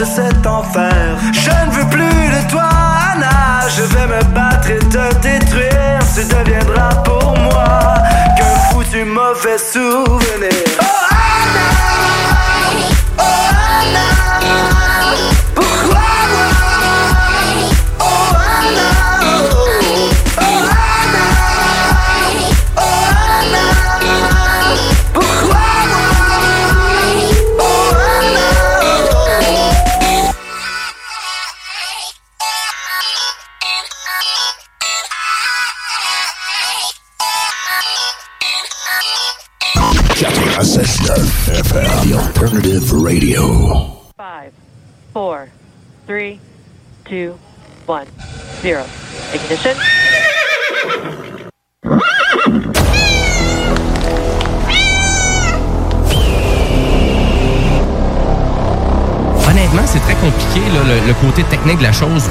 De cet enfer? Je ne veux plus de toi, je vais me battre et te détruire. Tu deviendras pour moi qu'un foutu mauvais souvenir. Oh Anna, oh Anna, the alternative radio. Five, four, three, two, one, zero. Ignition. Honnêtement, c'est très compliqué, là, le, le côté technique de la chose.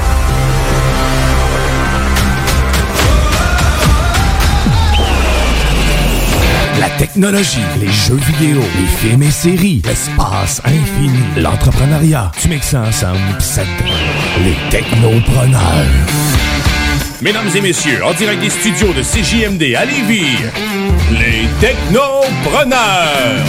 Technologie, les jeux vidéo, les films et séries, l'espace infini, l'entrepreneuriat. Tu mixes ça ensemble ça les technopreneurs. Mesdames et messieurs, en direct des studios de CJMD à Lévis, les Technopreneurs.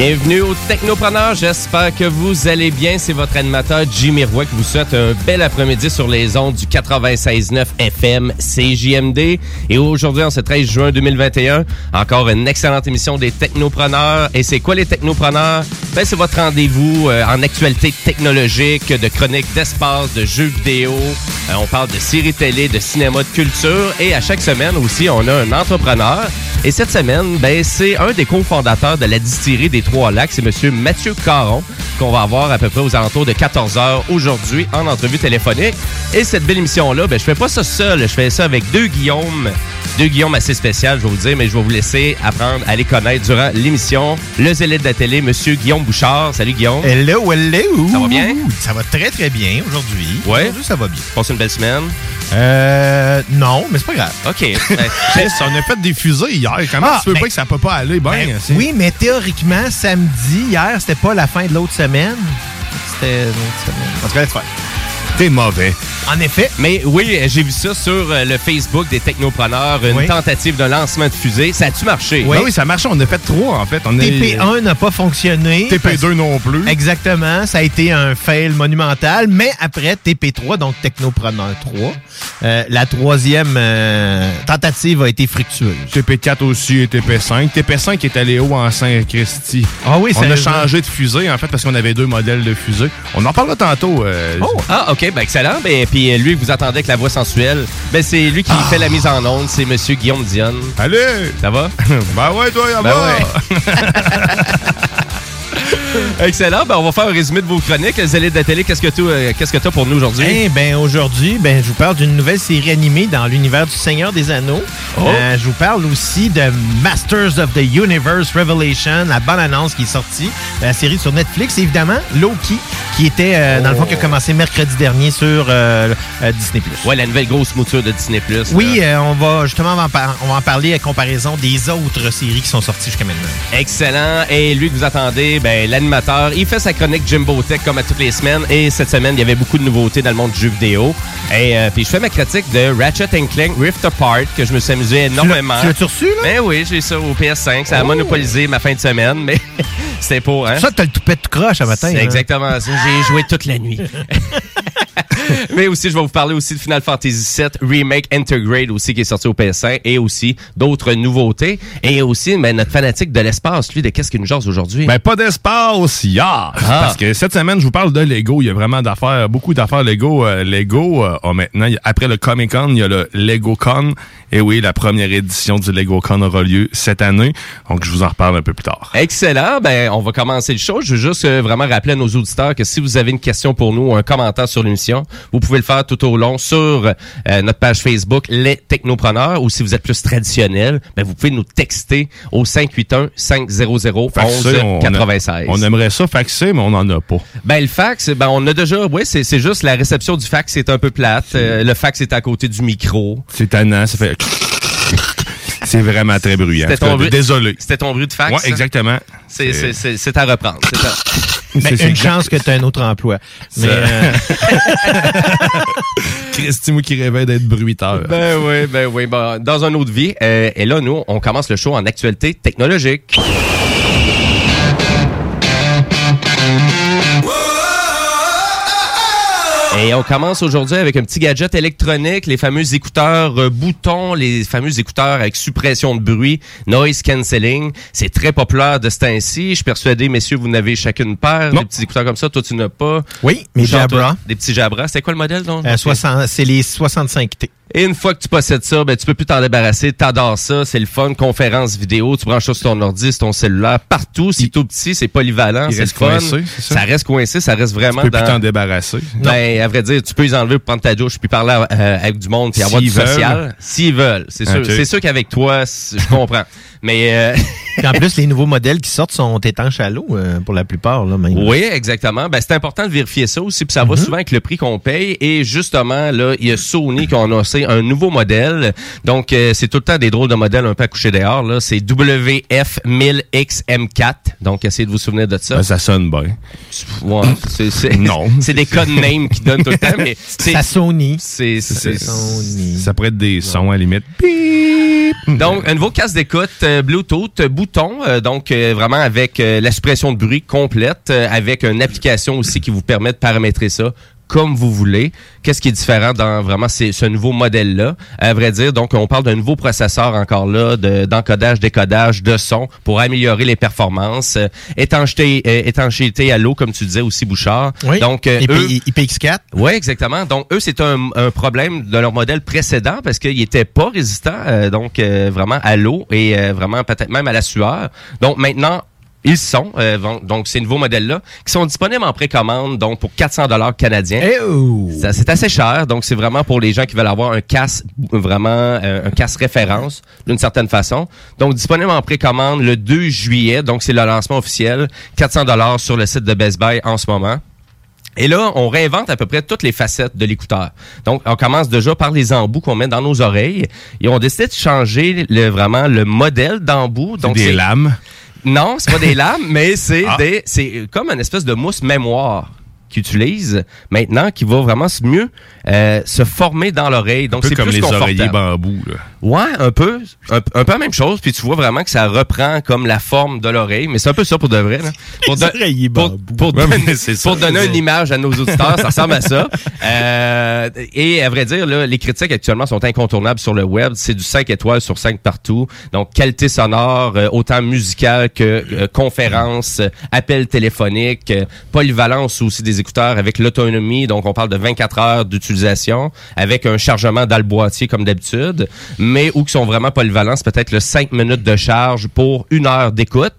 Bienvenue aux Technopreneurs, j'espère que vous allez bien. C'est votre animateur Jimmy Roy qui vous souhaite un bel après-midi sur les ondes du 96.9 FM CJMD. Et aujourd'hui, en ce 13 juin 2021, encore une excellente émission des Technopreneurs. Et c'est quoi les Technopreneurs? Ben, c'est votre rendez-vous euh, en actualité technologique, de chroniques d'espace, de jeux vidéo. Euh, on parle de séries télé, de cinéma, de culture. Et à chaque semaine aussi, on a un entrepreneur. Et cette semaine, ben, c'est un des cofondateurs de la distillerie des Trois Lacs. C'est Monsieur Mathieu Caron qu'on va avoir à peu près aux alentours de 14 heures aujourd'hui en entrevue téléphonique. Et cette belle émission-là, ben, je fais pas ça seul. Je fais ça avec deux Guillaume. Deux Guillaume assez spécial, je vais vous dire, mais je vais vous laisser apprendre à les connaître durant l'émission. Le zélite de la télé, Monsieur Guillaume Bouchard. Salut Guillaume. Hello, hello! Ça va bien? Ça va très, très bien aujourd'hui. Ouais? Aujourd'hui, ça va bien. Passe une belle semaine. Euh, non, mais c'est pas grave. OK. Ben, on a fait des fusées hier. Comment Ah, tu veux ben- pas que ça peut pas aller? Ben, oui, mais théoriquement, samedi, hier, c'était pas la fin de l'autre semaine. C'était l'autre semaine. En tout cas. T'es mauvais. En effet. Mais oui, j'ai vu ça sur euh, le Facebook des technopreneurs, une Oui. tentative de lancement de fusée. Ça a-tu marché? Oui. oui, ça marche. On a fait trois, en fait. On a- TP1 n'a pas fonctionné. TP2 non plus. Exactement, ça a été un fail monumental, mais après TP3, donc Technopreneur 3, euh, la troisième euh, tentative a été fructueuse. TP4 aussi et TP5. TP5 est allé haut en Saint-Christy. Ah oui, On a changé de fusée, en fait, parce qu'on avait deux modèles de fusée. On en parlera tantôt. euh, Oh, ah, OK, ben excellent. Ben, puis euh, lui, vous attendez avec la voix sensuelle. Ben, c'est lui qui fait la mise en onde, c'est Monsieur Guillaume Dionne. Allez! Ça va? ben ouais, toi, Ben ouais. Excellent. Ben, on va faire un résumé de vos chroniques. Élites de la télé, qu'est-ce que tu euh, qu'est-ce que as pour nous aujourd'hui? Eh ben aujourd'hui, ben je vous parle d'une nouvelle série animée dans l'univers du Seigneur des Anneaux. Oh. Euh, je vous parle aussi de Masters of the Universe Revelation, la bonne annonce qui est sortie, la série sur Netflix. Et évidemment, Loki, qui était euh, dans le fond qui a commencé mercredi dernier sur euh, euh, Disney+. Ouais, la nouvelle grosse mouture de Disney+. Oui, euh, on va justement on va en, par- on va en parler à comparaison des autres séries qui sont sorties jusqu'à maintenant. Excellent. Et lui que vous attendez, ben, il fait sa chronique Jimbo Tech comme à toutes les semaines. Et cette semaine, il y avait beaucoup de nouveautés dans le monde du jeu vidéo. Et euh, puis je fais ma critique de Ratchet Clank Rift Apart, que je me suis amusé énormément. Tu l'as-tu reçu, là? Ben oui, j'ai ça au PS5. Ça a Oh. monopolisé ma fin de semaine, mais c'était pour, hein? Ça, t'as le toupet de croche à matin. C'est hein? exactement ça. J'ai joué toute la nuit. Mais aussi, je vais vous parler aussi de Final Fantasy VII Remake Intergrade aussi qui est sorti au PS5 et aussi d'autres nouveautés. Et aussi, ben, notre fanatique de l'espace, lui, de qu'est-ce qu'il nous jase aujourd'hui? Ben, pas d'espace, ya! Parce que cette semaine, je vous parle de Lego. Il y a vraiment d'affaires, beaucoup d'affaires Lego. Euh, Lego euh, maintenant, après le Comic Con, il y a le Lego Con. Et oui, la première édition du Lego Con aura lieu cette année. Donc, je vous en reparle un peu plus tard. Excellent. Ben, on va commencer le show. Je veux juste euh, vraiment rappeler à nos auditeurs que si vous avez une question pour nous ou un commentaire sur l'émission, vous pouvez le faire tout au long sur euh, notre page Facebook Les Technopreneurs ou si vous êtes plus traditionnel, ben, vous pouvez nous texter au 581 500 Faxer, on, 96. on aimerait ça faxer, mais on n'en a pas. Ben le fax, ben on a déjà, oui, c'est c'est juste la réception du fax c'est un peu plate. Euh, le fax est à côté du micro. C'est tannant, ça fait... C'est vraiment très bruyant. C'était ton bruit- Désolé. C'était ton bruit de fax. Ça? exactement. C'est à reprendre. C'est à- C'est- une chance que tu as un autre emploi. Mais, euh, Christy, moi qui rêvais d'être bruiteur. Ben oui, ben oui. Ben, dans une autre vie. euh, et là, nous, on commence le show en actualité technologique. Et on commence aujourd'hui avec un petit gadget électronique, les fameux écouteurs euh, boutons, les fameux écouteurs avec suppression de bruit, noise cancelling. C'est très populaire de ce temps-ci. Je suis persuadé, messieurs, vous n'avez chacune une paire, des petits écouteurs comme ça. Toi, tu n'as pas. oui, toi, Jabra. Des petits Jabra. C'était quoi le modèle, donc? euh, 60 c'est les 65T. Et une fois que tu possèdes ça, ben, tu peux plus t'en débarrasser. T'adores ça. C'est le fun. Conférence vidéo. Tu branches ça sur ton ordi, sur ton cellulaire, partout. C'est tout petit, c'est polyvalent. C'est le reste fun. coincé, ça? ça reste coincé. Ça reste Tu vraiment peux plus t'en débarrasser. Ben, à vrai dire, tu peux les enlever pour prendre ta douche puis parler euh, avec du monde puis avoir du social. S'ils veulent. C'est sûr. C'est sûr qu'avec toi, je comprends. Mais euh, en plus, les nouveaux modèles qui sortent sont étanches à l'eau euh, pour la plupart. Là, même. oui, exactement. Ben, c'est important de vérifier ça aussi. Puis ça Mhm. va souvent avec le prix qu'on paye. Et justement, là, il y a Sony qui a annoncé un nouveau modèle. Donc, euh, c'est tout le temps des drôles de modèles un peu à coucher dehors. Là. C'est WF1000XM4. Donc, essayez de vous souvenir de ça. Ben, ça sonne bien. Ouais, c'est, c'est- Non. c'est des codes names qui donnent tout le temps, mais c'est, Ça Sony. c'est, c'est- Sony. Ça pourrait être des sons à la limite. Donc, un nouveau casque d'écoute euh, Bluetooth, euh, bouton, euh, donc euh, vraiment avec euh, la suppression de bruit complète, euh, avec une application aussi qui vous permet de paramétrer ça comme vous voulez. Qu'est-ce qui est différent dans vraiment ces- ce nouveau modèle-là? À vrai dire, donc on parle d'un nouveau processeur encore là, de- d'encodage, décodage de son pour améliorer les performances. Euh, étanchéité, euh, étanchéité à l'eau, comme tu disais aussi, Bouchard. Oui. Donc, euh, IP, eux- IPX4. oui, exactement. Donc, eux, c'est un, un problème de leur modèle précédent parce qu'ils étaient pas résistants, euh, donc euh, vraiment à l'eau et euh, vraiment peut-être même à la sueur. Donc, maintenant, ils sont, euh, donc ces nouveaux modèles-là, qui sont disponibles en précommande, donc pour 400 dollars canadiens. Eh oh! C'est assez cher, donc c'est vraiment pour les gens qui veulent avoir un casse vraiment euh, un casse référence d'une certaine façon. Donc disponible en précommande le 2 juillet, donc c'est le lancement officiel, 400 dollars sur le site de Best Buy en ce moment. Et là, on réinvente à peu près toutes les facettes de l'écouteur. Donc, on commence déjà par les embouts qu'on met dans nos oreilles. Et on décide de changer le, vraiment le modèle d'embout. C'est Donc, des lames. Non, c'est pas des lames, mais c'est Ah. des, c'est comme une espèce de mousse mémoire qu'ils utilisent maintenant qui va vraiment mieux euh, se former dans l'oreille. Donc Un peu c'est comme plus les oreillers bambou. Là. Ouais, un peu, un, un peu la même chose. Puis tu vois vraiment que ça reprend comme la forme de l'oreille, mais c'est un peu ça pour de vrai. Là. Pour, Les oreillers pour, bambou. pour Ouais, donner, pour une image à nos auditeurs, ça ressemble à ça. Euh, et à vrai dire, là, les critiques actuellement sont incontournables sur le web. C'est du 5 étoiles sur 5 partout. Donc qualité sonore, euh, autant musicale que euh, conférence, euh, appel téléphonique, euh, polyvalence aussi des écouteurs avec l'autonomie. Donc on parle de 24 heures d'utilisation avec un chargement dans le boîtier comme d'habitude, mais où qui sont vraiment polyvalents, c'est peut-être le 5 minutes de charge pour une heure d'écoute.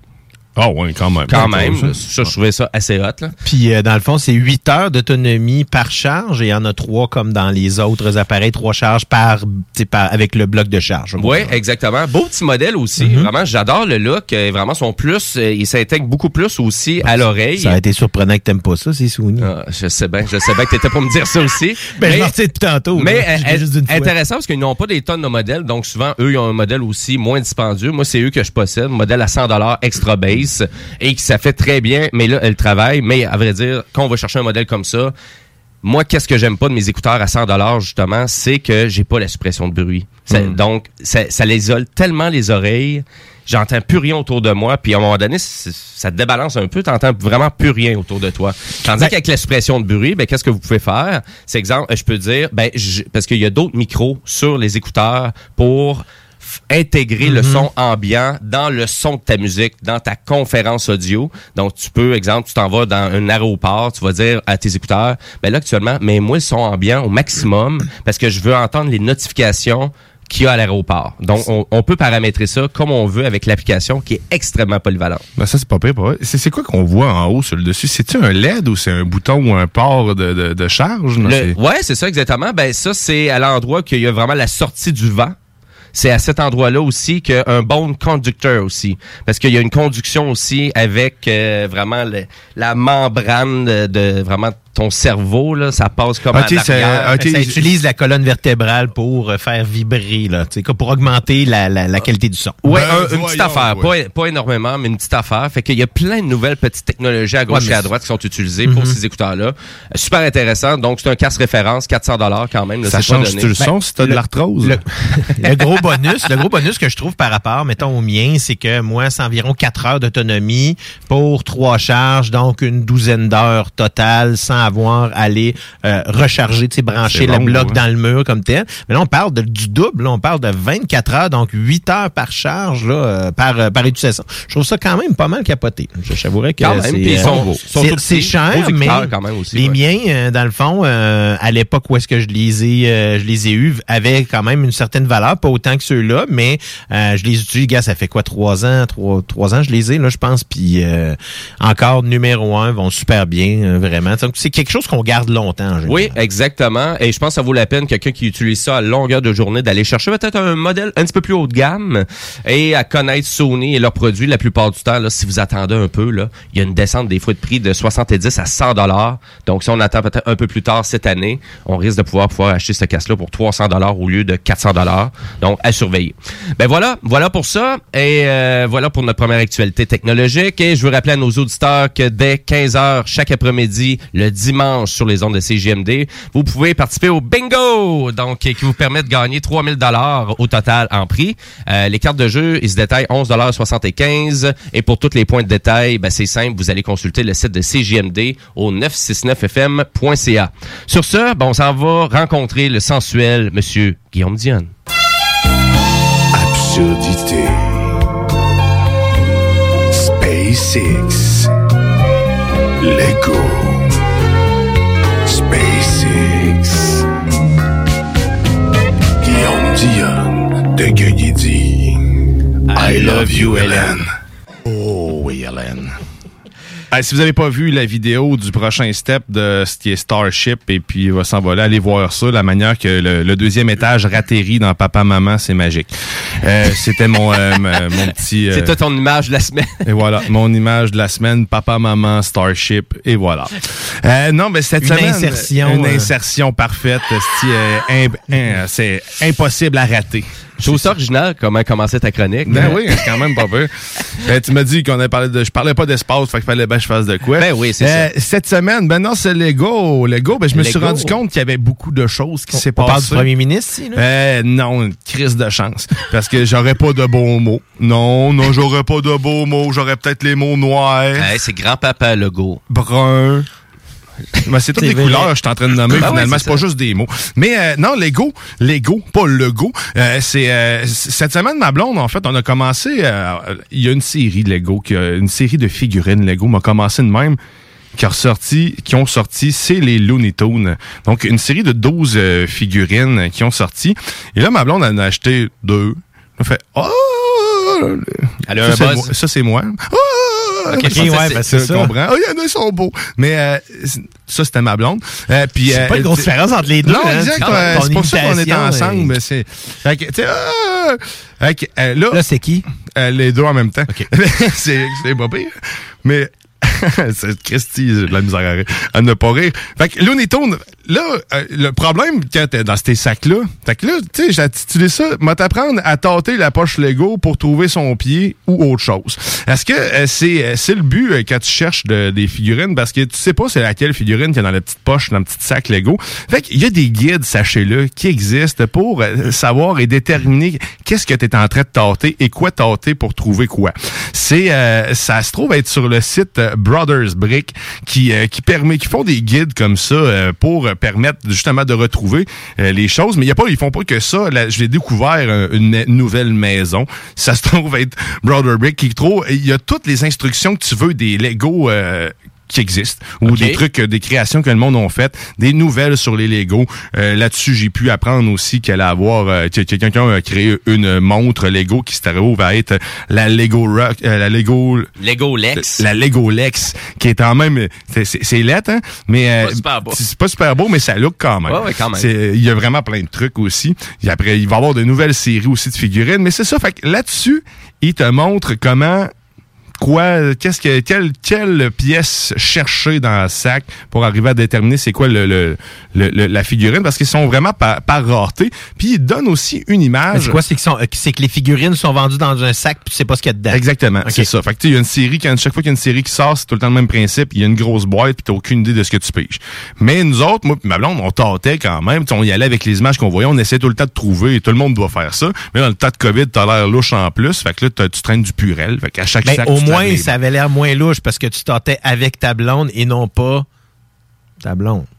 Ah ouais, quand même. Quand même. ça. Ça, je trouvais ça assez hot. Là. Puis euh, dans le fond, c'est 8 heures d'autonomie par charge et il y en a trois comme dans les autres appareils, trois charges par, avec le bloc de charge. Oui, exactement. Beau petit modèle aussi. Mhm. Vraiment, j'adore le look. Euh, Vraiment, son plus, euh, il s'intègre beaucoup plus aussi à l'oreille. Ça a été surprenant que t'aimes pas ça, c'est Sony. Ah, je sais bien, je sais bien que t'étais pour me dire ça aussi. Ben, je m'en retiens depuis tantôt. Mais là. Je euh, juste fois. intéressant parce qu'ils n'ont pas des tonnes de modèles, donc souvent eux ils ont un modèle aussi moins dispendieux. Moi c'est eux que je possède, modèle à 100 dollars extra base et qui ça fait très bien. Mais là elle travaille. Mais à vrai dire, quand on va chercher un modèle comme ça, moi qu'est-ce que j'aime pas de mes écouteurs à 100 dollars justement, c'est que j'ai pas la suppression de bruit. Ça- Hmm. Donc ça, ça les isole tellement les oreilles. J'entends plus rien autour de moi, puis à un moment donné, ça te débalance un peu, t'entends vraiment plus rien autour de toi. Tandis Ben- qu'avec la suppression de bruit, ben qu'est-ce que vous pouvez faire? C'est exemple, je peux dire, ben je- parce qu'il y a d'autres micros sur les écouteurs pour intégrer le Mhm. son ambiant dans le son de ta musique, dans ta conférence audio. Donc tu peux, exemple, tu t'en vas dans un aéroport, tu vas dire à tes écouteurs, ben là actuellement, mets-moi le son ambiant au maximum parce que je veux entendre les notifications qu'il y a à l'aéroport. Donc, on, on peut paramétrer ça comme on veut avec l'application qui est extrêmement polyvalente. Ben ça, c'est pas pire. C'est quoi qu'on voit en haut sur le dessus? C'est-tu un LED ou c'est un bouton ou un port de, de, de charge? C'est- ouais, c'est ça exactement. Ben ça, c'est à l'endroit qu'il y a vraiment la sortie du vent. C'est à cet endroit-là aussi qu'un bon conducteur aussi. Parce qu'il y a une conduction aussi avec euh, vraiment le- la membrane de, de vraiment ton cerveau. Là, ça passe comme Ok, à c'est- l'arrière. ok, ça utilise la colonne vertébrale pour euh, faire vibrer, là, tu sais, comme pour augmenter la, la, la qualité du son. Ouais, Ben, un- une voyons, petite affaire, ouais. pas, pas énormément, mais une petite affaire. Fait qu'il y a plein de nouvelles petites technologies à gauche Ouais, et à droite qui sont utilisées pour ces écouteurs-là. Super intéressant. Donc, c'est un casque référence, 400 dollars quand même. là, ça c'est pas change-tu donné. le son si t'as de l'arthrose? Le, le gros bonus, le gros bonus que je trouve par rapport, mettons, au mien, c'est que moi, c'est environ 4 heures d'autonomie pour trois charges, donc une douzaine d'heures totales sans avoir à aller euh, recharger, tu sais, brancher le bloc ouais. dans le mur comme tel. Mais là, on parle de, du double, là, on parle de 24 heures, donc 8 heures par charge, là, euh, par, euh, par utilisation. Je trouve ça quand même pas mal capoté. Je j'avouerais que Quand même, c'est, euh, cher, mais quand même aussi, les ouais. miens, dans le fond, euh, à l'époque où est-ce que je les ai, euh, je les ai eus, avaient quand même une certaine valeur, pas autant que ceux-là, mais euh, je les utilise, gars, ça fait quoi, trois ans, trois, trois ans, je les ai, là, je pense, puis euh, encore numéro un, vont super bien, vraiment. Donc, c'est quelque chose qu'on garde longtemps. Oui, exactement. Et je pense que ça vaut la peine, quelqu'un qui utilise ça à longueur de journée, d'aller chercher peut-être un modèle un petit peu plus haut de gamme et à connaître Sony et leurs produits la plupart du temps. Là, si vous attendez un peu, là, il y a une descente des fois de prix de 70 à 100 dollars. Donc, si on attend peut-être un peu plus tard cette année, on risque de pouvoir pouvoir acheter ce casque-là pour 300 dollars au lieu de 400 dollars. Donc, à surveiller. Ben voilà, voilà pour ça. Et euh, voilà pour notre première actualité technologique. Et je veux rappeler à nos auditeurs que dès 15 heures chaque après-midi, le dimanche sur les ondes de CGMD, vous pouvez participer au bingo, donc qui vous permet de gagner 3000 dollars au total en prix. Euh, les cartes de jeu, ils se détaillent 11 dollars 75 et pour tous les points de détail, ben, c'est simple, vous allez consulter le site de CGMD au 969fm.ca. Sur ce, ben, on s'en va rencontrer le sensuel monsieur Guillaume Dionne. Absurdité. SpaceX. Lego. Dion de Gueugny dit I love you, Hélène. Oh oui, Hélène. Hey, si vous n'avez pas vu la vidéo du prochain step de ce qui est Starship et puis il va s'envoler, allez voir ça. La manière que le, le deuxième étage ratterrit dans Papa Maman, c'est magique. Euh, C'était mon, euh, m- mon petit... euh, C'était ton image de la semaine. et voilà, mon image de la semaine, Papa Maman Starship et voilà. Euh, non, mais cette Une semaine, insertion, une euh. insertion parfaite. c'est, euh, imp- hein, C'est impossible à rater. Je trouve ça original comment commencer ta chronique. Ben oui, c'est quand même pas peu. Ben, tu m'as dit qu'on avait parlé de. Je parlais pas d'espace, fait qu'il fallait que je fasse de quoi. Ben oui, c'est Euh, Cette semaine, ben non, c'est Lego. Lego, ben je me suis Lego. rendu compte qu'il y avait beaucoup de choses qui s'est On parle du passées. premier ministre, ici, là? Euh, non, une crise de chance. Parce que j'aurais pas de beaux mots. Non, non, j'aurais pas de beaux mots. J'aurais peut-être les mots noirs, Hey, c'est grand-papa Legault. bruns. Ben, c'est toutes les vrai. couleurs que je suis en train de nommer. Ben finalement, ouais, c'est pas juste des mots. Mais euh, non, Lego, Lego, pas Lego. Euh, c'est euh, cette semaine, ma blonde, en fait, on a commencé. euh, Il y a une série de Lego, qui a- une série de figurines Lego, m'a commencé de même. Qui, a ressorti, qui ont sorti, c'est les Looney Tunes. Donc, une série de 12 euh, figurines qui ont sorti. Et là, ma blonde en a acheté deux. Elle a fait « Oh! » a un Ça, c'est buzz. moi- Ça, c'est moi. Oh! Ok, ça, ouais, ben, c'est ça. comprends? Ah, il y en a, ils sont beaux. Mais euh, ça, c'était ma blonde. Euh, puis, C'est euh, pas une grosse différence entre les deux, Non, hein. exact. Ton- euh, c'est pour ça qu'on est ensemble. mais C'est, fait que, tu sais, ah, euh, là, Là, c'est qui? euh, les deux en même temps. c'est, c'est pas pire. Mais, c'est Christy, j'ai de la misère à, rire, à ne pas rire. Fait que Looney Tunes, là, euh, le problème quand t'es dans ces sacs-là, fait que là, tu sais, j'ai intitulé ça, m'a t'apprendre à tâter la poche Lego pour trouver son pied ou autre chose. Est-ce que euh, c'est, euh, c'est le but euh, quand tu cherches de- des figurines? Parce que tu sais pas c'est laquelle figurine qu'il y a dans la petite poche, dans le petit sac Lego. Fait qu'il y a des guides, sachez-le, qui existent pour euh, savoir et déterminer qu'est-ce que tu es en train de tâter et quoi tâter pour trouver quoi. C'est euh, ça se trouve être sur le site Brothers Brick qui qui permet qui font des guides comme ça pour permettre justement de retrouver euh, les choses. Mais il y a pas ils font pas que ça. Je l'ai découvert euh, une nouvelle maison. Ça se trouve être Brother Brick qui trouve il y a toutes les instructions que tu veux des Lego euh, qui existent ou des trucs, euh, des créations que le monde a faites, des nouvelles sur les Lego. Euh, Là-dessus, j'ai pu apprendre aussi qu'elle avoir, euh, que que quelqu'un a créé une montre Lego qui se trouve à être la Lego Rock, euh, la Lego, Lego Lex. la Lego Lex, qui est en même, c'est- c'est c'est lettre, hein, mais euh, Pas super beau. c'est pas super beau, mais ça look quand même. Ouais, ouais, quand même. C'est- Il y a vraiment plein de trucs aussi. Et après, il va y avoir de nouvelles séries aussi de figurines, mais c'est ça. Fait que là-dessus, il te montre comment quoi, qu'est-ce que, quelle, quelle pièce chercher dans le sac pour arriver à déterminer c'est quoi le, le, le- le- la figurine? Parce qu'ils sont vraiment par, par rareté. Puis ils donnent aussi une image. C'est quoi? C'est que, sont- euh, c'est que les figurines sont vendues dans un sac puis tu sais pas ce qu'il y a dedans. Exactement, c'est ça. Fait que il y a une série, quand, chaque fois qu'il y a une série qui sort, c'est tout le temps le même principe. Il y a une grosse boîte, puis t'as aucune idée de ce que tu piges. Mais nous autres, moi, pis ma blonde, on tâtait quand même. On y allait avec les images qu'on voyait, on essayait tout le temps de trouver. Et tout le monde doit faire ça. Mais dans le temps de COVID, t'as l'air louche en plus. Fait que là, t'as- tu traînes du purel. Fait qu'à chaque Mais sac, moins, ça avait l'air moins louche parce que tu tâtais avec ta blonde et non pas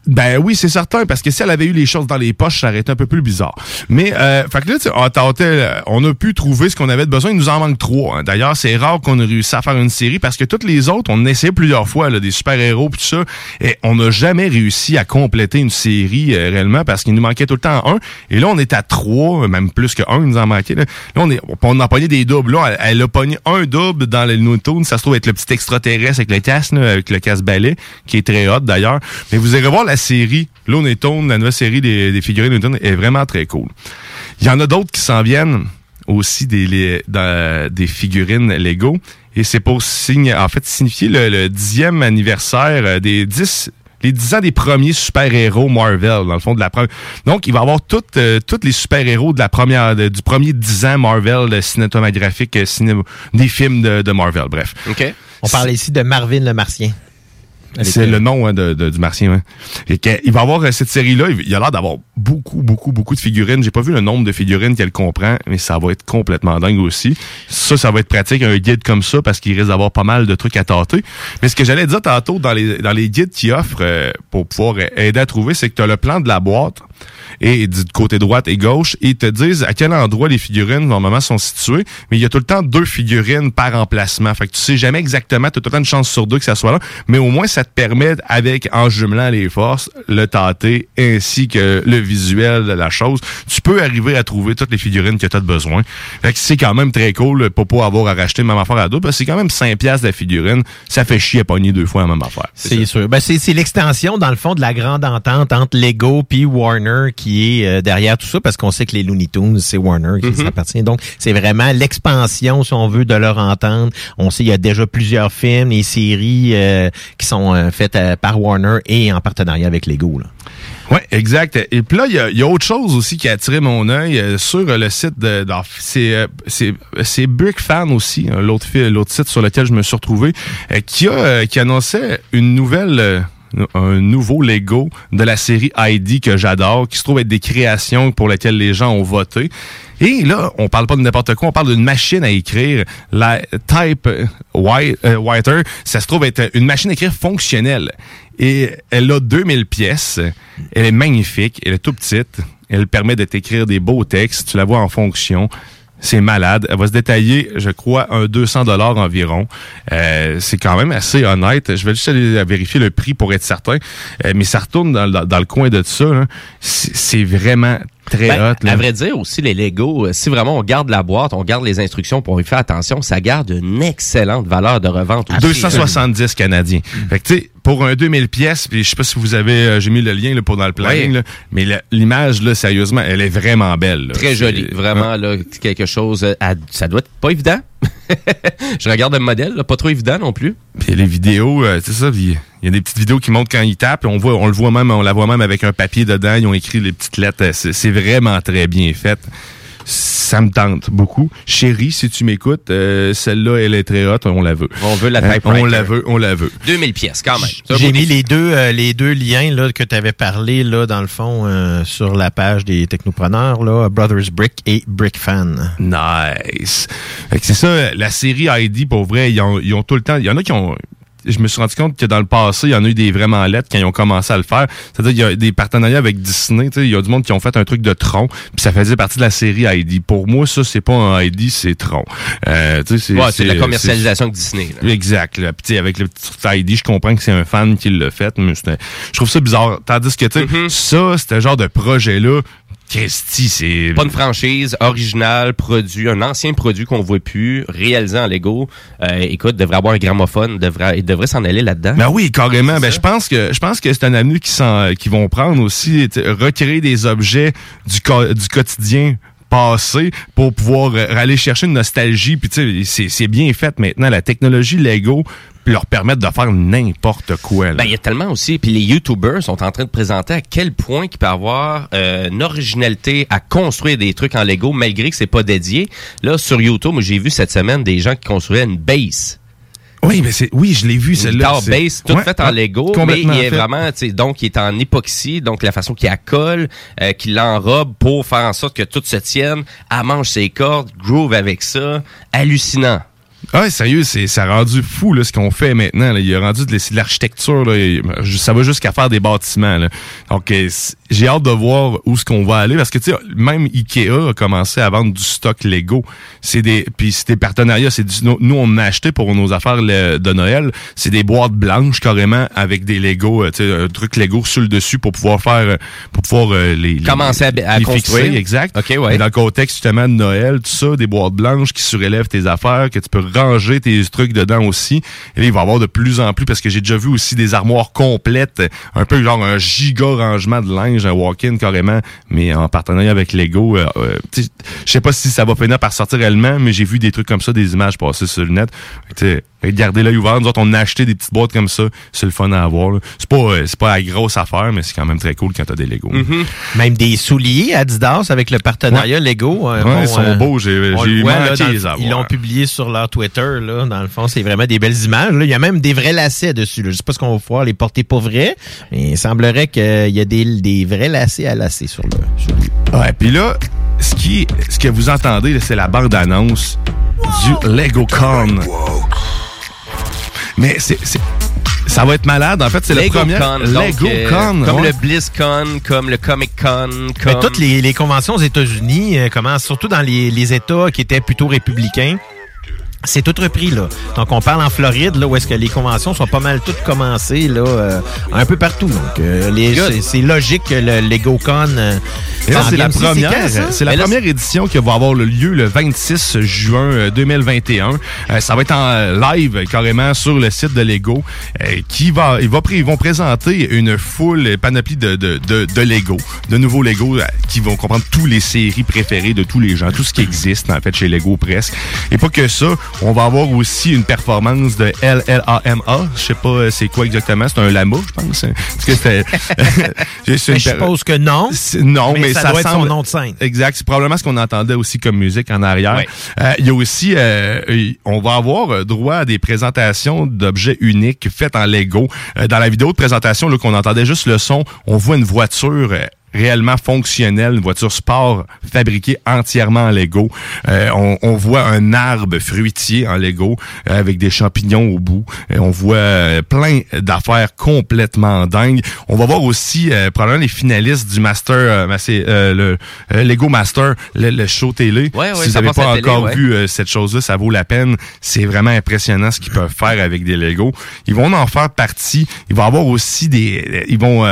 Ben oui, c'est certain, parce que si elle avait eu les choses dans les poches, ça aurait été un peu plus bizarre. Mais, euh, fait que là, on, euh, on a pu trouver ce qu'on avait besoin. Il nous en manque trois. hein. D'ailleurs, c'est rare qu'on ait réussi à faire une série, parce que toutes les autres, on a essayé plusieurs fois, là, des super-héros tout ça, et on n'a jamais réussi à compléter une série euh, réellement, parce qu'il nous manquait tout le temps un. Et là, on est à trois, même plus que un, il nous en manquait. Là, Là, on, est, on a pogné des doubles. Là, elle, a pogné un double dans le Tunes. Ça se trouve être le petit extraterrestre avec le casque, là, avec le casse-balai, qui est très hot d'ailleurs. Mais vous irez voir la série Looney Tunes, la nouvelle série des, des figurines Looney est vraiment très cool. Il y en a d'autres qui s'en viennent aussi des, des figurines Lego. Et c'est pour signer, en fait, signifier le, dixième anniversaire euh, des 10 les 10 ans des premiers super-héros Marvel, dans le fond de la première. Donc, il va y avoir toutes, euh, tous les super-héros de la première, du premier 10 ans Marvel le cinématographique, euh, ciné- des films de, de Marvel, bref. OK. On parle ici de Marvin le Martien. C'est le nom hein, de, de- du martien. ouais. Et il va avoir euh, cette série-là. Il a l'air d'avoir beaucoup, beaucoup, beaucoup de figurines. J'ai pas vu le nombre de figurines qu'elle comprend, mais ça va être complètement dingue aussi. Ça, ça va être pratique, un guide comme ça, parce qu'il risque d'avoir pas mal de trucs à tâter. Mais ce que j'allais dire tantôt dans les, dans les guides qui offrent euh, pour pouvoir euh, aider à trouver, c'est que tu as le plan de la boîte et du côté droite et gauche, ils te disent à quel endroit les figurines normalement sont situées, mais il y a tout le temps deux figurines par emplacement. Fait que tu sais jamais exactement, tu as tout le temps une chance sur deux que ça soit là, mais au moins ça te permet, avec en jumelant les forces, le tâter ainsi que le visuel de la chose, tu peux arriver à trouver toutes les figurines que tu as besoin. Fait que c'est quand même très cool pour pas avoir à racheter même affaire à deux, parce c'est quand même 5 piastres la figurine, ça fait chier à pogner deux fois la même affaire. C'est sûr. Ben, c'est l'extension, dans le fond, de la grande entente entre Lego puis Warner est euh, derrière tout ça, parce qu'on sait que les Looney Tunes, c'est Warner qui Mm-hmm. s'appartient. Donc, c'est vraiment l'expansion, si on veut, de leur entente. On sait qu'il y a déjà plusieurs films et séries euh, qui sont euh, faites euh, par Warner et en partenariat avec Lego. Là. Oui, exact. Et puis là, il y a, il y a autre chose aussi qui a attiré mon œil euh, sur le site de... C'est Brick Fan aussi, hein, l'autre site sur lequel je me suis retrouvé, euh, qui a euh, qui annonçait une nouvelle... un nouveau Lego de la série ID que j'adore, qui se trouve être des créations pour lesquelles les gens ont voté. Et là, on parle pas de n'importe quoi, on parle d'une machine à écrire, la Type euh, White, euh. Ça se trouve être une machine à écrire fonctionnelle. Et elle a 2000 pièces. Elle est magnifique. Elle est tout petite. Elle permet de t'écrire des beaux textes. Tu la vois en fonction. C'est malade. Elle va se détailler, je crois, un 200 dollars environ. Euh, c'est quand même assez honnête. Je vais juste aller vérifier le prix pour être certain. Euh, mais ça retourne dans, le coin de ça. c'est vraiment Très Ben, hot. Là. À vrai dire aussi, les Lego, euh, si vraiment on garde la boîte, on garde les instructions pour y faire attention, ça garde une excellente valeur de revente. aussi. 270 Canadiens. Fait que tu sais, pour un 2000 pièces, puis je sais pas si vous avez, euh, j'ai mis le lien là, pour dans le planning, Oui. là, mais l'image là, sérieusement, elle est vraiment belle. là. Très C'est- joli. Vraiment, là, quelque chose. euh, à- ça doit être pas évident. Je regarde le modèle, pas trop évident non plus. Puis les vidéos, euh, c'est ça, il y a des petites vidéos qui montrent quand ils tapent, on voit, le même, on la voit même avec un papier dedans, ils ont écrit les petites lettres, euh, c'est vraiment très bien fait. Ça me tente beaucoup. Chérie, si tu m'écoutes, euh, celle-là, elle est très haute, on la veut. On veut la typewriter. On la veut, on la veut. 2000 pièces quand même. J'ai mis les deux, euh, les deux liens là, que tu avais parlé là, dans le fond euh, sur la page des technopreneurs, là, Brothers Brick et Brick Fan. Nice. C'est ça, la série ID, pour vrai, ils ont, ils ont tout le temps. Il y en a qui ont. Je me suis rendu compte que dans le passé, il y en a eu des vraiment lettres quand ils ont commencé à le faire. C'est-à-dire qu'il y a des partenariats avec Disney. tu sais, Il y a du monde qui ont fait un truc de Tron, puis ça faisait partie de la série ID. Pour moi, ça, c'est pas un ID, c'est Tron. Euh, tu sais, Ouais, c'est la commercialisation de Disney. là. Exact. Là. Puis, tu sais, avec le petit ID, je comprends que c'est un fan qui l'a fait, mais c'était- je trouve ça bizarre. Tandis que tu sais, Mm-hmm. ça, c'était genre de projet-là. Christy, c'est... Pas une franchise, original, produit, un ancien produit qu'on voit plus, réalisé en Lego. Euh, écoute, devrait avoir un gramophone, devrait, il devrait s'en aller là-dedans. Ben oui, carrément. Ben je pense que je pense que c'est un avenue qui s'en qui vont prendre aussi recréer des objets du co- du quotidien passé pour pouvoir euh, aller chercher une nostalgie puis tu sais c'est bien fait maintenant la technologie Lego leur permettre de faire n'importe quoi. Ben, il y a tellement aussi, puis les YouTubers sont en train de présenter à quel point il peut avoir euh, une originalité à construire des trucs en Lego, malgré que c'est pas dédié. Là, sur YouTube, j'ai vu cette semaine des gens qui construisaient une base. Oui, mais c'est oui, je l'ai vu celle-là. base, tout Ouais, fait en Lego, mais il est fait. vraiment, tu sais, donc il est en époxy, donc la façon qu'il la colle, euh, qu'il l'enrobe pour faire en sorte que tout se tienne, elle mange ses cordes, groove avec ça, hallucinant. Ouais, sérieux, c'est ça a rendu fou là, ce qu'on fait maintenant. Là. Il a rendu de, la- de l'architecture. Ça va jusqu'à faire des bâtiments. Là. Donc, euh, j'ai hâte de voir où ce qu'on va aller parce que tu sais, même Ikea a commencé à vendre du stock Lego. C'est des, puis c'est des partenariats. C'est nous, on a acheté pour nos affaires le- de Noël. C'est des boîtes blanches carrément avec des Lego, euh, tu sais, un truc Lego sur le dessus pour pouvoir faire, euh, pour pouvoir euh, les, les- Commencer à, à les construire. fixer, exact. OK, ouais. dans le contexte justement de Noël, tout ça, des boîtes blanches qui surélèvent tes affaires, que tu peux ranger tes trucs dedans aussi. Et là, il va y avoir de plus en plus, parce que j'ai déjà vu aussi des armoires complètes, un peu genre un giga rangement de linge, un walk-in carrément, mais en partenariat avec Lego. Euh, euh, Je sais pas si ça va finir par sortir réellement, mais j'ai vu des trucs comme ça, des images passer sur le net. Tu sais, Gardez l'œil ouvert. Nous autres, on a acheté des petites boîtes comme ça. C'est le fun à avoir. C'est pas, euh, c'est pas la grosse affaire, mais c'est quand même très cool quand t'as des Lego. Mm-hmm. Même des souliers Adidas avec le partenariat Lego. euh, Ouais, bon, ils sont euh, beaux. J'ai on j'ai le voit, là, manqué dans le- les avoir. ils l'ont publié sur leur Twitter. Là, dans le fond, c'est vraiment des belles images. là. Il y a même des vrais lacets dessus. Là. Je sais pas ce qu'on va pouvoir les porter pas vrais, mais il semblerait qu'il y a des, des vrais lacets à lacer sur le. Sur le- Ouais, puis là, ce qui, ce que vous entendez, c'est la bande-annonce du LegoCon. Mais c'est, c'est- ça va être malade. En fait, c'est le premier LegoCon, donc, LegoCon. euh, comme ouais. le BlizzCon, comme le Comic-Con, Mais comme... toutes les, les conventions aux États-Unis euh, commencent surtout dans les, les États qui étaient plutôt républicains. C'est tout repris là. Donc on parle en Floride là où est-ce que les conventions sont pas mal toutes commencées là euh, un peu partout. Donc euh, c'est- logique que le LegoCon euh, c'est la première, c'est la là, première édition qui va avoir lieu le 26 juin euh, 2021. Euh, ça va être en euh, live euh, carrément sur le site de Lego, euh, qui va, il va, pré- ils vont présenter une foule euh, panoplie de, de, de, de Lego, de nouveaux Lego euh, qui vont comprendre toutes les séries préférées de tous les gens, tout ce qui existe en fait chez Lego presque. Et pas que ça, on va avoir aussi une performance de LLAMA. Je sais pas euh, c'est quoi exactement, c'est un lama, je pense. Parce que c'était. je suppose que non. Non, mais, Mais ça doit être son nom de scène. Exact. C'est probablement ce qu'on entendait aussi comme musique en arrière. Euh, Il y a aussi, euh, on va avoir droit à des présentations d'objets uniques faites en Lego. Euh, dans la vidéo de présentation, là, qu'on entendait juste le son, on voit une voiture. Réellement fonctionnelle, une voiture sport fabriquée entièrement en Lego. Euh, on, on voit un arbre fruitier en Lego euh, avec des champignons au bout. Euh, on voit euh, plein d'affaires complètement dingues. On va voir aussi euh, probablement les finalistes du Master, c'est, le euh, Lego Master, le, le show télé. Ouais, ouais, si vous n'avez pas télé, encore ouais. vu euh, cette chose-là, ça vaut la peine. C'est vraiment impressionnant ce qu'ils peuvent faire avec des Lego. Ils vont en faire partie. Il va y avoir aussi des... Ils vont...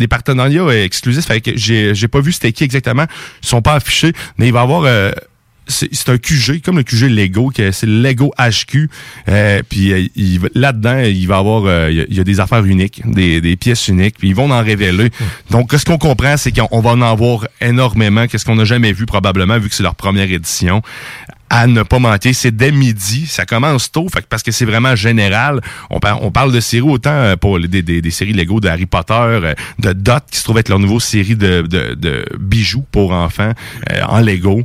des partenariats euh, exclusifs. Fait que j'ai, j'ai pas vu c'était qui exactement. Ils sont pas affichés, mais il va y avoir euh, c'est c'est un QG, comme le QG Lego, que c'est le Lego HQ. Euh, puis euh, il là-dedans, il va y avoir euh, il y a- des affaires uniques, des, des pièces uniques, puis ils vont en révéler. Donc, ce qu'on comprend, c'est qu'on on va en avoir énormément, qu'est-ce qu'on n'a jamais vu probablement, vu que c'est leur première édition. À ne pas manquer, c'est dès midi, ça commence tôt, fait parce que c'est vraiment général. On, par- on parle de séries autant euh, pour des, séries Lego de Harry Potter, euh, de Dot qui se trouve être leur nouveau série de, bijoux pour enfants euh, en Lego.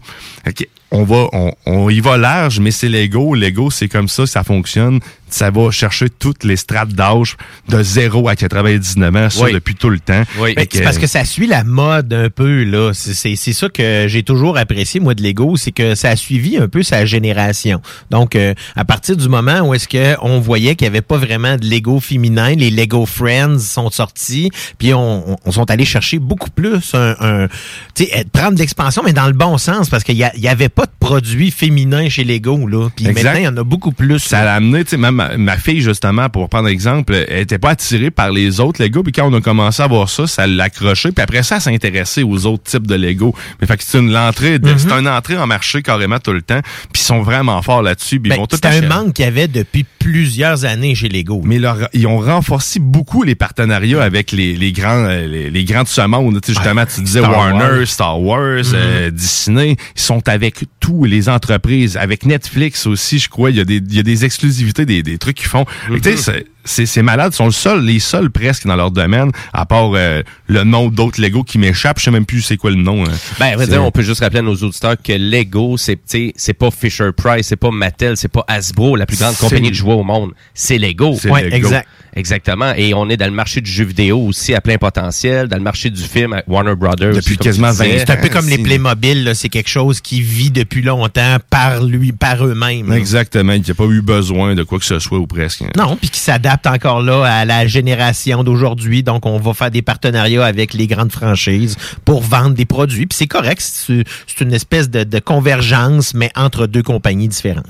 On va, on, on y va large, mais c'est Lego. Lego, c'est comme ça, ça fonctionne. Ça va chercher toutes les strates d'âge de 0 à 99 ans, ça Oui. depuis tout le temps. Oui. Ben, c'est parce que ça suit la mode un peu là. C'est- C'est c'est ça que j'ai toujours apprécié moi de Lego, c'est que ça a suivi un peu sa génération. Donc euh, à partir du moment où est-ce que on voyait qu'il y avait pas vraiment de Lego féminin, les Lego Friends sont sortis, puis on, on- on sont allés chercher beaucoup plus un, un tu sais prendre de l'expansion mais dans le bon sens parce qu'il y, a- il y avait pas de produits féminins chez Lego là. Puis Exact. maintenant il y en a beaucoup plus. ça l'a amené, tu sais, même ma, ma fille, justement, pour prendre exemple, elle était pas attirée par les autres Lego, puis quand on a commencé à voir ça, ça l'a accroché, puis après ça, elle s'intéressait aux autres types de Lego. Mais fait que c'est une l'entrée, de- c'est une entrée en marché carrément tout le temps, puis ils sont vraiment forts là-dessus, Ben, C'était un manque qu'il y avait depuis plusieurs années chez Lego. Mais leur- ils ont renforcé beaucoup les partenariats avec les, les grands euh, les, les grands de ce monde. Tu sais, justement, tu disais Star Warner, Wars. Star Wars, euh, Disney. Ils sont avec tous les entreprises. Avec Netflix aussi, je crois. Il y a des, il y a des exclusivités, des, des trucs qu'ils font. Fait que, tu sais, c'est- c'est c'est malade. Ils sont le seul, les seuls presque dans leur domaine, à part euh, le nom d'autres Lego qui m'échappent. Je sais même plus c'est quoi le nom. hein. Ben, à vrai C'est- dire, on peut juste rappeler à nos auditeurs que Lego, c'est, tu sais, c'est pas Fisher Price, c'est pas Mattel, c'est pas Hasbro, la plus grande compagnie de jouets au monde. C'est Lego. C'est Ouais, Lego. exact. Exactement. Et on est dans le marché du jeu vidéo aussi à plein potentiel, dans le marché du film à Warner Brothers. Depuis quasiment tu disais. 20 C'est un peu comme les Playmobil, là, c'est quelque chose qui vit depuis longtemps par lui, par eux-mêmes. Exactement. Il n'y a pas eu besoin de quoi que ce soit ou presque. Non, puis qui s'adapte encore là à la génération d'aujourd'hui. Donc, on va faire des partenariats avec les grandes franchises pour vendre des produits. Puis c'est correct, c'est c'est une espèce de, de convergence, mais entre deux compagnies différentes.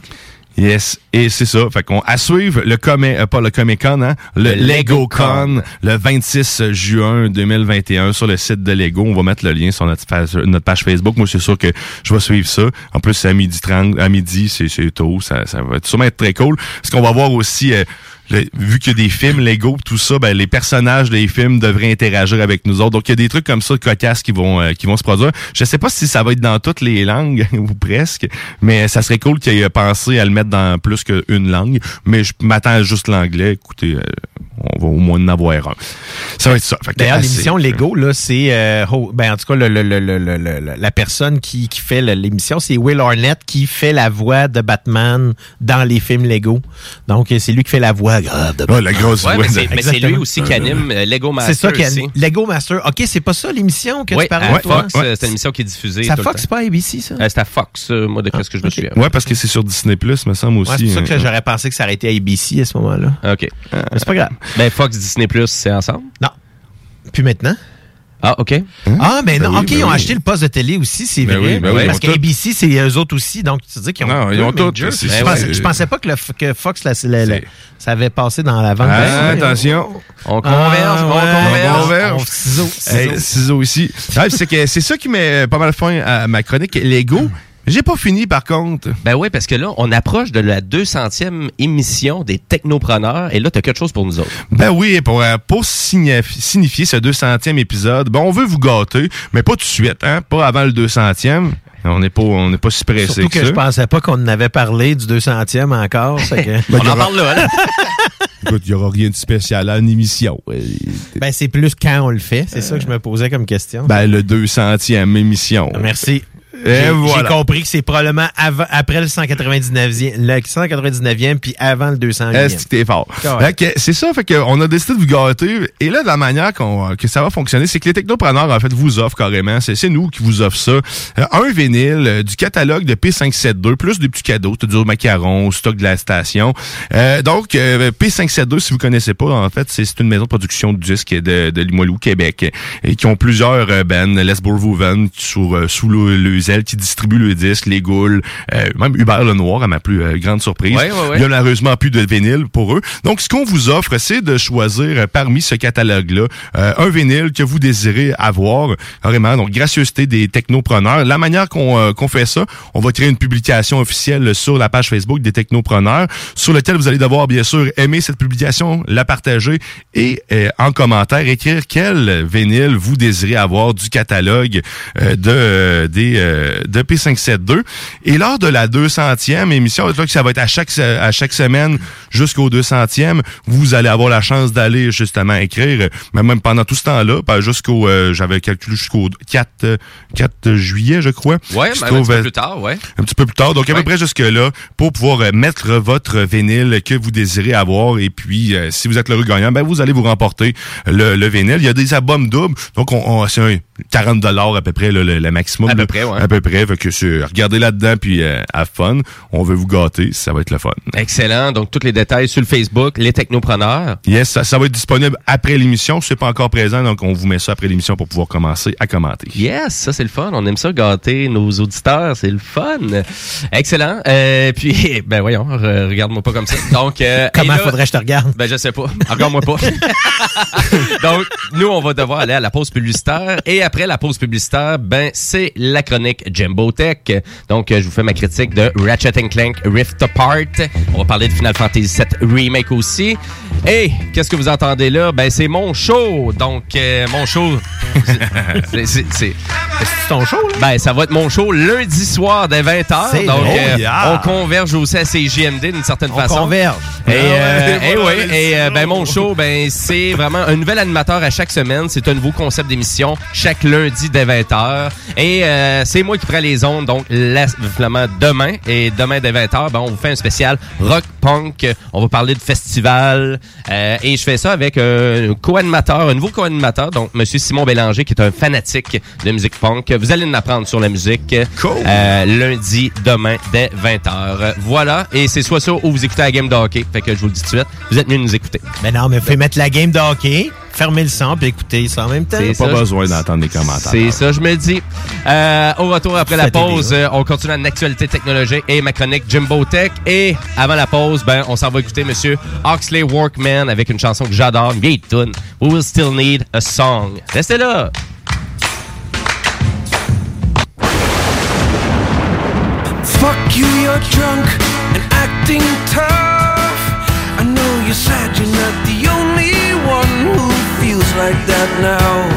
Yes, et c'est ça. Fait qu'on à suivre le Comic, euh, pas le Comic Con, hein, le, Le Lego Con, LegoCon. le 26 juin 2021 sur le site de Lego. On va mettre le lien sur notre page, notre page Facebook. Moi, c'est sûr que je vais suivre ça. En plus, c'est à midi 30, à midi, c'est, tôt. Ça, ça va sûrement être très cool. Parce qu'on va voir aussi, euh, vu qu'il y a des films Lego, tout ça, ben, les personnages des films devraient interagir avec nous autres. Donc, il y a des trucs comme ça, cocasses, qui vont, euh, qui vont se produire. Je sais pas si ça va être dans toutes les langues, ou presque, mais ça serait cool qu'il ait pensé à le mettre dans plus qu'une langue. Mais je m'attends à juste l'anglais. Écoutez, euh, on va au moins en avoir un. Ça va être ça. D'ailleurs, l'émission Lego, là, c'est euh, ho- ben en tout cas le, le- le- la personne qui, qui fait l'émission, c'est Will Arnett qui fait la voix de Batman dans les films Lego. Donc c'est lui qui fait la voix grave de Ah, la grosse Ouais, voix mais c'est, c'est lui aussi qui anime euh, Lego C'est Master ça qui a aussi. Lego Master. OK, c'est pas ça l'émission que Oui, tu parlais à toi? Fox, Ouais, euh, c'est une émission qui est diffusée C'est à Fox, le pas à ABC ça? Euh, c'est à Fox, euh, moi, de ce que je me souviens. Ouais, parce que c'est sur Disney Plus, me semble aussi. Ouais, c'est pour ça que hein. j'aurais pensé que ça aurait été à ABC à ce moment-là. OK. Mais c'est pas grave. Ben, Fox, Disney+, c'est ensemble? Non. Puis maintenant? Ah, OK. Ah, ben non, oui, OK, ben ils ont oui. acheté le poste de télé aussi, c'est Ben vrai. oui, ben oui, parce qu'ABC, c'est eux autres aussi, donc tu dis qu'ils ont. Non, ils ont tout, Je, pensais, je pensais pas que, le, que Fox, la, la- la- C'est- ça avait passé dans la vente. Ah, attention. On converge, Ah, on ouais, converge. on converge. on- ciseaux, Hey, ciseaux. ciseaux ici. C'est que c'est ça qui met pas mal fin à ma chronique. Lego. J'ai pas fini par contre. Ben oui, parce que là, on approche de la 200e émission des Technopreneurs, et là, t'as quelque chose pour nous autres. Ben oui, pour, euh, pour signifi- signifier ce 200e épisode, ben on veut vous gâter, mais pas tout de suite, hein, pas avant le 200e. On n'est pas, on n'est pas si pressé Surtout que ça. je pensais pas qu'on en avait parlé du 200e encore. que- Ben, On en parle là, là. Écoute, il y aura rien de spécial à l'émission. ben, c'est plus quand on le fait. C'est ça que je me posais comme question. Ben, le 200e émission. Merci. Voilà. j'ai compris que c'est probablement avant, après le 199e, le 199e, puis avant le 200e. Est-ce que t'es fort? C'est ça, fait qu'on a décidé de vous gâter. Et là, de la manière que ça va fonctionner, c'est que les technopreneurs, en fait, vous offrent carrément, c'est, c'est nous qui vous offrent ça, euh, un vinyle, euh, du catalogue de P572, plus des petits cadeaux, c'est-à-dire au macaron, au stock de la station. Euh, donc, euh, P572, si vous connaissez pas, en fait, c'est, c'est une maison de production de disques de, de Limoilou, Québec, et qui ont plusieurs euh, bands, Les Bourvouven, sous, euh, sous le, le Cluzel qui distribue le disque, les Goules, euh, même Hubert Lenoir, à ma plus euh, grande surprise. Ouais, ouais, ouais. Il y a malheureusement plus de vinyle pour eux. Donc, ce qu'on vous offre, c'est de choisir euh, parmi ce catalogue-là un vinyle que vous désirez avoir. Carrément, donc gracieuseté des technopreneurs. La manière qu'on fait ça, on va créer une publication officielle sur la page Facebook des technopreneurs, sur laquelle vous allez devoir, bien sûr, aimer cette publication, la partager et euh, en commentaire écrire quel vinyle vous désirez avoir du catalogue euh, de euh, des euh, de P572. Et lors de la 200e émission, là, que ça va être à chaque à chaque semaine jusqu'au 200e, vous allez avoir la chance d'aller justement écrire, mais même pendant tout ce temps-là, pas jusqu'au euh, j'avais calculé jusqu'au 4 euh, 4 juillet, je crois. Ouais, Jusqu'au même un petit peu plus tard, ouais. un petit peu plus tard. Donc, à Ouais. peu près jusque-là, pour pouvoir euh, mettre votre vinyle que vous désirez avoir. Et puis, euh, si vous êtes le gagnant, ben, vous allez vous remporter le, le vinyle. Il y a des albums doubles. Donc, on, on- c'est un 40 à peu près, le, le- le maximum. À peu là. près, ouais. À peu près. Fait que c'est- regardez là-dedans, puis euh, have fun. On veut vous gâter. Ça va être le fun. Excellent. Donc, tous les détails sur le Facebook, les technopreneurs. Yes, ça, ça va être disponible après l'émission. C'est pas encore présent, donc on vous met ça après l'émission pour pouvoir commencer à commenter. Yes, ça c'est le fun. On aime ça gâter nos auditeurs, c'est le fun. Excellent. Euh, puis, ben voyons, re- regarde-moi pas comme ça. Donc, euh, Comment là- faudrait que je te regarde? Ben je sais pas. Regarde-moi pas. Donc, nous on va devoir aller à la pause publicitaire et après la pause publicitaire, ben c'est la chronique Jimbo Tech. Donc, euh, je vous fais ma critique de Ratchet Clank Rift Apart. On va parler de Final Fantasy VII Remake aussi. Et qu'est-ce que vous entendez là? Ben c'est mon show. Donc, euh, mon show. c'est- c'est- c'est C'est ton show, là? ben, ça va être mon show lundi soir dès 20h. C'est Donc, euh, yeah. on converge aussi à CJMD d'une certaine On façon. converge. Et, euh, Ah ouais, et voilà, ouais, les et euh, ben mon show, ben c'est vraiment un nouvel animateur à chaque semaine. C'est un nouveau concept d'émission chaque lundi dès 20h. Et euh, c'est moi qui prends les ondes, donc vraiment demain. Et demain dès 20h, ben on vous fait un spécial rock punk. On va parler de festival. Euh, et je fais ça avec un co-animateur, un nouveau co-animateur, donc Monsieur Simon Bélanger, qui est un fanatique de musique punk. Vous allez en apprendre sur la musique. Cool. Euh, lundi, demain, dès 20h. Voilà. Et c'est soit ça ou vous écoutez la game de hockey. Fait que je vous le dis tout de suite. Vous êtes venus nous écouter. Mais non, mais faut mettre la game de hockey, fermer le son, puis écouter ça en même temps. C'est Pas ça, besoin d'entendre des commentaires. C'est ça, je me dis. Euh, au retour après la pause, euh, on continue en actualité technologique et ma chronique Jimbo Tech. Et avant la pause, ben, on s'en va écouter Monsieur Oxley Workman avec une chanson que j'adore, une vieille tune. We will still need a song. Restez là. Fuck you, you're drunk and acting tough. I know you said you're not the only like that now.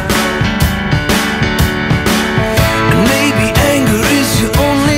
And maybe anger is your only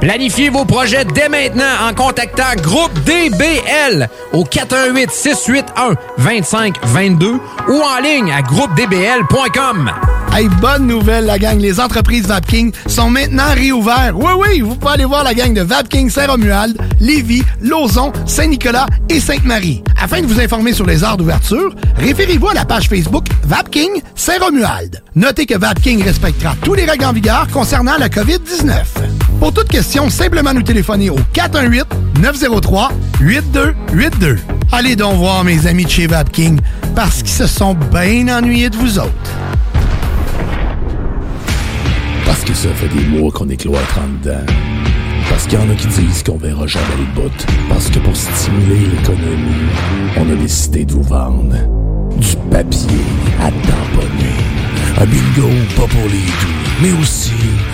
Planifiez vos projets dès maintenant en contactant Groupe DBL au 418 681 2522 ou en ligne à groupedbl.com. Hey, bonne nouvelle, la gang. Les entreprises Vapking sont maintenant réouvertes. Oui, oui, vous pouvez aller voir la gang de Vapking Saint-Romuald, Lévis, Lauson, Saint-Nicolas et Sainte-Marie. Afin de vous informer sur les heures d'ouverture, référez-vous à la page Facebook Vapking Saint-Romuald. Notez que Vapking respectera tous les règles en vigueur concernant la COVID-19. Pour toute question, simplement nous téléphoner au 418-903-8282. Allez donc voir mes amis de chez Vapking parce qu'ils se sont bien ennuyés de vous autres. Parce que ça fait des mois qu'on est cloître en dedans. Parce qu'il y en a qui disent qu'on verra jamais le bout. Parce que pour stimuler l'économie, on a décidé de vous vendre du papier à tamponner. Un bingo pas pour les doux, mais aussi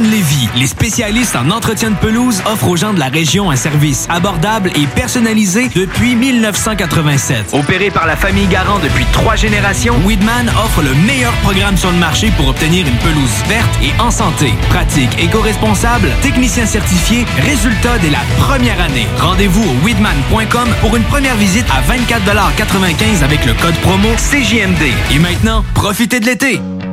Lévy, les spécialistes en entretien de pelouse, offrent aux gens de la région un service abordable et personnalisé depuis 1987. Opéré par la famille Garant depuis trois générations, Weedman offre le meilleur programme sur le marché pour obtenir une pelouse verte et en santé. Pratique éco-responsable, technicien certifié, résultat dès la première année. Rendez-vous au weedman.com pour une première visite à 24,95 avec le code promo CJMD. Et maintenant, profitez de l'été!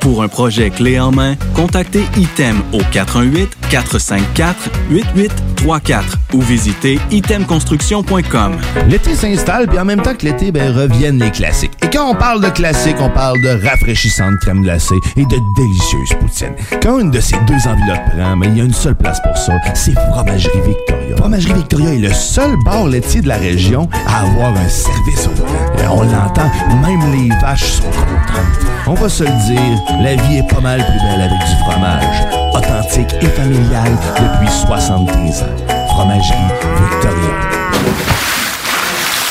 Pour un projet clé en main, contactez ITEM au 418-454-8834 ou visitez itemconstruction.com. L'été s'installe, puis en même temps que l'été, ben, reviennent les classiques. Et quand on parle de classiques, on parle de rafraîchissantes crème glacée et de délicieuses poutines. Quand une de ces deux enveloppes prend, mais il y a une seule place pour ça, c'est Fromagerie Fromagerie Victoria est le seul bar laitier de la région à avoir un service au volant. Et on l'entend, même les vaches sont contentes. On va se le dire, la vie est pas mal plus belle avec du fromage. Authentique et familial depuis 75 ans. Fromagerie Victoria.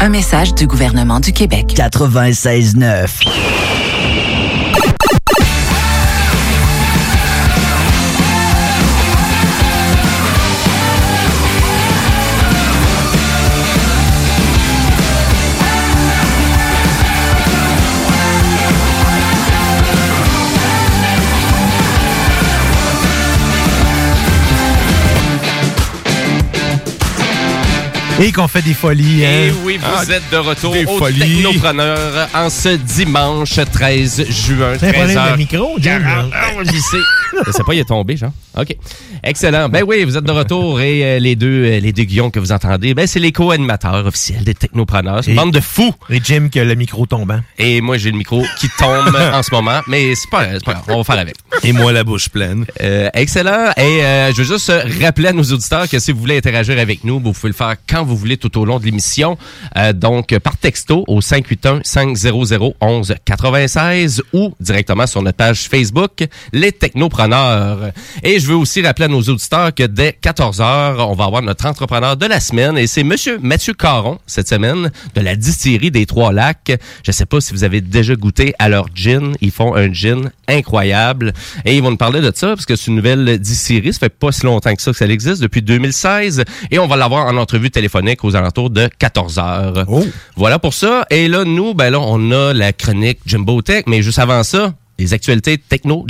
Un message du gouvernement du Québec. 96.9. Et qu'on fait des folies. Et hein. oui, vous Ah, êtes de retour des au folies. Technopreneur en ce dimanche 13 juin. C'est un problème 13 de micro, sait. Je sais pas, il est tombé, genre. OK. Excellent. Ben oui, vous êtes de retour et euh, les deux euh, les deux Guillaume que vous entendez, ben c'est les co-animateurs officiels des Technopreneurs. C'est une Et- bande de fous. Et Jim qui a le micro tombant. Et moi, j'ai le micro qui tombe en ce moment, mais c'est pas, grave, on va faire avec. Et moi, la bouche pleine. Euh, excellent. Et euh, je veux juste rappeler à nos auditeurs que si vous voulez interagir avec nous, vous pouvez le faire quand vous voulez tout au long de l'émission. Euh, donc, par texto au 581-500-1196 ou directement sur notre page Facebook, Les Technopreneurs. Et je veux aussi rappeler à nos auditeurs que dès 14h, on va avoir notre entrepreneur de la semaine et c'est Monsieur Mathieu Caron cette semaine de la distillerie des Trois Lacs. Je sais pas si vous avez déjà goûté à leur gin. Ils font un gin incroyable et ils vont nous parler de ça parce que c'est une nouvelle distillerie. Ça fait pas si longtemps que ça que ça existe depuis 2016 et on va l'avoir en entrevue téléphonique aux alentours de 14 heures. Voilà pour ça. Et là, nous, ben là, on a la chronique Jimbo Tech, mais juste avant ça, les actualités techno.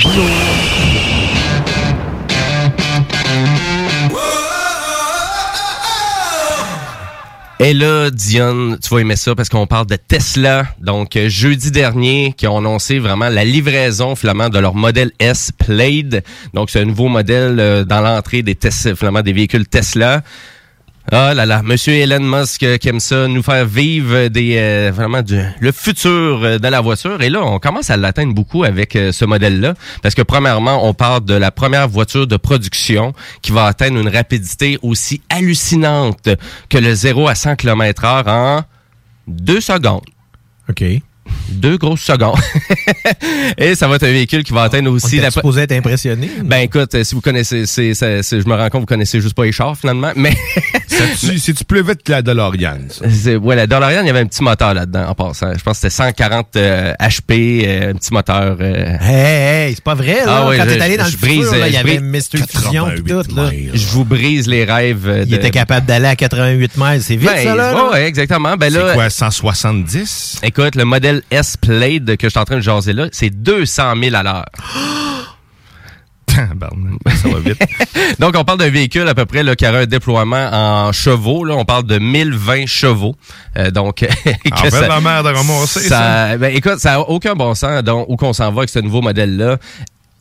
Et là, Diane, tu vas aimer ça parce qu'on parle de Tesla. Donc, jeudi dernier, qui ont annoncé vraiment la livraison, finalement, de leur modèle S Plaid. Donc, c'est un nouveau modèle euh, dans l'entrée des Tesla, finalement, des véhicules Tesla. Ah là là, Monsieur Elon Musk euh, qui aime ça, nous faire vivre des euh, vraiment du, le futur euh, de la voiture. Et là, on commence à l'atteindre beaucoup avec euh, ce modèle-là, parce que premièrement, on parle de la première voiture de production qui va atteindre une rapidité aussi hallucinante que le 0 à 100 km/h en deux secondes. OK. Deux grosses secondes. Et ça va être un véhicule qui va atteindre aussi On la supposé être impressionné. ben écoute, si vous connaissez, c'est, je me rends compte que vous connaissez juste pas les chars finalement, mais Si tu plus vite que la DeLorean, ça? ouais, la DeLorean, il y avait un petit moteur là-dedans en passant. Je pense que c'était 140 euh, HP, euh, un petit moteur. euh, Hey, hey, c'est pas vrai, là. Ah ouais, Quand t'es allé dans le futur, là, euh, il y avait Mr. Fusion pis tout, là. Je vous brise les rêves. euh, Il de- était capable d'aller à 88 miles. C'est vite, Ben, ça, là? là? ouais, exactement. Ben là, C'est quoi, 170? écoute, le modèle S Plaid que je suis en train de jaser là, c'est 200 000 à l'heure. ça va vite. Donc, on parle d'un véhicule à peu près là, qui aurait un déploiement en chevaux. Là, on parle de 1020 chevaux. Euh, donc, que En fait, ça- la merde à ramasser, ça. Ben, écoute, ça n'a aucun bon sens donc, où qu'on s'en va avec ce nouveau modèle-là.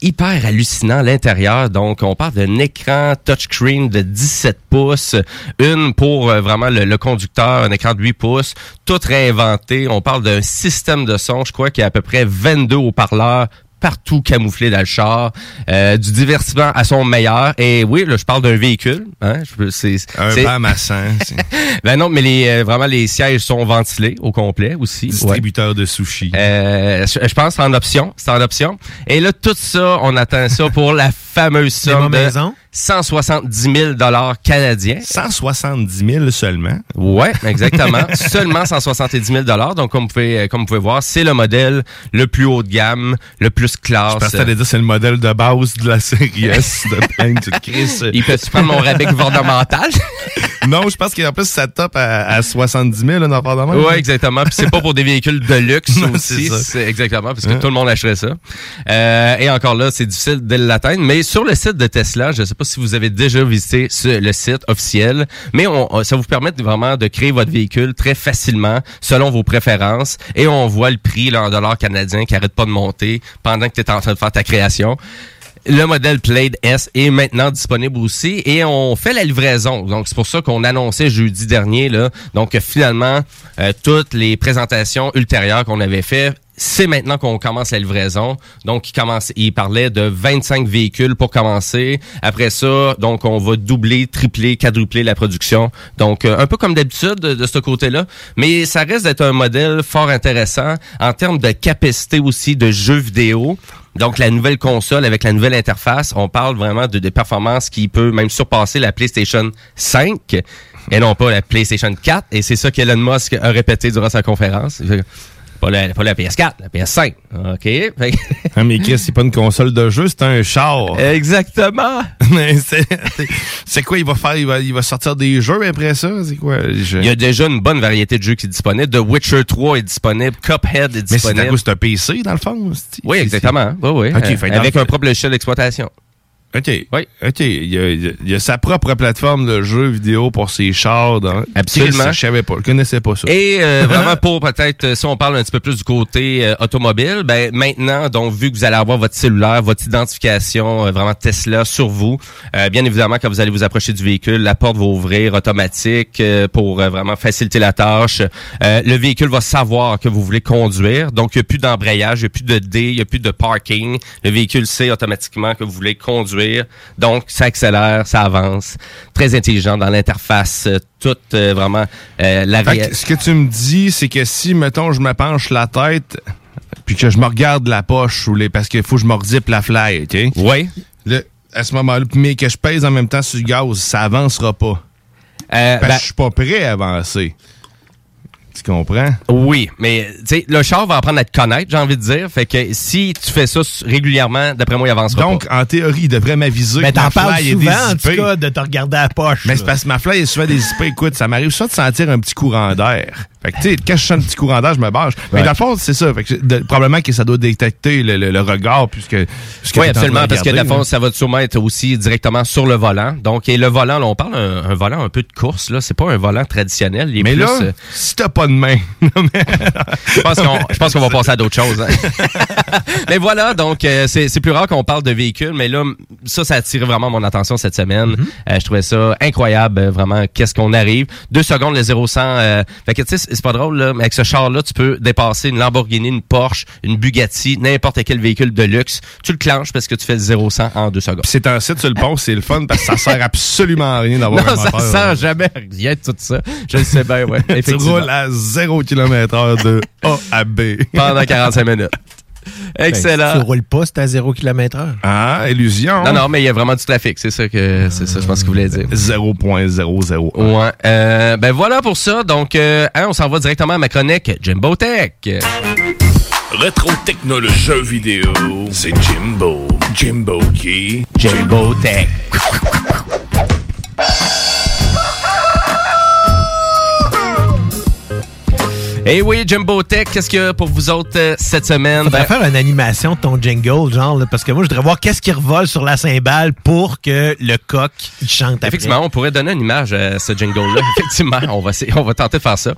Hyper hallucinant l'intérieur. Donc, on parle d'un écran touchscreen de 17 pouces, une pour euh, vraiment le, le conducteur, un écran de 8 pouces, tout réinventé. On parle d'un système de son, je crois, qui a à peu près 22 haut-parleurs partout camouflé dans le char, euh, du divertissement à son meilleur. Et oui, là, je parle d'un véhicule. Hein, je peux- c'est, Un 100. c'est ben non, mais les, euh, vraiment, les sièges sont ventilés au complet aussi. Distributeur de sushi. Euh, je je pense que c'est en option. C'est en option. Et là, tout ça, on attend ça pour la fameuse somme de maison? 170 000 canadiens. 170 000 seulement. Ouais, exactement. Seulement 170 000 Donc, comme vous pouvez, euh, comme vous pouvez voir, c'est le modèle le plus haut de gamme, le plus classe. Je pense que dire c'est le modèle de base de la série S de Plain to Chris. Il peut-tu prendre mon rabais gouvernemental? non, je pense qu'en plus, ça top à, à 70 000, là, dans le même. Oui, exactement. Puis c'est pas pour des véhicules de luxe Non, aussi. c'est exactement, parce que Hein? tout le monde achèterait ça. Euh, et encore là, c'est difficile de l'atteindre. Mais sur le site de Tesla, je sais pas si vous avez déjà visité ce- le site officiel, mais on, ça vous permet vraiment de créer votre véhicule très facilement, selon vos préférences. Et on voit le prix là, en dollars canadiens qui arrête pas de monter pendant que tu es en train de faire ta création. Le modèle Plaid S est maintenant disponible aussi et on fait la livraison. Donc c'est pour ça qu'on annonçait jeudi dernier là. Donc finalement euh, toutes les présentations ultérieures qu'on avait fait c'est maintenant qu'on commence la livraison. Donc, il commence, il parlait de 25 véhicules pour commencer. Après ça, donc, on va doubler, tripler, quadrupler la production. Donc, euh, un peu comme d'habitude de, ce côté-là. Mais ça reste d'être un modèle fort intéressant en termes de capacité aussi de jeux vidéo. Donc, la nouvelle console avec la nouvelle interface, on parle vraiment de, de performances qui peut même surpasser la PlayStation 5 et non pas la PlayStation 4. Et c'est ça qu'Elon Musk a répété durant sa conférence. Pas la, pas la PS4, la PS5. OK? Ah, mais Chris, c'est pas une console de jeu, c'est un char. Exactement. C'est c'est quoi, il va faire? Il va, il va sortir des jeux après ça? C'est quoi? Je- Il y a déjà une bonne variété de jeux qui est disponible. The Witcher 3 est disponible. Cuphead est Mais c'est disponible. cause d'un PC, dans le fond? c'est- Oui, exactement. Oui, oui. Euh, avec le- un propre logiciel d'exploitation. OK. Oui. OK. Il y, a, il y a sa propre plateforme de jeu vidéo pour ses chars. Dans... Absolument. Je savais pas. Je connaissais pas ça. Et euh, vraiment pour peut-être, euh, si on parle un petit peu plus du côté euh, automobile, ben maintenant, donc vu que vous allez avoir votre cellulaire, votre identification euh, vraiment Tesla sur vous, euh, bien évidemment quand vous allez vous approcher du véhicule, la porte va ouvrir automatique euh, pour euh, vraiment faciliter la tâche. Euh, le véhicule va savoir que vous voulez conduire, donc il n'y a plus d'embrayage, il n'y a plus de D, il n'y a plus de parking. Le véhicule sait automatiquement que vous voulez conduire, donc ça accélère, ça avance. Très intelligent dans l'interface, euh, toute euh, vraiment euh, la que ce que tu me dis, c'est que si, mettons, je me penche la tête, puis que je me regarde la poche, ou les, parce qu'il faut que je me redippe la fly, OK? Oui. à ce moment-là, mais que je pèse en même temps sur le gaz, ça avancera pas. Euh, Parce que ben- je suis pas prêt à avancer. Tu comprends? Oui, mais tu sais, le char va apprendre à te connaître, j'ai envie de dire. Fait que si tu fais ça régulièrement, d'après moi, il avancera Donc, en théorie, il devrait m'aviser Mais que ma t'en parles souvent, en tout cas, de te regarder à la poche. Mais c'est parce que ma fly est souvent dézippée. Écoute, ça m'arrive souvent de sentir un petit courant d'air. Fait que, tu sais, quand je sens un petit courant d'air, je me bâche. Mais dans le fond, c'est ça. Fait que, de- probablement que ça doit détecter le, le- le regard puisque... puisque Oui, absolument, parce que de la regarder, fond, ça va sûrement être aussi directement sur le volant. Donc, et le volant, là, on parle un, un volant un peu de course, là. C'est pas un volant traditionnel. Il est Mais plus, là, euh, si t'as pas de main... je pense qu'on je pense qu'on va passer à d'autres choses. hein. mais voilà, donc euh, c'est c'est plus rare qu'on parle de véhicules, mais là, ça, ça a attiré vraiment mon attention cette semaine. Mm-hmm. Euh, je trouvais ça incroyable, euh, vraiment, qu'est-ce qu'on arrive. Deux secondes, le 0-100. euh, fait que, tu sais, c'est pas drôle, là, mais avec ce char-là, tu peux dépasser une Lamborghini, une Porsche, une Bugatti, n'importe quel véhicule de luxe. Tu le clenches parce que tu fais le 0-100 en deux secondes. C'est un site sur le pont, c'est le fun parce que ça sert absolument à rien d'avoir un ça moteur. sert jamais à rien de tout ça. Je le sais bien, ouais. tu roules à 0 km heure de A à B. Pendant 45 minutes. Excellent. Ben, tu roules pas, c'est à 0 km heure. Ah, illusion. Non, non, mais il y a vraiment du trafic. C'est ça que c'est ça, je pense que vous voulez dire. 0.00. Ouais. Euh, ben voilà pour ça. Donc, euh, hein, on s'en va directement à ma chronique Jimbo Tech. Rétro technologie jeux vidéo, c'est Jimbo. Jimbo qui? Jimbo Tech. Eh oui, Jimbo Tech, qu'est-ce qu'il y a pour vous autres euh, cette semaine? Faudrait Ben, faire une animation de ton jingle, genre, là, parce que moi, je voudrais voir qu'est-ce qui revole sur la cymbale pour que le coq, il chante après. Effectivement, on pourrait donner une image à ce jingle-là. Effectivement, on va, essayer- on va tenter de faire ça.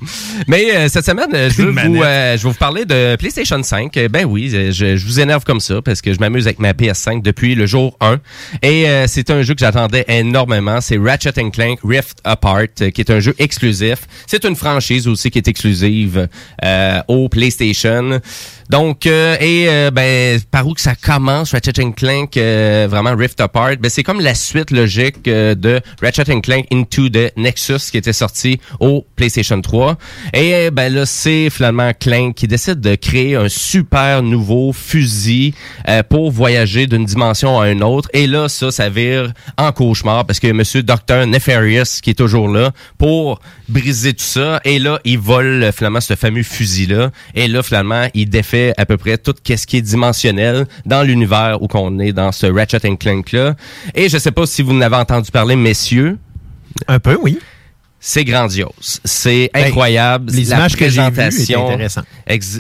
Mais euh, cette semaine, je veux, vous, euh, je vais vous parler de PlayStation 5. Euh, Ben oui, je, je vous énerve comme ça parce que je m'amuse avec ma PS5 depuis le jour 1. Et euh, c'est un jeu que j'attendais énormément. C'est Ratchet Clank Rift Apart, euh, qui est un jeu exclusif. C'est une franchise aussi qui est exclusive euh, au PlayStation. Donc, euh, et euh, ben, par où que ça commence, Ratchet Clank, euh, vraiment Rift Apart, ben, c'est comme la suite logique euh, de Ratchet Clank Into the Nexus qui était sorti au PlayStation 3. Et euh, ben là, c'est finalement Clank qui décide de créer un super nouveau fusil euh, pour voyager d'une dimension à une autre. Et là, ça, ça vire en cauchemar parce que Monsieur Dr. Nefarious qui est toujours là pour briser tout ça. Et là, il vole finalement ce fameux fusil-là. Et là, finalement, il défait à peu près tout ce qui est dimensionnel dans l'univers où qu'on est dans ce Ratchet Clank-là. Et je sais pas si vous en avez entendu parler, messieurs. Un peu, oui. C'est grandiose. C'est Ben, incroyable. les La images que j'ai vues présentation,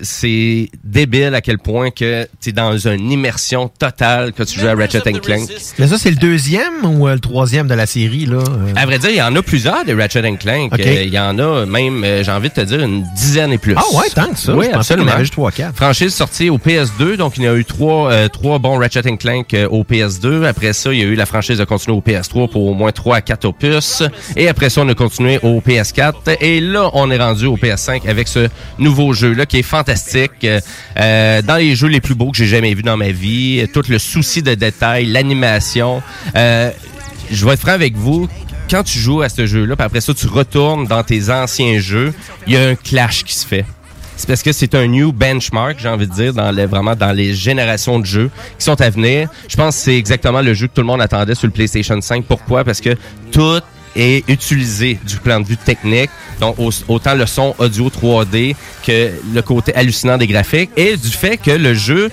C'est débile à quel point que tu es dans une immersion totale quand tu joues à Ratchet Clank. Mais ça, c'est le deuxième ou euh, le troisième de la série, là? euh? À vrai dire, il y en a plusieurs des Ratchet Clank. Euh, Il y en a même, euh, j'ai envie de te dire, une dizaine et plus. Ah ouais, tant que ça. Oui, Je absolument. avait juste trois, quatre. Franchise sortie au PS2, donc il y a eu trois, euh, trois bons Ratchet Clank au PS2. Après ça, il y a eu la franchise de continuer au PS3 pour au moins 3 à 4 opus. Et après ça, on a continué au PS4. Et là, on est rendu au PS5 avec ce nouveau jeu-là qui est fantastique. Euh, euh, dans les jeux les plus beaux que j'ai jamais vus dans ma vie. Tout le souci de détail, l'animation. Euh, je vais être franc avec vous. Quand tu joues à ce jeu-là, puis après ça, tu retournes dans tes anciens jeux, il y a un clash qui se fait. C'est parce que c'est un new benchmark, j'ai envie de dire, dans les, vraiment dans les générations de jeux qui sont à venir. Je pense que c'est exactement le jeu que tout le monde attendait sur le PlayStation 5. Pourquoi? Parce que tout est utilisé du plan de vue technique. Donc, au- autant le son audio 3D que le côté hallucinant des graphiques et du fait que le jeu,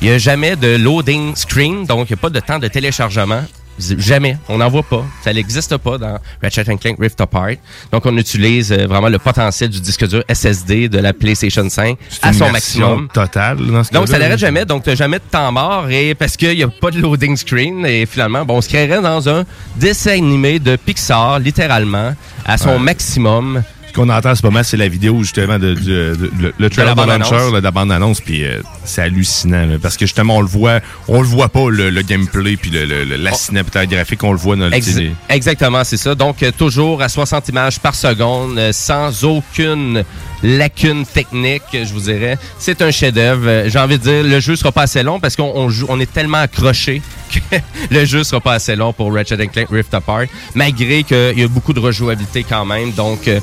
il n'y a jamais de loading screen, donc il n'y a pas de temps de téléchargement Jamais. On n'en voit pas. Ça n'existe pas dans Ratchet Clank Rift Apart. Donc, on utilise euh, vraiment le potentiel du disque dur SSD de la PlayStation 5 à son maximum. ce Donc, ça n'arrête jamais. Donc, tu jamais de temps mort et parce qu'il n'y a pas de loading screen. Et finalement, bon, on se créerait dans un dessin animé de Pixar, littéralement, à son Ouais. maximum. Ce qu'on entend, c'est pas mal, c'est la vidéo justement de, de- le, le trailer la de launcher, là, de la bande annonce, puis euh, c'est hallucinant là, parce que justement on le voit, on le voit pas le, le gameplay puis le, le- la cinématique graphique, on le voit dans le Ex- télé. exactement, c'est ça. Donc, euh, toujours à 60 images par seconde, euh, sans aucune lacune technique, je vous dirais. C'est un chef-d'œuvre. Euh, J'ai envie de dire, le jeu sera pas assez long parce qu'on on joue, on est tellement accroché que le jeu sera pas assez long pour Ratchet Clank Rift Apart, malgré qu'il y a beaucoup de rejouabilité quand même. Donc, euh,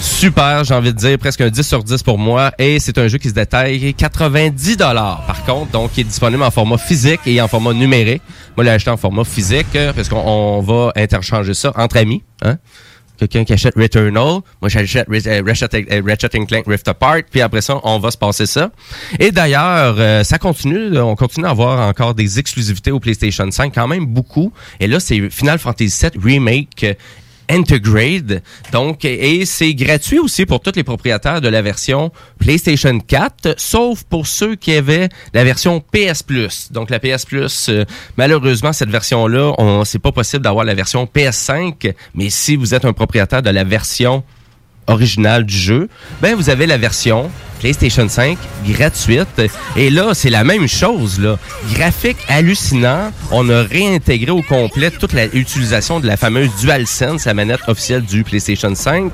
Super, j'ai envie de dire, presque un 10 sur 10 pour moi. Et c'est un jeu qui se détaille 90 dollars par contre. Donc, il est disponible en format physique et en format numérique. Moi, je l'ai acheté en format physique euh, parce qu'on on va interchanger ça entre amis. Hein? Quelqu'un qui achète Returnal, moi j'achète euh, Ratchet, euh, Clank Rift Apart, puis après ça, on va se passer ça. Et d'ailleurs, ça continue, on continue à avoir encore des exclusivités au PlayStation 5, quand même beaucoup. Et là, c'est Final Fantasy VII Remake Integrate. Donc, et c'est gratuit aussi pour tous les propriétaires de la version PlayStation 4, sauf pour ceux qui avaient la version PS Plus. Donc, la PS Plus, euh, malheureusement, cette version-là, on c'est pas possible d'avoir la version PS5, mais si vous êtes un propriétaire de la version originale du jeu, ben vous avez la version PlayStation 5 gratuite. Et là, c'est la même chose. Là. Graphique hallucinant. On a réintégré au complet toute l'utilisation de la fameuse DualSense, la manette officielle du PlayStation 5.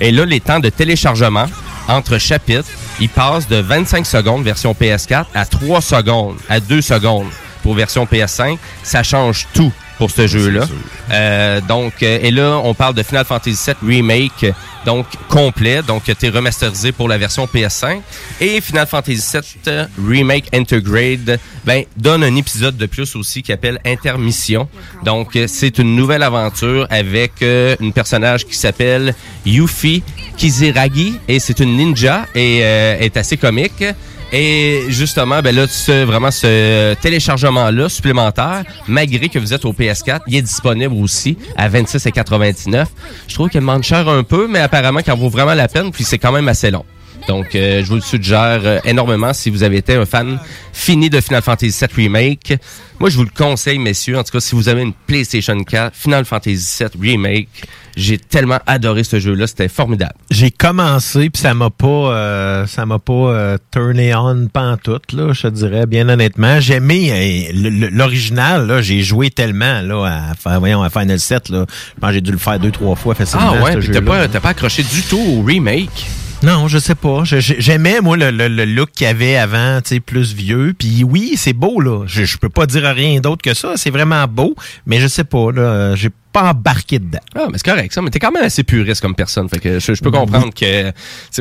Et là, les temps de téléchargement entre chapitres, ils passent de 25 secondes version PS4 à 3 secondes, à 2 secondes pour version PS5. Ça change tout pour ce jeu-là. Euh, donc, euh, et là, on parle de Final Fantasy VII Remake, donc complet, donc qui a été remasterisé pour la version PS5. Et Final Fantasy VII euh, Remake Intergrade, ben, donne un épisode de plus aussi qui appelle Intermission. Donc, euh, c'est une nouvelle aventure avec euh, une personnage qui s'appelle Yuffie Kiziragi et c'est une ninja et euh, est assez comique. Et justement, ben là, ce, vraiment ce téléchargement-là supplémentaire, malgré que vous êtes au PS4, il est disponible aussi à 26,99. Je trouve qu'il demande cher un peu, mais apparemment qu'il en vaut vraiment la peine, puis c'est quand même assez long. Donc, euh, je vous le suggère euh, énormément si vous avez été un fan fini de Final Fantasy VII Remake. Moi, je vous le conseille, messieurs. En tout cas, si vous avez une PlayStation 4, Final Fantasy VII Remake, j'ai tellement adoré ce jeu-là. C'était formidable. J'ai commencé puis ça m'a pas euh, ça m'a pas euh, turné on pantoute là, je te dirais bien honnêtement. J'ai aimé euh, l'original là, j'ai joué tellement là à voyons à Final 7 là. Je pense que j'ai dû le faire deux trois fois facilement Ah ouais, t'as pas, t'as pas accroché du tout au remake? Non, je sais pas. J'aimais, moi, le, le- le look qu'il y avait avant, tu sais, plus vieux. Puis oui, c'est beau, là. Je, je peux pas dire rien d'autre que ça. C'est vraiment beau. Mais je sais pas, là. J'ai pas embarqué dedans. Ah, mais c'est correct, ça. Mais t'es quand même assez puriste comme personne. Fait que je, je peux comprendre que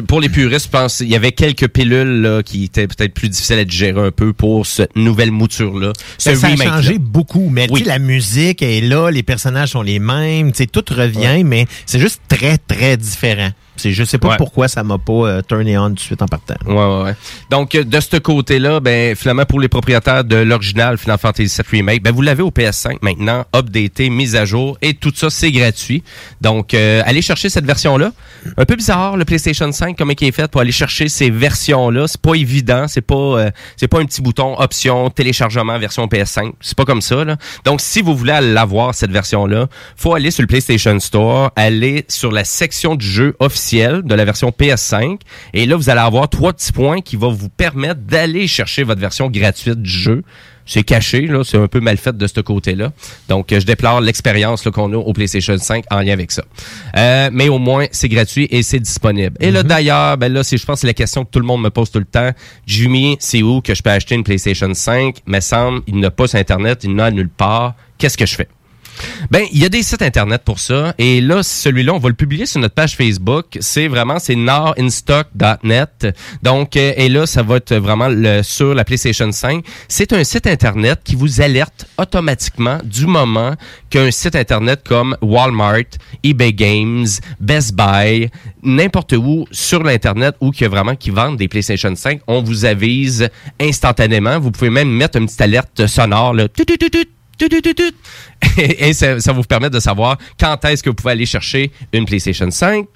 pour les puristes, je pense il y avait quelques pilules là, qui étaient peut-être plus difficiles à digérer un peu pour cette nouvelle mouture-là. Ben, ça a changé beaucoup, mais Oui. la musique est là, les personnages sont les mêmes, tu sais, tout revient, mais c'est juste très, très différent. C'est, je sais pas Ouais. pourquoi ça m'a pas euh, turné on tout de suite en partant. Ouais, ouais, ouais. Donc, euh, de ce côté-là, ben, finalement, pour les propriétaires de l'original Final Fantasy VII Remake, ben, vous l'avez au PS5 maintenant, updaté, mise à jour, et tout ça, c'est gratuit. Donc, euh, allez chercher cette version-là. Un peu bizarre, le PlayStation 5, comment il est fait pour aller chercher ces versions-là. C'est pas évident, c'est pas, euh, c'est pas un petit bouton option, téléchargement, version PS5. C'est pas comme ça, là. Donc, si vous voulez l'avoir, cette version-là, faut aller sur le PlayStation Store, aller sur la section du jeu officiel de la version PS5, et là, vous allez avoir trois petits points qui vont vous permettre d'aller chercher votre version gratuite du jeu. C'est caché, là, c'est un peu mal fait de ce côté-là. Donc, euh, je déplore l'expérience là, qu'on a au PlayStation 5 en lien avec ça. Euh, mais au moins, c'est gratuit et c'est disponible. Et là, d'ailleurs, ben là, c'est, je pense que c'est la question que tout le monde me pose tout le temps. Jimmy, c'est où que je peux acheter une PlayStation 5? Me semble, il n'a pas sur Internet, il n'a nulle part. Qu'est-ce que je fais? Ben, il y a des sites internet pour ça. Et là, celui-là, on va le publier sur notre page Facebook. C'est vraiment, c'est norinstock.net. Donc, euh, et là, ça va être vraiment le, sur la PlayStation 5. C'est un site internet qui vous alerte automatiquement du moment qu'un site internet comme Walmart, eBay Games, Best Buy, n'importe où sur l'internet ou qui vraiment qui vendent des PlayStation 5, on vous avise instantanément. Vous pouvez même mettre une petite alerte sonore, là, Et, et ça, ça va vous permettre de savoir quand est-ce que vous pouvez aller chercher une PlayStation 5.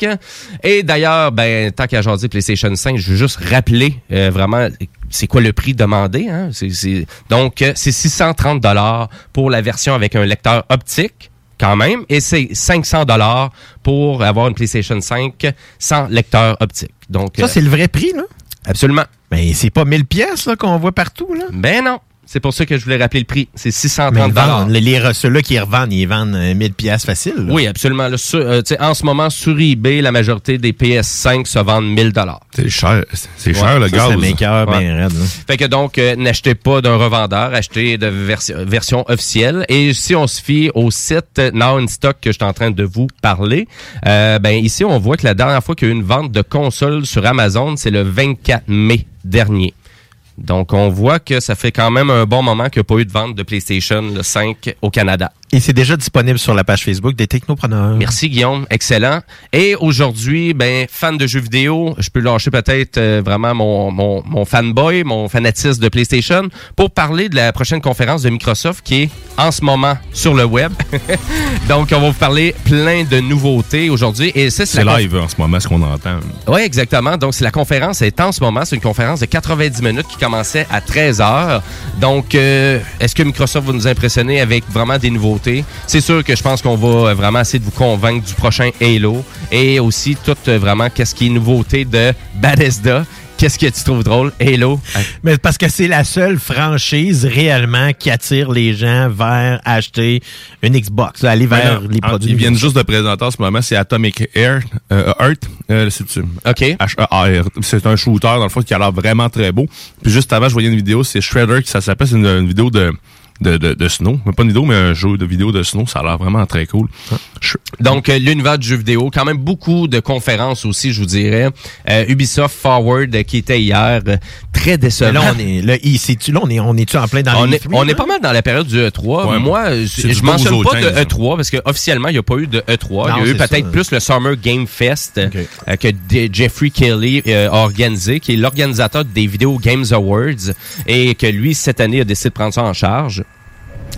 Et d'ailleurs, ben, tant qu'à jaser PlayStation 5, je veux juste rappeler euh, vraiment c'est quoi le prix demandé. Hein? C'est- c'est- donc, euh, c'est 630 dollars pour la version avec un lecteur optique quand même, et c'est 500 dollars pour avoir une PlayStation 5 sans lecteur optique. Donc, Ça, euh, c'est le vrai prix, là? Absolument. Mais c'est pas 1000 pièces là qu'on voit partout, là? Ben non. C'est pour ça que je voulais rappeler le prix. C'est Mais 630 ils dollars. les, ceux-là qui revendent, ils vendent euh, 1000 pièces facile. là. Oui, absolument. Là, sur- euh, en ce moment, sur eBay, la majorité des PS5 se vendent 1000 dollars. C'est cher. C'est cher, le ça, gaz. c'est ben. Fait que donc, euh, n'achetez pas d'un revendeur, achetez de version, version officielle. Et si on se fie au site Now in Stock que je suis en train de vous parler, euh, ben ici, on voit que la dernière fois qu'il y a eu une vente de console sur Amazon, c'est le 24 mai dernier. Donc, on voit que ça fait quand même un bon moment qu'il n'y a pas eu de vente de PlayStation le 5 au Canada. Et c'est déjà disponible sur la page Facebook des Technopreneurs. Merci Guillaume, excellent. Et aujourd'hui, ben fan de jeux vidéo, je peux lâcher peut-être euh, vraiment mon, mon, mon fanboy, mon fanatisme de PlayStation pour parler de la prochaine conférence de Microsoft qui est en ce moment sur le web. Donc on va vous parler plein de nouveautés aujourd'hui et ça c'est C'est conf- live en ce moment, ce qu'on entend. oui, exactement. Donc, c'est la conférence est en ce moment. C'est une conférence de 90 minutes qui commençait à 13 heures. Donc, euh, est-ce que Microsoft va nous impressionner avec vraiment des nouveautés? C'est sûr que je pense qu'on va euh, vraiment essayer de vous convaincre du prochain Halo et aussi tout euh, vraiment qu'est-ce qui est nouveauté de Bethesda? Qu'est-ce que tu trouves drôle? Halo? Mais parce que c'est la seule franchise réellement qui attire les gens vers acheter une Xbox, là, aller vers Ben, les produits. Ils viennent juste de présenter en ce moment, c'est Atomic Air, euh, Heart, euh, c'est-tu? OK. H-E-A-R. C'est un shooter, dans le fond, qui a l'air vraiment très beau. Puis juste avant, je voyais une vidéo, c'est Shredder, qui ça s'appelle, c'est une, une vidéo de, de, de, de Snow. Mais pas une vidéo, mais un jeu de vidéo de Snow. Ça a l'air vraiment très cool. Je- Donc, euh, l'univers du jeu vidéo, quand même beaucoup de conférences aussi, je vous dirais. Euh, Ubisoft Forward euh, qui était hier, euh, très Mais décevant. là, on est, là, ici-tu, là, on est, on est-tu en plein dans on les est, on est pas mal dans la période du E3. Ouais, Moi, je mentionne pas de automne, ça. E3 parce que officiellement il n'y a pas eu de E3. Non, il y a eu peut-être plus le Summer Game Fest euh, que D- Jeffrey Kelly euh, a organisé, qui est l'organisateur des Video Games Awards et que lui cette année a décidé de prendre ça en charge.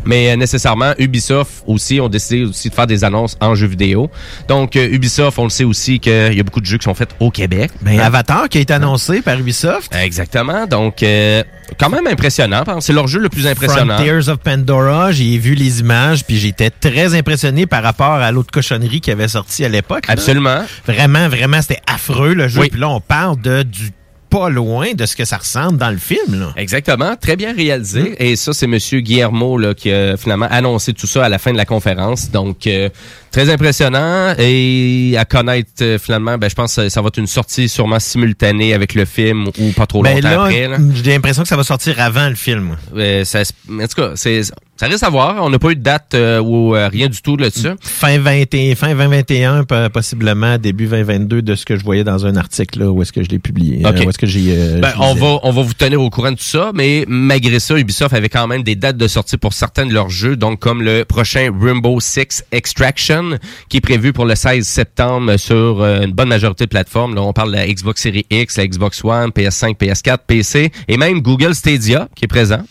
Mais euh, nécessairement, Ubisoft aussi ont décidé aussi de faire des annonces en jeux vidéo. Donc, euh, Ubisoft, on le sait aussi qu'il y a beaucoup de jeux qui sont faits au Québec. Ben, Hein? Avatar qui a été annoncé par Ubisoft. Exactement. Donc, euh, quand même impressionnant. C'est leur jeu le plus impressionnant. Frontiers of Pandora, j'ai vu les images, puis j'étais très impressionné par rapport à l'autre cochonnerie qui avait sorti à l'époque. là. Absolument. Vraiment, vraiment, c'était affreux le jeu. Oui. Puis là, on parle de du pas loin de ce que ça ressemble dans le film. Là. Exactement, très bien réalisé. Mm. Et ça, c'est Monsieur Guillermo là, qui a finalement annoncé tout ça à la fin de la conférence. Donc, euh, très impressionnant. Et à connaître, euh, finalement, ben, je pense que ça va être une sortie sûrement simultanée avec le film ou pas trop Ben longtemps là, après. là. j'ai l'impression que ça va sortir avant le film. Euh, ça, en tout cas, c'est, ça reste à voir. On n'a pas eu de date euh, ou euh, rien du tout là-dessus. Fin 21, fin 2021, po- possiblement début 2022 de ce que je voyais dans un article là, où est-ce que je l'ai publié. Où est-ce que j'ai Ben, on va on va vous tenir au courant de tout ça, mais malgré ça, Ubisoft avait quand même des dates de sortie pour certains de leurs jeux, donc comme le prochain Rainbow Six Extraction, qui est prévu pour le 16 septembre sur euh, une bonne majorité de plateformes. Là, on parle de la Xbox Series X, la Xbox One, PS5, PS4, PC, et même Google Stadia qui est présent.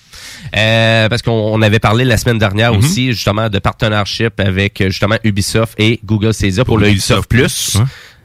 Euh, parce qu'on on avait parlé la semaine dernière Mhm. aussi justement de partenariat avec justement Ubisoft et Google Stadia pour, Pour le Ubisoft Plus. Ouais.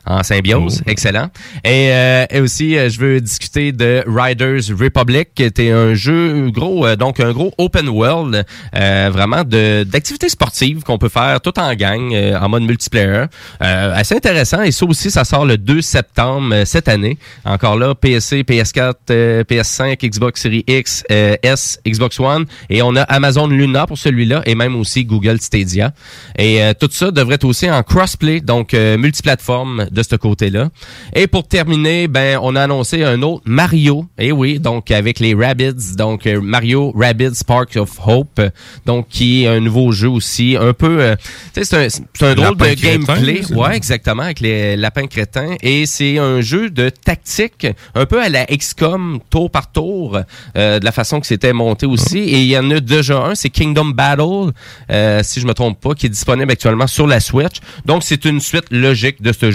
En symbiose, Oh. excellent. Et, euh, et aussi, euh, je veux discuter de Riders Republic, qui était un jeu gros, euh, donc un gros open world, euh, vraiment de d'activités sportives qu'on peut faire tout en gang, euh, en mode multiplayer. Euh, assez intéressant. Et ça aussi, ça sort le 2 septembre euh, cette année. Encore là, PSC, PS4, euh, PS5, Xbox Series X, euh, S, Xbox One. Et on a Amazon Luna pour celui-là et même aussi Google Stadia. Et euh, tout ça devrait être aussi en crossplay, donc euh, multiplateforme de ce côté-là. Et pour terminer, ben on a annoncé un autre Mario. Et oui, donc avec les Rabbids, donc euh, Mario Rabbids Spark of Hope, donc qui est un nouveau jeu aussi, un peu, euh, c'est un, c'est un drôle Lapin de gameplay, crétin, ouais, exactement, avec les lapins crétins. Et c'est un jeu de tactique, un peu à la XCOM, tour par tour, euh, de la façon que c'était monté aussi. Et il y en a déjà un, c'est Kingdom Battle, euh, si je me trompe pas, qui est disponible actuellement sur la Switch. Donc c'est une suite logique de ce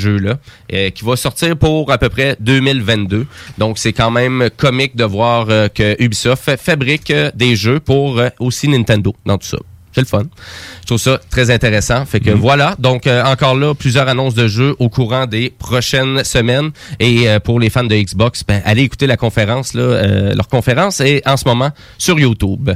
euh, qui va sortir pour à peu près 2022. Donc c'est quand même comique de voir euh, que Ubisoft fa- fabrique euh, des jeux pour aussi Nintendo dans tout ça. C'est le fun. Je trouve ça très intéressant. Fait que Mhm. voilà. Donc, euh, encore là, plusieurs annonces de jeux au courant des prochaines semaines. Et euh, pour les fans de Xbox, ben, allez écouter la conférence. Là, Euh, leur conférence est en ce moment sur YouTube.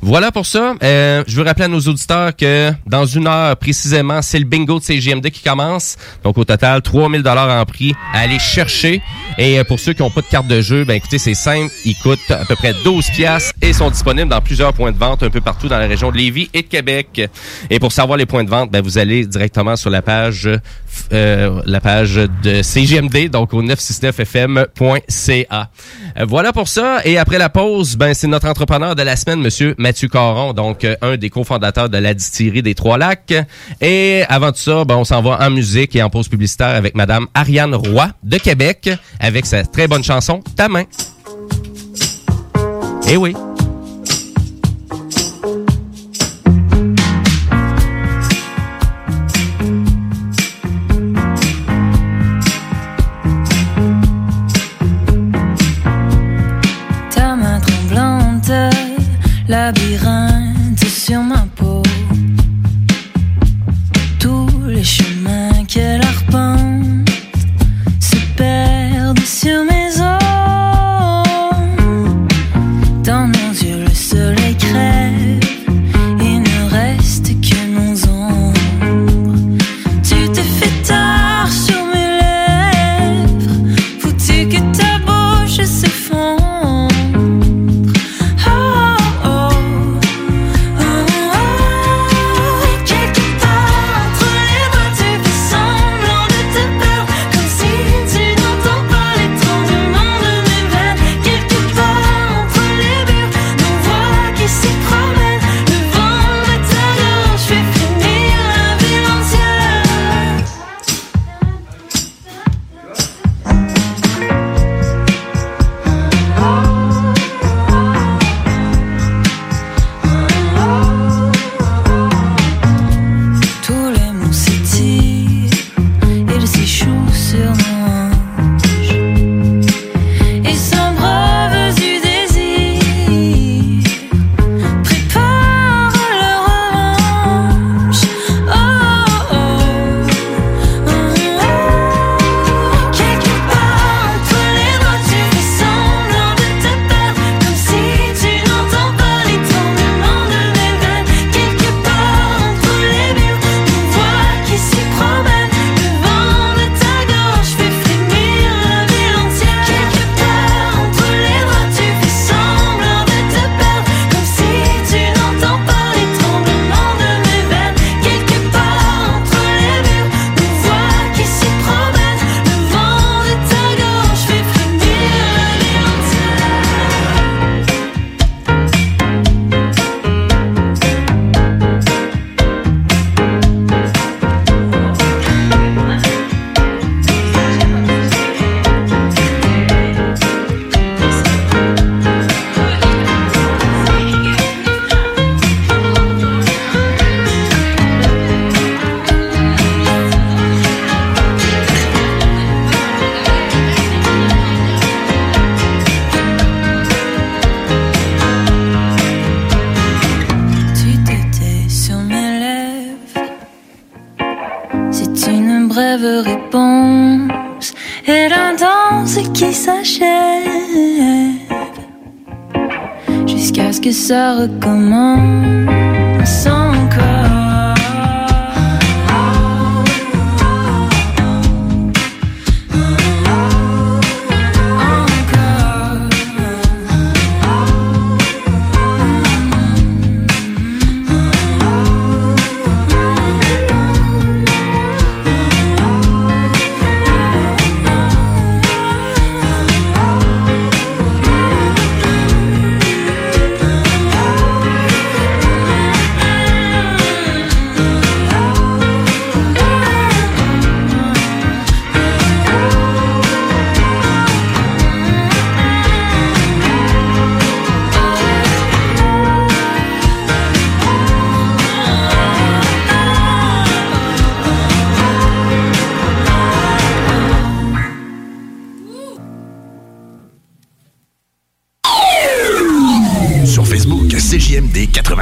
Voilà pour ça. Euh, je veux rappeler à nos auditeurs que dans une heure précisément, c'est le bingo de CGMD qui commence. Donc, au total, 3000 dollars en prix à aller chercher. Et euh, pour ceux qui n'ont pas de carte de jeu, ben écoutez, c'est simple. Ils coûtent à peu près 12 piastres et sont disponibles dans plusieurs points de vente un peu partout dans la région de Lévis et Québec. Et pour savoir les points de vente, ben vous allez directement sur la page euh, la page de CGMD, donc au 969fm.ca. Euh, voilà pour ça. Et après la pause, ben c'est notre entrepreneur de la semaine, Monsieur Mathieu Caron, donc euh, un des cofondateurs de la distillerie des Trois Lacs. Et avant tout ça, ben on s'en va en musique et en pause publicitaire avec Madame Ariane Roy de Québec, avec sa très bonne chanson Ta main. Eh oui. Jusqu'à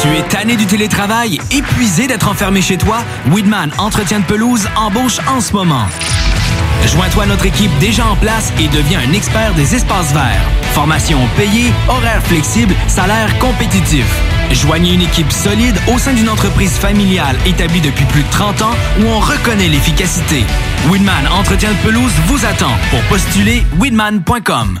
Tu es tanné du télétravail, épuisé d'être enfermé chez toi? Weedman Entretien de pelouse embauche en ce moment. Joins-toi à notre équipe déjà en place et deviens un expert des espaces verts. Formation payée, horaire flexible, salaire compétitif. Joignez une équipe solide au sein d'une entreprise familiale établie depuis plus de 30 ans où on reconnaît l'efficacité. Weedman Entretien de pelouse vous attend. Pour postuler, weedman.com.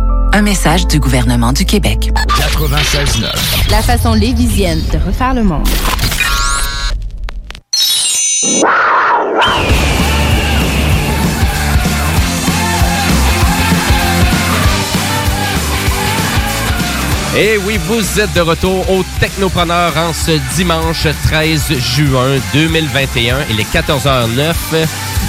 Un message du gouvernement du Québec. 96.9. La façon lévisienne de refaire le monde. Et oui, vous êtes de retour au Technopreneur en ce dimanche 13 juin 2021. Il est 14h09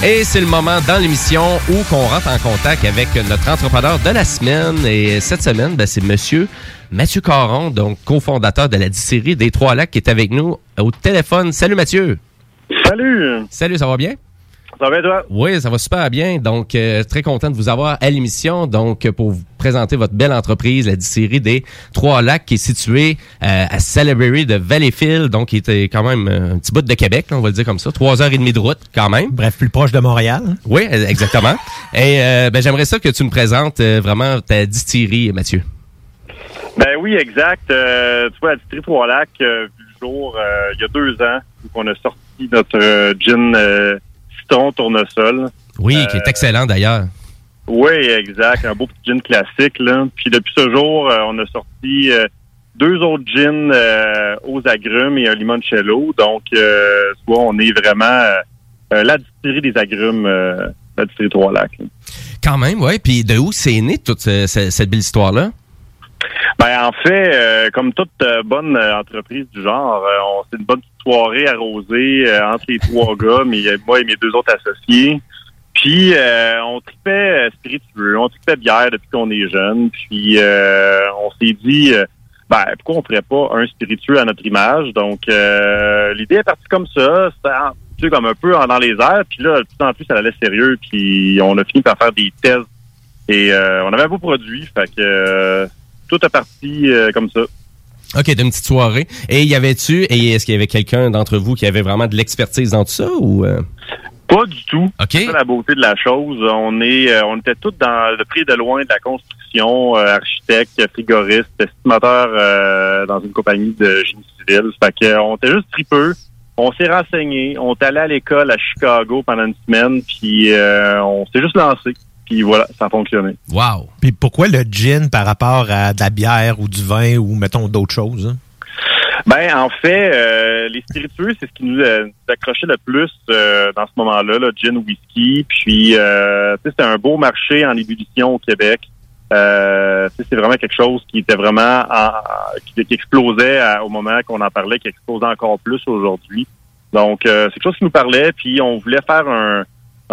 et c'est le moment dans l'émission où qu'on rentre en contact avec notre entrepreneur de la semaine. Et cette semaine, ben, c'est monsieur Mathieu Caron, donc cofondateur de la distillerie des Trois-Lacs qui est avec nous au téléphone. Salut Mathieu. Salut. Salut, ça va bien? Ça va bien, toi? Oui, ça va super bien. Donc, euh, très content de vous avoir à l'émission. Donc, euh, pour vous présenter votre belle entreprise, la distillerie des Trois-Lacs, qui est située euh, à Salaberry de Valleyfield. Donc, qui était quand même un petit bout de Québec, là, on va le dire comme ça. Trois heures et demie de route, quand même. Bref, plus proche de Montréal. Oui, exactement. et euh, ben, j'aimerais ça que tu me présentes euh, vraiment ta distillerie, Mathieu. Ben oui, exact. Euh, tu vois, la distillerie Trois-Lacs, euh, vu le jour, euh, il y a deux ans, où on a sorti notre euh, gin euh, citron tournesol. Oui, qui est excellent d'ailleurs. Oui, exact. Un beau petit gin classique. Là. Puis depuis ce jour, euh, on a sorti euh, deux autres gins euh, aux agrumes et un limoncello. Donc, euh, vois, on est vraiment euh, euh, la distillerie des agrumes, euh, la distillerie Trois-Lacs. Quand même, ouais. Puis de où c'est né toute ce- ce- cette belle histoire-là? Ben en fait, euh, comme toute euh, bonne euh, entreprise du genre, euh, on c'est une bonne soirée arrosée euh, entre les trois gars, mais moi et mes deux autres associés. Puis euh, on tripait spiritueux, on tripait bière depuis qu'on est jeune. Puis on s'est dit, ben pourquoi on ferait pas un spiritueux à notre image? Donc l'idée est partie comme ça, un- tu sais, comme un peu dans les airs. Puis là, de plus en plus, ça allait sérieux. Puis on a fini par faire des tests et euh, on avait un beau produit, fait que euh, tout est parti euh, comme ça. OK, d'une petite soirée. Et y avait-tu, et est-ce qu'il y avait quelqu'un d'entre vous qui avait vraiment de l'expertise dans tout ça ou... euh? Pas du tout. OK. C'est la beauté de la chose. On est, euh, on était tous dans le prix de loin de la construction, euh, architecte, frigoriste, estimateur euh, dans une compagnie de génie civil. Fait que, on était juste tripeux. On s'est renseigné. On est allé à l'école à Chicago pendant une semaine, puis euh, on s'est juste lancé. Puis voilà, ça a fonctionné. Wow. Puis pourquoi le gin par rapport à de la bière ou du vin ou, mettons, d'autres choses? hein? Ben, en fait, euh, les spiritueux, c'est ce qui nous, euh, nous accrochait le plus euh, dans ce moment-là, là, gin, whisky. Puis, euh, tu sais, c'est un beau marché en ébullition au Québec. Euh, tu sais, c'est vraiment quelque chose qui était vraiment en- qui, qui explosait à- au moment qu'on en parlait, qui explosait encore plus aujourd'hui. Donc, euh, c'est quelque chose qui nous parlait. Puis, on voulait faire un,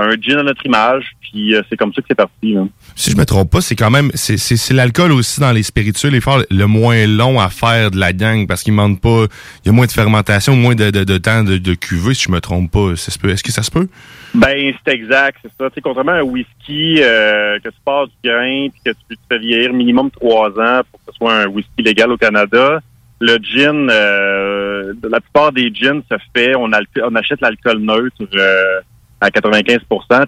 un gin à notre image. Puis, euh, c'est comme ça que c'est parti. là. Si je me trompe pas, c'est quand même c'est l'alcool aussi dans les spiritueux les forts le moins long à faire de la gang parce qu'il manque pas il y a moins de fermentation, moins de, de, de temps de, de cuvée si je me trompe pas. Est-ce que ça se peut? Ben, c'est exact, c'est ça. Contrairement à un whisky, euh, que tu pars du grain puis que tu te fais vieillir minimum trois ans pour que ce soit un whisky légal au Canada, le gin, euh, la plupart des gins se fait, on, on achète l'alcool neutre euh, à 95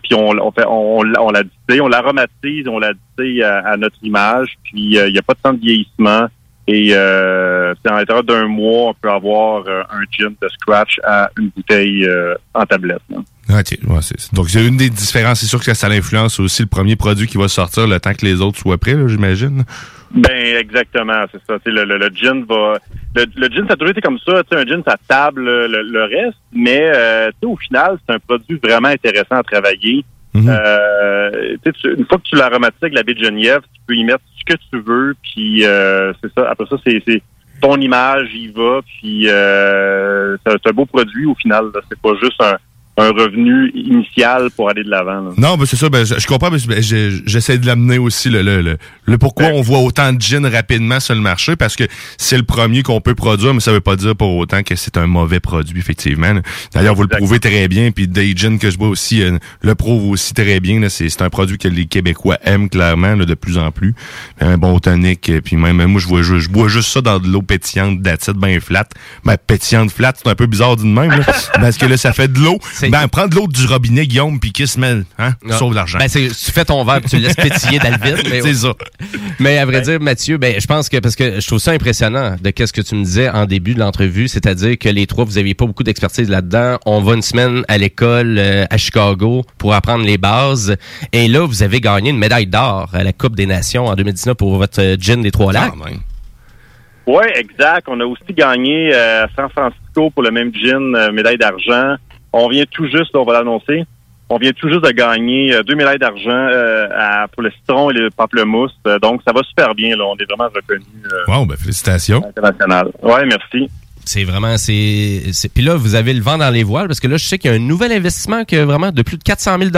puis on, on fait, on, on l'a distille, on l'aromatise, on l'a distille à, notre image, puis euh, il n'y a pas de temps de vieillissement. Et euh, à l'intérieur d'un mois, on peut avoir euh, un gin de scratch à une bouteille euh, en tablette. Ah, ouais, donc c'est une des différences. C'est sûr que ça influence aussi le premier produit qui va sortir le temps que les autres soient prêts, j'imagine. Ben exactement, c'est ça. Le, le, le gin va. Le, le gin, ça a toujours été comme ça. Tu sais, Un gin, ça table le, le reste, mais euh, tu sais, au final, c'est un produit vraiment intéressant à travailler. Euh, tu une fois que tu l'aromatises avec la baie de Genièvre, tu peux y mettre ce que tu veux, puis euh, c'est ça. Après ça, c'est c'est ton image, y va, puis euh, c'est un- c'est un beau produit au final. là. C'est pas juste un, un revenu initial pour aller de l'avant. là. Non, ben c'est ça, ben, je, je comprends, mais ben, je- j'essaie de l'amener aussi le, le, le, le pourquoi on voit autant de gin rapidement sur le marché, parce que c'est le premier qu'on peut produire, mais ça veut pas dire pour autant que c'est un mauvais produit, effectivement. D'ailleurs, vous le prouvez très bien, puis des gins que je vois aussi euh, le prouve aussi très bien. là. C'est c'est un produit que les Québécois aiment clairement là, de plus en plus. Un bon tonic, euh, puis même moi, je vois, je, je bois juste ça dans de l'eau pétillante, d'acide bien flat. Ben, pétillante flat, c'est un peu bizarre d'une même, là, parce que là, ça fait de l'eau. Ben, prends de l'eau du robinet, Guillaume, puis qui se mêle, hein? Ah. Sauve l'argent. Ben, c'est- tu fais ton verre, puis tu le laisses pétiller dans le vide. mais- C'est ça. Mais à vrai dire, Mathieu, ben, je pense que, parce que je trouve ça impressionnant de qu'est-ce que tu me disais en début de l'entrevue, c'est-à-dire que les trois, vous n'aviez pas beaucoup d'expertise là-dedans. On va une semaine à l'école euh, à Chicago pour apprendre les bases. Et là, vous avez gagné une médaille d'or à la Coupe des Nations en 2019 pour votre euh, gin des Trois-Lacs. Oui, exact. On a aussi gagné euh, à San Francisco pour le même gin, euh, médaille d'argent. On vient tout juste, on va l'annoncer. on vient tout juste de gagner euh, deux médailles d'argent euh, pour le citron et le pamplemousse. Euh, donc, ça va super bien. Là. On est vraiment reconnu Wow, ben félicitations. international. Ouais, merci. C'est vraiment, c'est, puis là, vous avez le vent dans les voiles parce que là, je sais qu'il y a un nouvel investissement que vraiment de plus de 400 000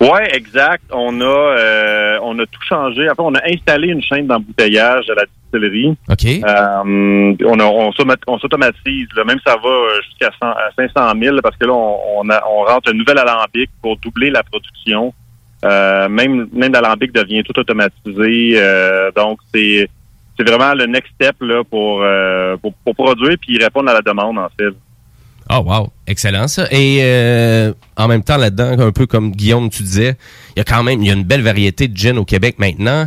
Ouais, exact. On a euh, on a tout changé. Après, on a installé une chaîne d'embouteillage à la distillerie. OK. Euh, on, a- on, on s'automatise. là. Même ça va euh, jusqu'à 100 à 500 000 parce que là, on, on, a- on rentre un nouvel alambic pour doubler la production. Euh, même même l'alambic devient tout automatisé. Euh, donc, c'est c'est vraiment le next step là, pour, euh, pour, pour produire puis répondre à la demande, en fait. Oh wow, excellent ça. Et euh, en même temps là-dedans, un peu comme Guillaume tu disais, il y a quand même il y a une belle variété de gin au Québec maintenant.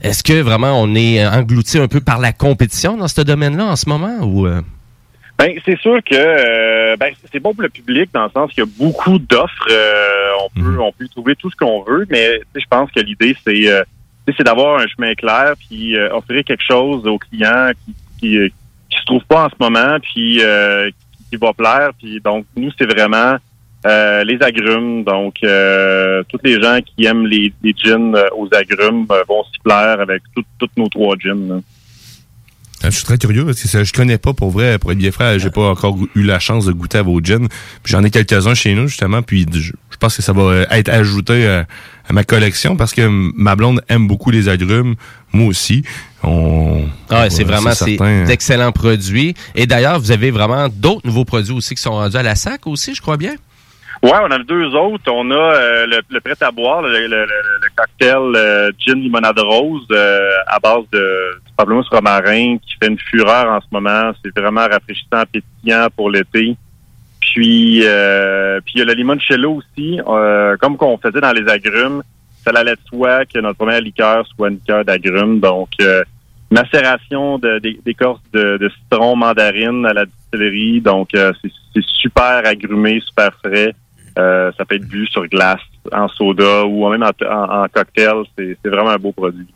Est-ce que vraiment on est englouti un peu par la compétition dans ce domaine-là en ce moment ou euh? Ben, c'est sûr que euh, ben, c'est bon pour le public dans le sens qu'il y a beaucoup d'offres. euh, on peut on peut y trouver tout ce qu'on veut, mais je pense que l'idée c'est euh, c'est d'avoir un chemin clair puis euh, offrir quelque chose aux clients qui qui, euh, qui se trouvent pas en ce moment puis euh, va plaire. Puis donc nous c'est vraiment euh, les agrumes. Donc euh, tous les gens qui aiment les, les euh, aux agrumes vont s'y plaire avec tout- toutes nos trois gins. Je suis très curieux parce que ça, je connais pas pour vrai, pour être bien frère, j'ai pas encore eu la chance de goûter à vos gins. J'en ai quelques-uns chez nous justement, puis je, je pense que ça va être ajouté à ma collection parce que ma blonde aime beaucoup les agrumes, moi aussi. On, Ah, c'est vraiment c'est certain. d'excellents produits. Et d'ailleurs, vous avez vraiment d'autres nouveaux produits aussi qui sont rendus à la sac aussi, je crois bien? Ouais, on a deux autres. On a euh, le, le prêt à boire, le, le- le- le cocktail euh, gin limonade rose euh, à base de du pamplemousse romarin qui fait une fureur en ce moment. C'est vraiment rafraîchissant, pétillant pour l'été. Puis, euh, puis il y a le limoncello aussi, euh, comme qu'on faisait dans les agrumes. Ça allait de soi que notre première liqueur soit une liqueur d'agrumes. Donc, euh, macération d'écorce de, de citron, mandarine à la distillerie. Donc, euh, c'est super agrumé, super frais. Euh, ça peut être bu sur glace, en soda ou même en, en- en cocktail. C'est vraiment un beau produit.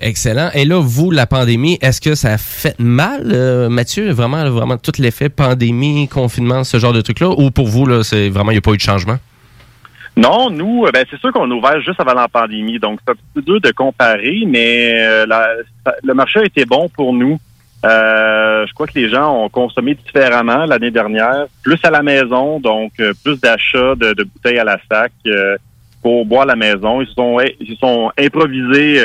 Excellent. Et là, vous, la pandémie, est-ce que ça a fait mal, euh, Mathieu? Vraiment, vraiment tout l'effet pandémie, confinement, ce genre de truc-là? Ou pour vous, là, c'est vraiment, il n'y a pas eu de changement? Non, nous, euh, ben, c'est sûr qu'on a ouvert juste avant la pandémie, donc c'est un peu dur de comparer, mais euh, le marché a été bon pour nous. Je crois que les gens ont consommé différemment l'année dernière, plus à la maison, donc plus d'achats de, bouteilles à la sac pour boire à la maison. Ils se sont, ils se sont improvisés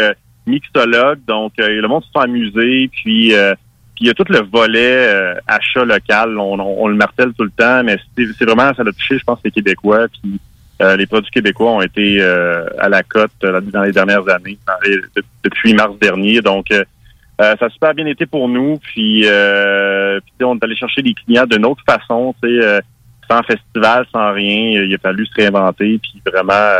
mixologues, donc euh, le monde se sont amusés, puis euh, puis il y a tout le volet euh, achat local, on, on- le martèle tout le temps, mais c'est vraiment, ça a touché, je pense, les Québécois, puis euh, les produits québécois ont été euh, à la cote euh, dans les dernières années, depuis mars dernier. Donc, ça a super bien été pour nous. Puis, puis, on est allé chercher des clients d'une autre façon, sans festival, sans rien. Il a fallu se réinventer, puis vraiment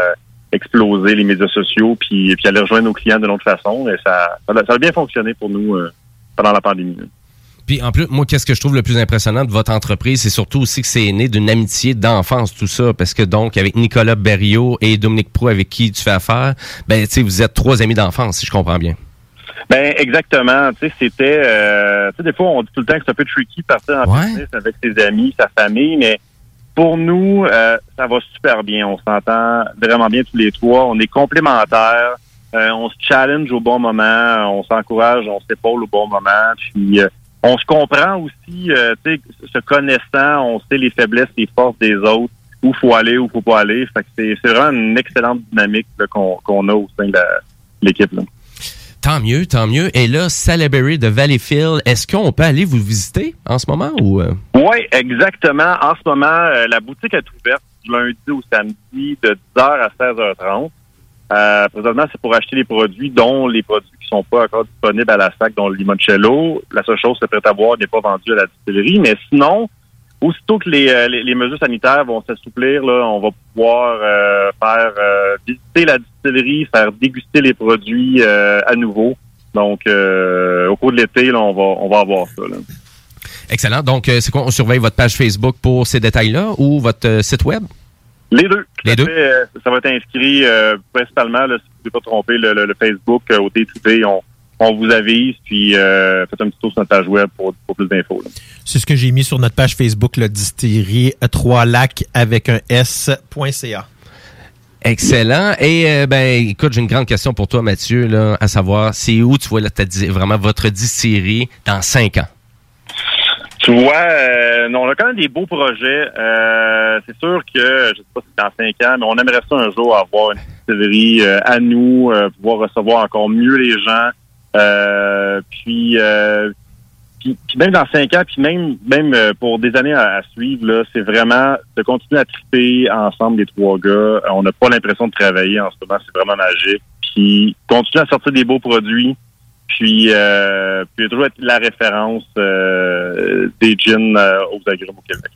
exploser les médias sociaux, puis, puis aller rejoindre nos clients d'une autre façon. Et ça, ça, a, ça a bien fonctionné pour nous euh, pendant la pandémie. là. Puis en plus, moi, qu'est-ce que je trouve le plus impressionnant de votre entreprise, c'est surtout aussi que c'est né d'une amitié d'enfance, tout ça. Parce que donc, avec Nicolas Berriot et Dominique Pro, avec qui tu fais affaire, ben, tu sais, vous êtes trois amis d'enfance, si je comprends bien. Ben exactement. Tu sais, c'était. euh, tu sais, des fois, on dit tout le temps que c'est un peu tricky de partir en business avec ses amis, sa famille, mais pour nous, euh, ça va super bien. On s'entend vraiment bien tous les trois. On est complémentaires. Euh, on se challenge au bon moment. On s'encourage, on s'épaule au bon moment. Puis euh, on se comprend aussi. euh, se connaissant, on sait les faiblesses, les forces des autres. Où faut aller, où faut pas aller. Fait que c'est vraiment une excellente dynamique qu'on a au sein de l'équipe. là. Tant mieux, tant mieux. Et là, Salaberry de Valleyfield, est-ce qu'on peut aller vous visiter en ce moment ou... euh? Oui, exactement. En ce moment, euh, la boutique est ouverte du lundi au samedi de 10h à 16h30. Euh, présentement, c'est pour acheter les produits, dont les produits qui sont pas encore disponibles à la sac, dont le limoncello. La seule chose, c'est prêt à boire, n'est pas vendu à la distillerie. Mais sinon, aussitôt que les, euh, les, les mesures sanitaires vont s'assouplir, là, on va pouvoir euh, faire euh, visiter la distillerie, faire déguster les produits à nouveau. Donc, au cours de l'été, là, on va, on va avoir ça. Là. Excellent. Donc, c'est quoi? On surveille votre page Facebook pour ces détails-là ou votre site web? Les deux. Les deux? fait, ça va être inscrit principalement, là, si vous ne pouvez pas tromper, le, le- le Facebook au day-to-day. On, on vous avise, puis euh, faites un petit tour sur notre page web pour, pour plus d'infos. C'est ce que j'ai mis sur notre page Facebook, le distillerie 3 lacs avec un S.ca. Excellent. Et euh, ben, écoute, j'ai une grande question pour toi, Mathieu, là, à savoir, c'est où tu vois là, ta di- vraiment votre distillerie dans cinq ans? Tu vois, euh, non, on a quand même des beaux projets. Euh, c'est sûr que, je sais pas si c'est dans cinq ans, mais on aimerait ça un jour avoir une distillerie euh, à nous, euh, pouvoir recevoir encore mieux les gens. Euh, puis, euh, puis, même dans cinq ans, puis même même euh, pour des années à, à suivre, là, c'est vraiment de continuer à triper ensemble les trois gars. Euh, On n'a pas l'impression de travailler en ce moment, c'est vraiment magique. Puis continuer à sortir des beaux produits. Puis, euh, puis toujours être la référence des euh, aux agrumes au Québec.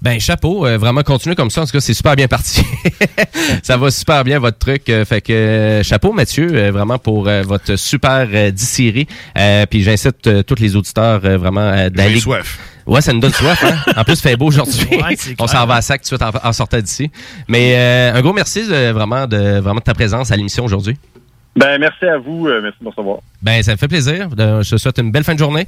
Ben chapeau, euh, vraiment continuez comme ça. En tout cas, c'est super bien parti. ça va super bien votre truc. euh, fait que euh, chapeau Mathieu, euh, vraiment pour euh, votre super euh, distillerie. Euh, puis j'incite euh, tous les auditeurs euh, vraiment euh, d'aller. Soif. Ouais, ça nous donne soif. Hein? En plus, il fait beau aujourd'hui. Ouais, c'est On s'en va à sac tout de suite en, en sortant d'ici. Mais euh, un gros merci euh, vraiment de vraiment de ta présence à l'émission aujourd'hui. Ben merci à vous, euh, merci de me recevoir. Ben ça me fait plaisir. Je te souhaite une belle fin de journée.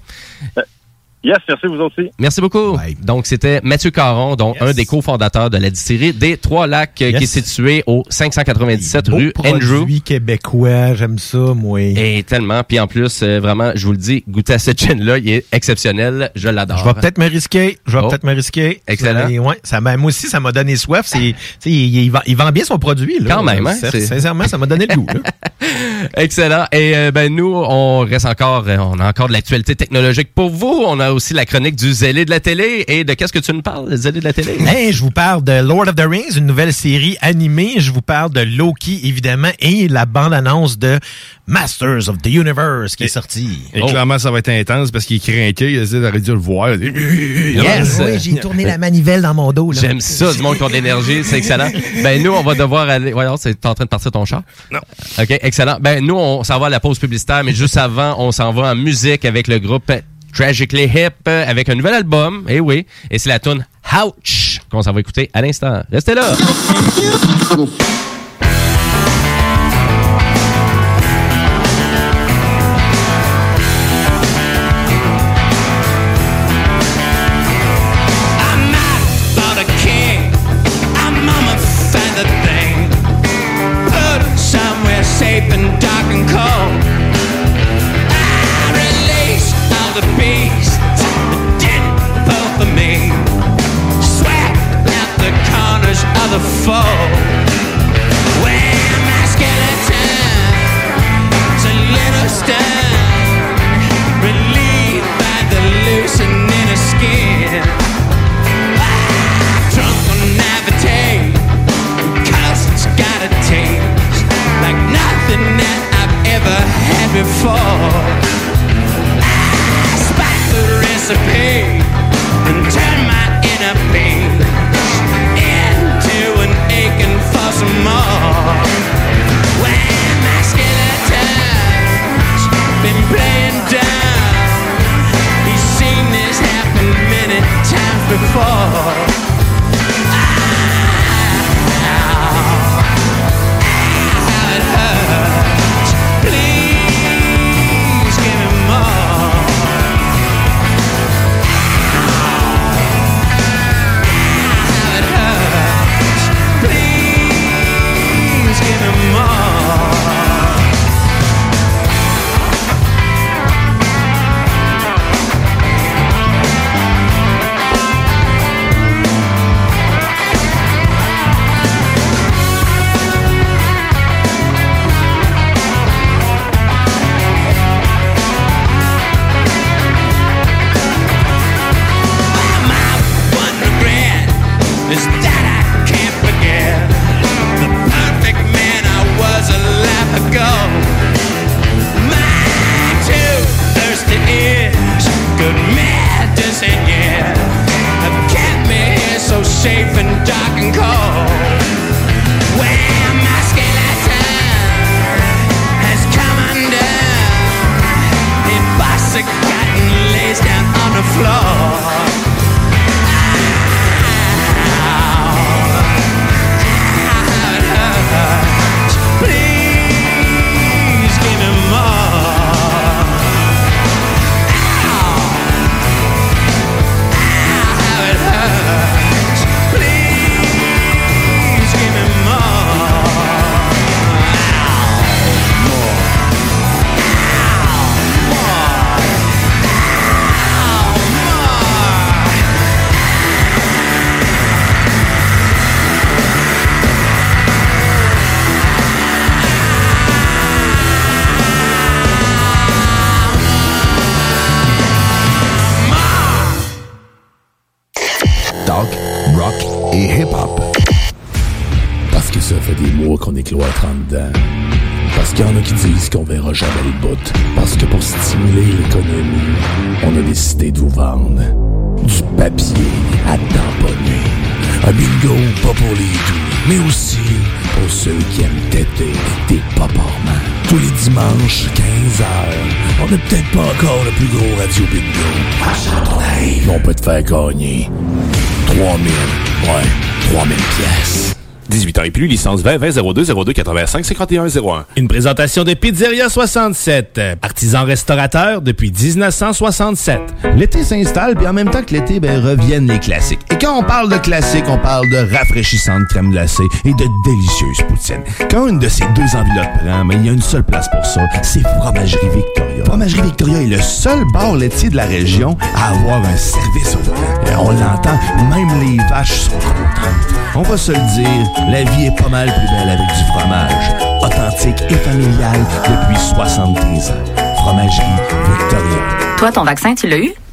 Yes, merci vous aussi. Merci beaucoup. Donc, c'était Mathieu Caron, donc un des cofondateurs de la distillerie des Trois Lacs, qui est situé au 597 rue Andrew. Produit québécois, j'aime ça, moi. Et tellement. Puis en plus, euh, vraiment, je vous le dis, goûter à ce gin-là, il est exceptionnel. Je l'adore. Je vais peut-être me risquer. Je vais Oh. peut-être me risquer. Excellent. Ça, ouais, ça m'a- moi aussi, ça m'a donné soif. C'est, tu sais, il, il vend, il vend bien son produit. Là. Quand même, hein, Sincèrement, ça m'a donné le goût. Excellent. Et euh, ben nous, on reste encore, on a encore de l'actualité technologique pour vous. On a aussi la chronique du zélé de la télé. Et de qu'est-ce que tu nous parles, le zélé de la télé? Hey, je vous parle de Lord of the Rings, une nouvelle série animée. Je vous parle de Loki, évidemment, et la bande-annonce de Masters of the Universe qui est sortie. Et clairement, ça va être intense parce qu'il est craqué. Il d'arrêter de le voir. Yes! Oui, j'ai tourné la manivelle dans mon dos. J'aime ça, du monde qui a de l'énergie, c'est excellent. Ben nous, on va devoir aller. Voyons, c'est en train de partir ton char? Non. Ok, excellent. Ben nous, on s'en va à la pause publicitaire, mais juste avant, on s'en va en musique avec le groupe Tragically Hip euh, avec un nouvel album. Eh oui, et c'est la tune Ouch qu'on s'en va écouter à l'instant. Restez là. heart. Faire gagner 3000, ouais, 3000 pièces. 18 ans et plus, licence 20 20 02 02 85 51 01. Une présentation de Pizzeria 67, artisan restaurateur depuis 1967. L'été s'installe, puis en même temps que l'été, ben, reviennent les classiques. On parle de classiques, on parle de rafraîchissante crème glacée et de délicieuses poutines. Quand une de ces deux enveloppes prend, mais il y a une seule place pour ça, c'est Fromagerie Victoria. Fromagerie Victoria est le seul bar laitier de la région à avoir un service au on l'entend, même les vaches sont contentes. On va se le dire, la vie est pas mal plus belle avec du fromage. Authentique et familial depuis 73 ans. Fromagerie Victoria. Toi, ton vaccin, tu l'as eu?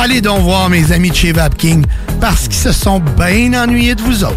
Allez donc voir mes amis de chez Vapking parce qu'ils se sont bien ennuyés de vous autres.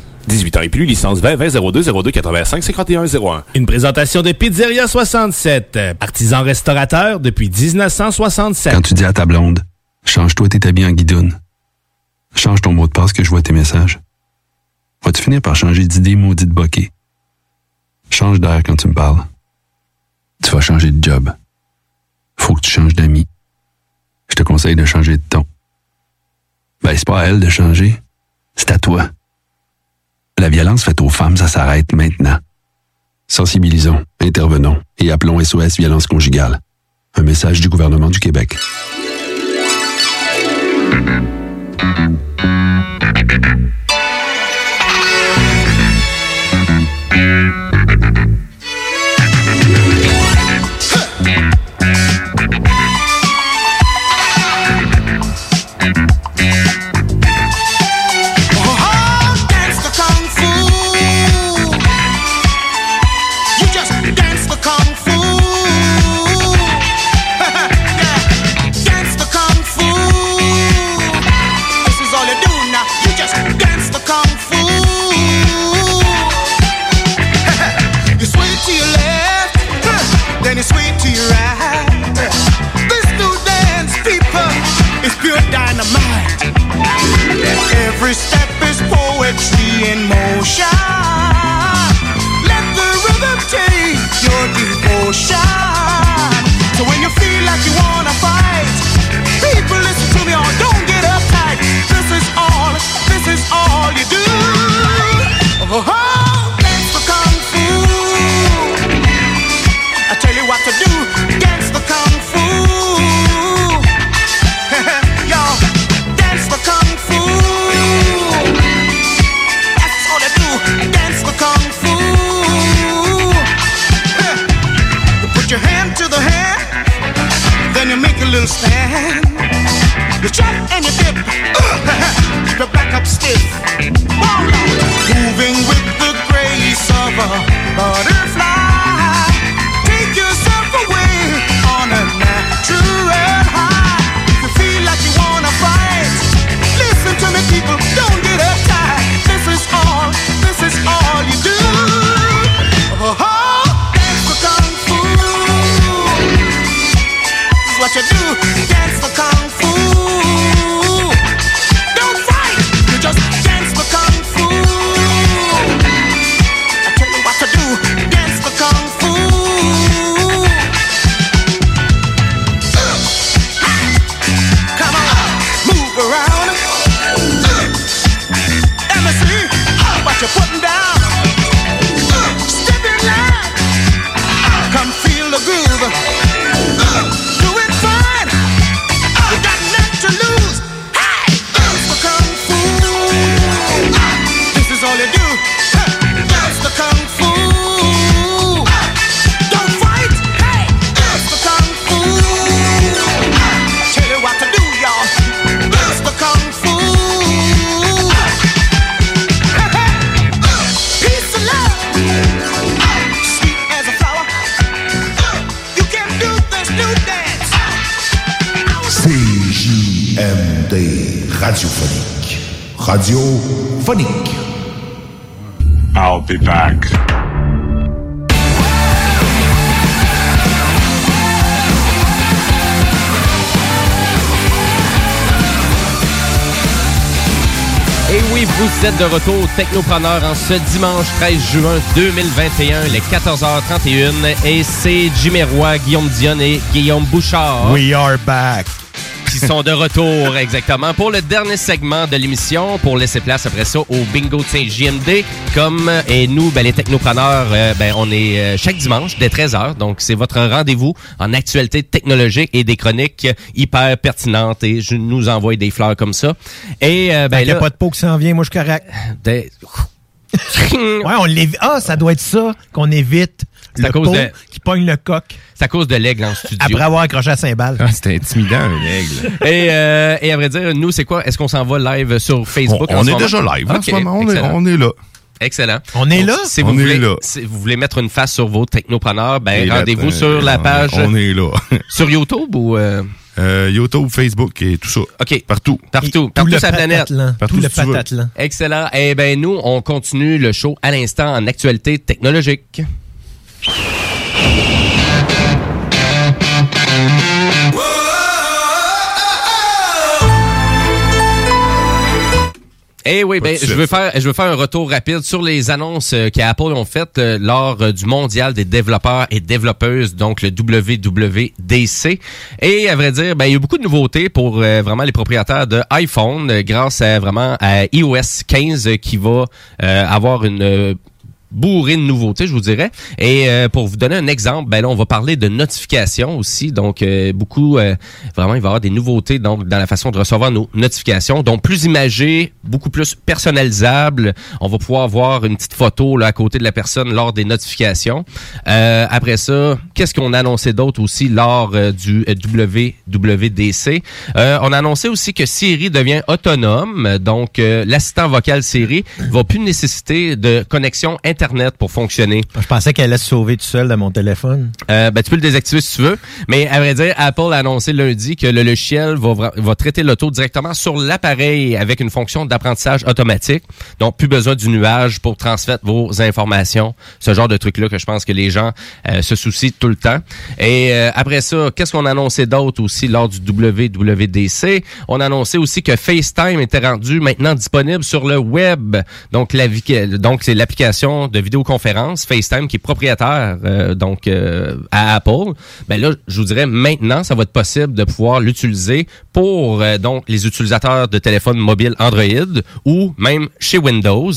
18 ans et plus, licence 20 20 02 02 85 51 01. Une présentation de Pizzeria 67, artisan restaurateur depuis 1967. Quand tu dis à ta blonde, change-toi tes habits en guidoune. Change ton mot de passe que je vois tes messages. Vas-tu finir par changer d'idée maudite bokeh? Change d'air quand tu me parles. Tu vas changer de job. Faut que tu changes d'amis. Je te conseille de changer de ton. Ben, c'est pas à elle de changer. C'est à toi. La violence faite aux femmes, ça s'arrête maintenant. Sensibilisons, intervenons et appelons SOS Violence Conjugale. Un message du gouvernement du Québec. In little stand. You chop and you dip. Keep your back up stiff. Moving with the grace of a butterfly. Vous êtes de retour Technopreneur en ce dimanche 13 juin 2021, les 14h31. Et c'est Jimmy Roy, Guillaume Dion et Guillaume Bouchard. We are back. Sont de retour, exactement, pour le dernier segment de l'émission, pour laisser place après ça au bingo de Saint-JMD. Comme, et nous, ben, les technopreneurs, euh, ben, on est euh, chaque dimanche dès 13h. Donc, c'est votre rendez-vous en actualité technologique et des chroniques hyper pertinentes. Et je nous envoie des fleurs comme ça. Et, euh, ben, Ben, y a là- pas de peau qui s'en vient, moi je suis correct. Des- ouais, on l'évite. Ah, ça doit être ça qu'on évite. C'est à cause de- qui pogne le coq. C'est à cause de l'aigle en studio. Après avoir accroché à Saint-Bal. C'était intimidant, un aigle. Et, euh, et à vrai dire, nous, c'est quoi? Est-ce qu'on s'en va live sur Facebook? On- en on est déjà live en Ok, ce moment. On est- excellent. on est là. Excellent. On est Donc, là? Si On vous est voulez, là. Si vous voulez mettre une face sur vos technopreneurs, ben, Et rendez-vous là, sur la page. On est là. Sur YouTube ou. euh, YouTube, Facebook et tout ça. OK. Partout. Partout. Tout Partout la planète. Partout Tout le patatlan. Excellent. Eh ben nous, on continue le show à l'instant en actualité technologique. Eh oui, ben, je veux faire, je veux faire un retour rapide sur les annonces euh, qu'Apple ont faites euh, lors euh, du mondial des développeurs et développeuses, donc le WWDC. Et à vrai dire, ben, il y a beaucoup de nouveautés pour euh, vraiment les propriétaires de iPhone grâce à vraiment à iOS 15 euh, qui va euh, avoir une bourré de nouveautés, je vous dirais. Et euh, pour vous donner un exemple, ben là, on va parler de notifications aussi. Donc, euh, beaucoup, euh, vraiment, il va y avoir des nouveautés donc dans la façon de recevoir nos notifications. Donc, plus imagées, beaucoup plus personnalisables. On va pouvoir voir une petite photo là, à côté de la personne lors des notifications. Euh, après ça, qu'est-ce qu'on a annoncé d'autre aussi lors euh, du euh, WWDC? On a annoncé aussi que Siri devient autonome. Donc, l'assistant vocal Siri va plus nécessiter de connexion Internet pour fonctionner. Je pensais qu'elle allait se sauver tout seul de mon téléphone. Euh, ben, tu peux le désactiver si tu veux. Mais à vrai dire, Apple a annoncé lundi que le logiciel va, va traiter l'auto directement sur l'appareil avec une fonction d'apprentissage automatique. Donc, plus besoin du nuage pour transmettre vos informations. Ce genre de truc-là que je pense que les gens euh, se soucient tout le temps. Et euh, après ça, qu'est-ce qu'on a annoncé d'autre aussi lors du WWDC? On a annoncé aussi que FaceTime était rendu maintenant disponible sur le web. Donc, la, donc c'est l'application de vidéoconférence FaceTime qui est propriétaire euh, donc euh, à Apple. Ben là, je vous dirais maintenant, ça va être possible de pouvoir l'utiliser pour euh, donc les utilisateurs de téléphones mobiles Android ou même chez Windows.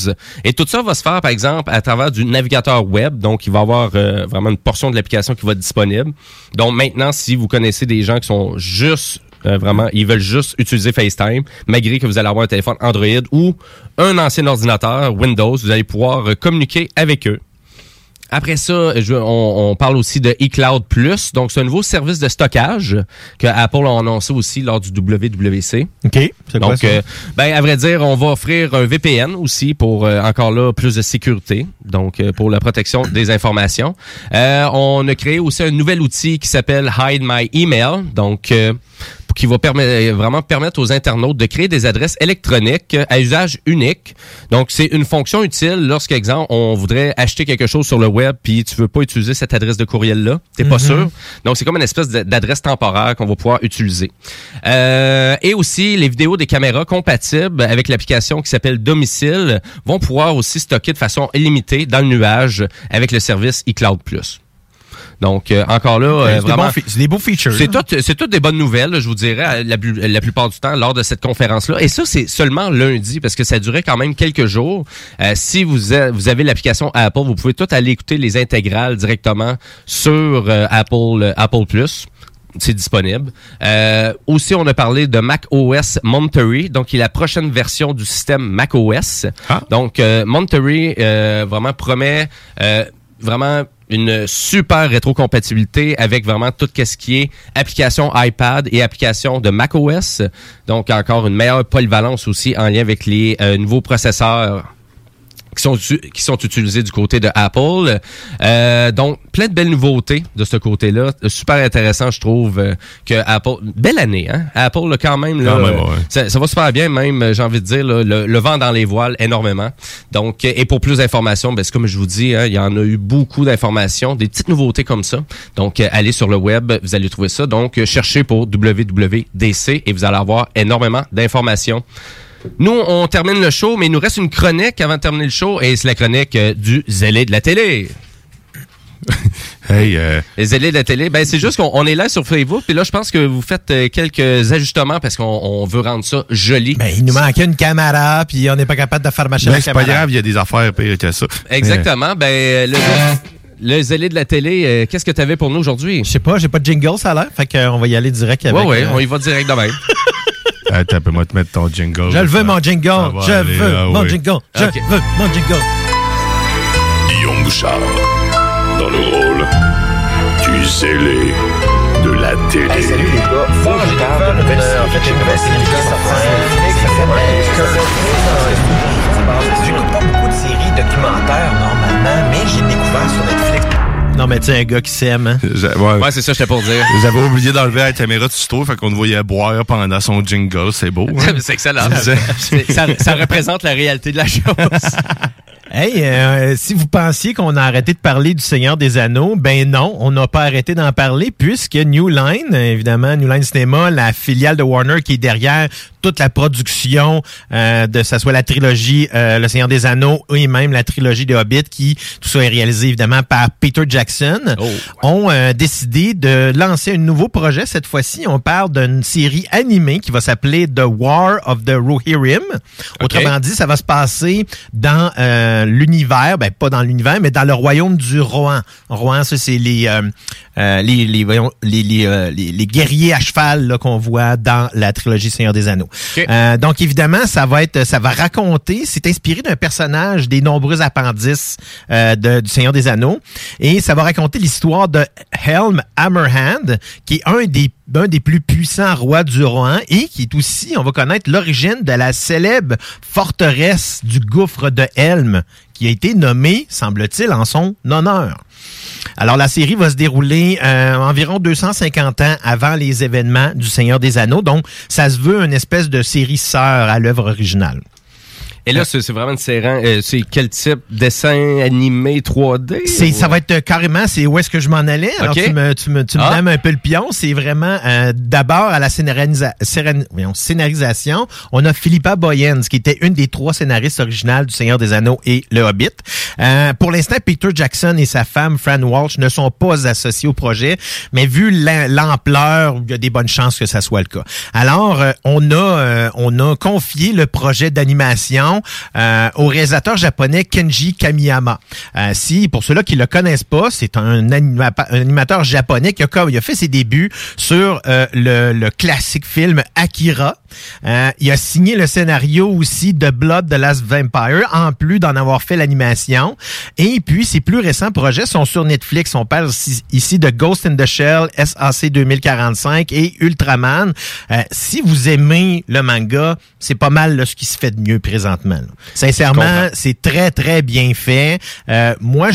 Et tout ça va se faire par exemple à travers du navigateur web. Donc, il va y avoir vraiment une portion de l'application qui va être disponible. Donc maintenant, si vous connaissez des gens qui sont juste euh, vraiment, ils veulent juste utiliser FaceTime, malgré que vous allez avoir un téléphone Android ou un ancien ordinateur Windows, vous allez pouvoir euh, communiquer avec eux. Après ça, je- on, on parle aussi de eCloud Plus. Donc, c'est un nouveau service de stockage que Apple a annoncé aussi lors du WWC. OK. Quoi Donc, ça? euh, ben, à vrai dire, on va offrir un VPN aussi pour, euh, encore là, plus de sécurité. Donc, euh, pour la protection des informations. On a créé aussi un nouvel outil qui s'appelle Hide My Email. Donc, qui va permettre, vraiment permettre aux internautes de créer des adresses électroniques à usage unique. Donc, c'est une fonction utile lorsqu'exemple, on voudrait acheter quelque chose sur le web puis tu veux pas utiliser cette adresse de courriel-là. T'es pas Mhm. sûr. Donc, c'est comme une espèce d'adresse temporaire qu'on va pouvoir utiliser. Euh, et aussi, les vidéos des caméras compatibles avec l'application qui s'appelle Domicile vont pouvoir aussi stocker de façon illimitée dans le nuage avec le service iCloud+. Donc, euh, encore là, euh, c'est des vraiment... c'est des beaux features. C'est hein. tout- c'est toutes des bonnes nouvelles, là, je vous dirais, la, plupart du temps, lors de cette conférence-là. Et ça, c'est seulement lundi, parce que ça durait quand même quelques jours. Euh, si vous, a- vous avez l'application Apple, vous pouvez tout aller écouter les intégrales directement sur euh, Apple, euh, Apple Plus. C'est disponible. Euh, aussi, on a parlé de Mac OS Monterey, donc qui est la prochaine version du système Mac OS. Donc, euh, Monterey euh, vraiment promet euh, vraiment une super rétrocompatibilité avec vraiment tout ce qui est application iPad et application de macOS. Donc encore une meilleure polyvalence aussi en lien avec les euh, nouveaux processeurs qui sont qui sont utilisés du côté de Apple. Euh, donc plein de belles nouveautés de ce côté-là, super intéressant je trouve euh, que Apple belle année hein? Apple là, quand même là, Quand même, ouais. ça, ça va super bien même euh, j'ai envie de dire là, le, le vent dans les voiles énormément. Donc euh, et pour plus d'informations, ben c'est comme je vous dis hein, il y en a eu beaucoup d'informations, des petites nouveautés comme ça. Donc allez sur le web, vous allez trouver ça. Donc cherchez pour WWDC et vous allez avoir énormément d'informations. Nous, on termine le show, mais il nous reste une chronique avant de terminer le show, et c'est la chronique euh, du zélé de la télé. hey, euh, Les zélés de la télé, ben c'est juste qu'on on est là sur Facebook, puis là, je pense que vous faites euh, quelques ajustements parce qu'on on veut rendre ça joli. Ben, il nous manquait une caméra, puis on n'est pas capable de faire marcher ben, la c'est pas grave, il y a des affaires pires que ça. Exactement. Ben, le, le zélé de la télé, euh, qu'est-ce que tu avais pour nous aujourd'hui? Je sais pas, j'ai pas de jingle, ça a l'air. Fait qu'on va y aller direct avec. Ouais, ouais, euh, on y va direct de même. Attends, peux-moi te mettre ton jingle. Je le veux, mon jingle. Je aller, veux ah mon oui. jingle. Je Ok. veux mon jingle. Guillaume Bouchard, dans le rôle du zélé de la télé. salut les gars, faut que je parle d'une nouvelle série. En fait, une nouvelle série qui Netflix. J'écoute pas beaucoup de séries documentaires normalement, mais j'ai découvert sur Netflix. Non, mais tu sais, un gars qui s'aime, hein. Ouais, c'est ça, j'étais pour dire. J'avais oublié d'enlever la caméra du studio, fait qu'on le voyait boire pendant son jingle. C'est beau. hein? c'est excellent. C'est- C'est- ça, ça représente la réalité de la chose. Hey, euh, si vous pensiez qu'on a arrêté de parler du Seigneur des Anneaux, ben non, on n'a pas arrêté d'en parler puisque New Line, évidemment, New Line Cinema, la filiale de Warner qui est derrière toute la production euh, de ça soit la trilogie euh, Le Seigneur des Anneaux et même la trilogie de Hobbit qui tout ça est réalisé évidemment par Peter Jackson ont euh, décidé de lancer un nouveau projet. Cette fois-ci on parle d'une série animée qui va s'appeler The War of the Rohirrim. Autrement dit ça va se passer dans euh, l'univers ben pas dans l'univers mais dans le royaume du Rohan. Rohan ça c'est les euh, les, les, voyons, les, les, euh, les, les guerriers à cheval là, qu'on voit dans la trilogie Seigneur des Anneaux. Euh, donc évidemment, ça va être, ça va raconter, c'est inspiré d'un personnage des nombreux appendices euh, de- du Seigneur des Anneaux, et ça va raconter l'histoire de Helm Hammerhand, qui est un des un des plus puissants rois du Rohan et qui est aussi, on va connaître l'origine de la célèbre forteresse du gouffre de Helm, qui a été nommée, semble-t-il, en son honneur. Alors, la série va se dérouler euh, environ 250 ans avant les événements du Seigneur des Anneaux. Donc, ça se veut une espèce de série sœur à l'œuvre originale. Et là, c'est vraiment une série. euh, c'est quel type? Dessin animé 3D? C'est, ça va être euh, carrément, c'est où est-ce que je m'en allais? Alors, Ok. tu me, tu me, tu me Ah. un peu le pion. C'est vraiment, euh, d'abord, à la scénarisa- scénarisation, on a Philippa Boyens, qui était une des trois scénaristes originales du Seigneur des Anneaux et Le Hobbit. Euh, pour l'instant, Peter Jackson et sa femme, Fran Walsh, ne sont pas associés au projet, mais vu l'am- l'ampleur, il y a des bonnes chances que ça soit le cas. Alors, euh, on a, euh, on a confié le projet d'animation euh, au réalisateur japonais Kenji Kamiyama. Euh, si, pour ceux-là qui le connaissent pas, c'est un, anima- un animateur japonais qui a, fait ses débuts sur euh, le classique film Akira. Euh, il a signé le scénario aussi de Blood the Last Vampire, en plus d'en avoir fait l'animation. Et puis, ses plus récents projets sont sur Netflix. On parle ici- de Ghost in the Shell, SAC 2045 et Ultraman. Euh, si vous aimez le manga, c'est pas mal là, ce qui se fait de mieux présentement. là. Sincèrement, c'est très, très bien fait. Euh, moi,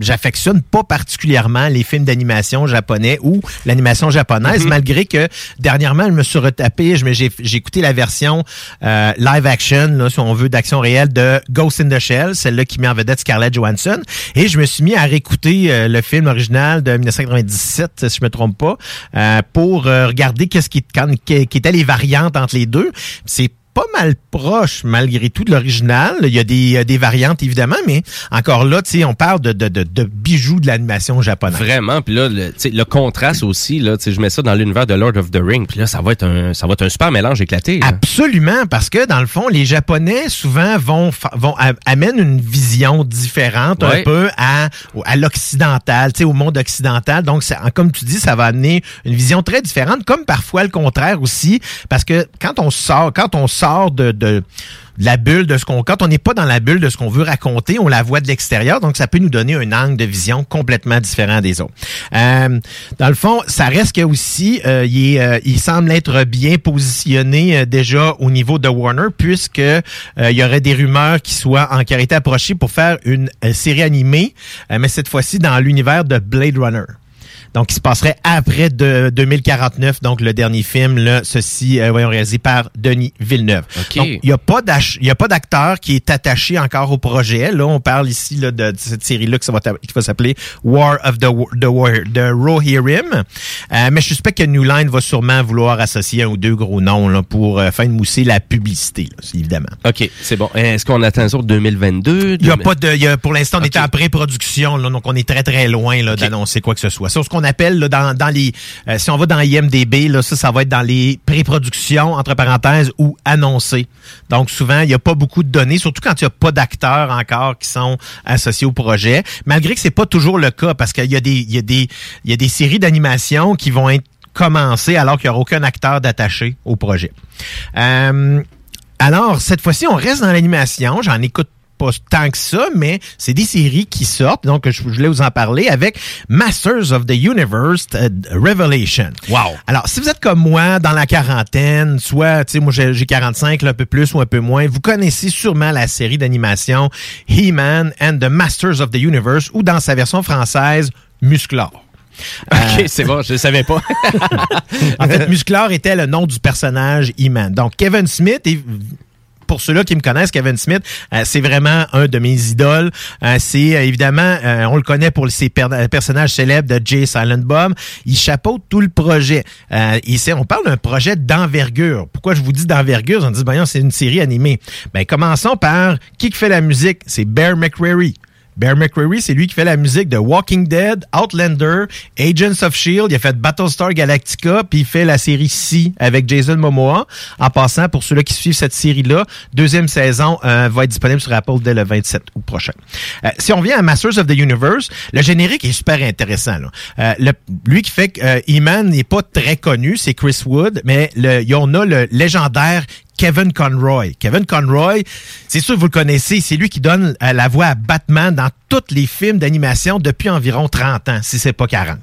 j'affectionne pas particulièrement les films d'animation japonais ou l'animation japonaise, Mhm. malgré que dernièrement, je me suis retapé, j'ai j'ai écouté la version euh, live action, là, si on veut, d'action réelle de Ghost in the Shell, celle-là qui met en vedette Scarlett Johansson. Et je me suis mis à réécouter euh, le film original de 1997, si je me trompe pas, euh, pour euh, regarder qu'est-ce qui, quand- qui, étaient les variantes entre les deux. C'est pas mal proche malgré tout de l'original. Il y a des, des variantes évidemment, mais encore là, tu sais, on parle de, de, de, de bijoux de l'animation japonaise. Vraiment, puis là, le, le contraste aussi, là, tu sais, je mets ça dans l'univers de Lord of the Ring, puis là, ça va être un, ça va être un super mélange éclaté. là. Absolument, parce que dans le fond, les Japonais souvent vont vont amènent une vision différente un peu à à l'occidental, tu sais, au monde occidental. Donc, comme tu dis, ça va amener une vision très différente, comme parfois le contraire aussi, parce que quand on sort, quand on sort de, de de la bulle de ce qu'on quand on n'est pas dans la bulle de ce qu'on veut raconter, on la voit de l'extérieur, donc ça peut nous donner un angle de vision complètement différent des autres. Euh, dans le fond, ça reste que aussi, euh, il, est, euh, il semble être bien positionné euh, déjà au niveau de Warner, puisque euh, il y aurait des rumeurs qui soient en été approchées pour faire une euh, série animée, mais cette fois-ci dans l'univers de Blade Runner. Donc, il se passerait après de 2049, donc le dernier film, là, ceci, euh, voyons, réalisé par Denis Villeneuve. OK. Donc, il n'y a pas d'ach- il y a pas d'acteur qui est attaché encore au projet. Là, on parle ici là, de, de cette série-là qui, va qui s'appeler War of the, the, War- the Rohirrim. Euh, mais je suspecte que New Line va sûrement vouloir associer un ou deux gros noms là, pour euh, faire mousser la publicité, là, évidemment. OK, c'est bon. Est-ce qu'on attend ça pour 2022? Il y a pas de, il y a- pour l'instant, on est en pré-production, là, donc on est très très loin là, d'annoncer quoi que ce soit. C'est ce qu'on appelle dans, dans les, euh, si on va dans IMDb, là, ça, ça va être dans les pré-productions entre parenthèses ou annoncé. Donc souvent, il n'y a pas beaucoup de données, surtout quand il n'y a pas d'acteurs encore qui sont associés au projet. Malgré que c'est pas toujours le cas, parce qu'il y a des, y y a des séries d'animation qui vont être commencées alors qu'il n'y aura aucun acteur d'attaché au projet. Euh, alors, cette fois-ci, on reste dans l'animation. J'en écoute pas tant que ça, mais c'est des séries qui sortent, donc je, je voulais vous en parler avec Masters of the Universe euh, Revelation. Wow! Alors, si vous êtes comme moi, dans la quarantaine, soit, tu sais, moi j'ai j'ai 45, là, un peu plus ou un peu moins, vous connaissez sûrement la série d'animation He-Man and the Masters of the Universe, ou dans sa version française, Musclor. OK, c'est bon, je ne savais pas. en fait, Musclor était le nom du personnage He-Man. Donc, Kevin Smith est pour ceux-là qui me connaissent, Kevin Smith, euh, c'est vraiment un de mes idoles. Euh, c'est euh, évidemment, on le connaît pour ses per- personnages célèbres de Jay Silent Bob. Il chapeaute tout le projet. On parle d'un projet d'envergure. Pourquoi je vous dis d'envergure? On dit, c'est une série animée. Ben, commençons par qui qui fait la musique? C'est Bear McCreary. Bear McCreary, c'est lui qui fait la musique de Walking Dead, Outlander, Agents of S.H.I.E.L.D. Il a fait Battlestar Galactica, puis il fait la série C avec Jason Momoa. En passant, pour ceux-là qui suivent cette série-là, deuxième saison euh, va être disponible sur Apple dès le 27 août prochain. Euh, si on vient à Masters of the Universe, le générique est super intéressant. Euh, le- lui qui fait que euh, He-Man n'est pas très connu, c'est Chris Wood, mais le, il y en a le légendaire Kevin Conroy. Kevin Conroy, c'est sûr que vous le connaissez, c'est lui qui donne euh, la voix à Batman dans tous les films d'animation depuis environ 30 ans, si c'est pas 40.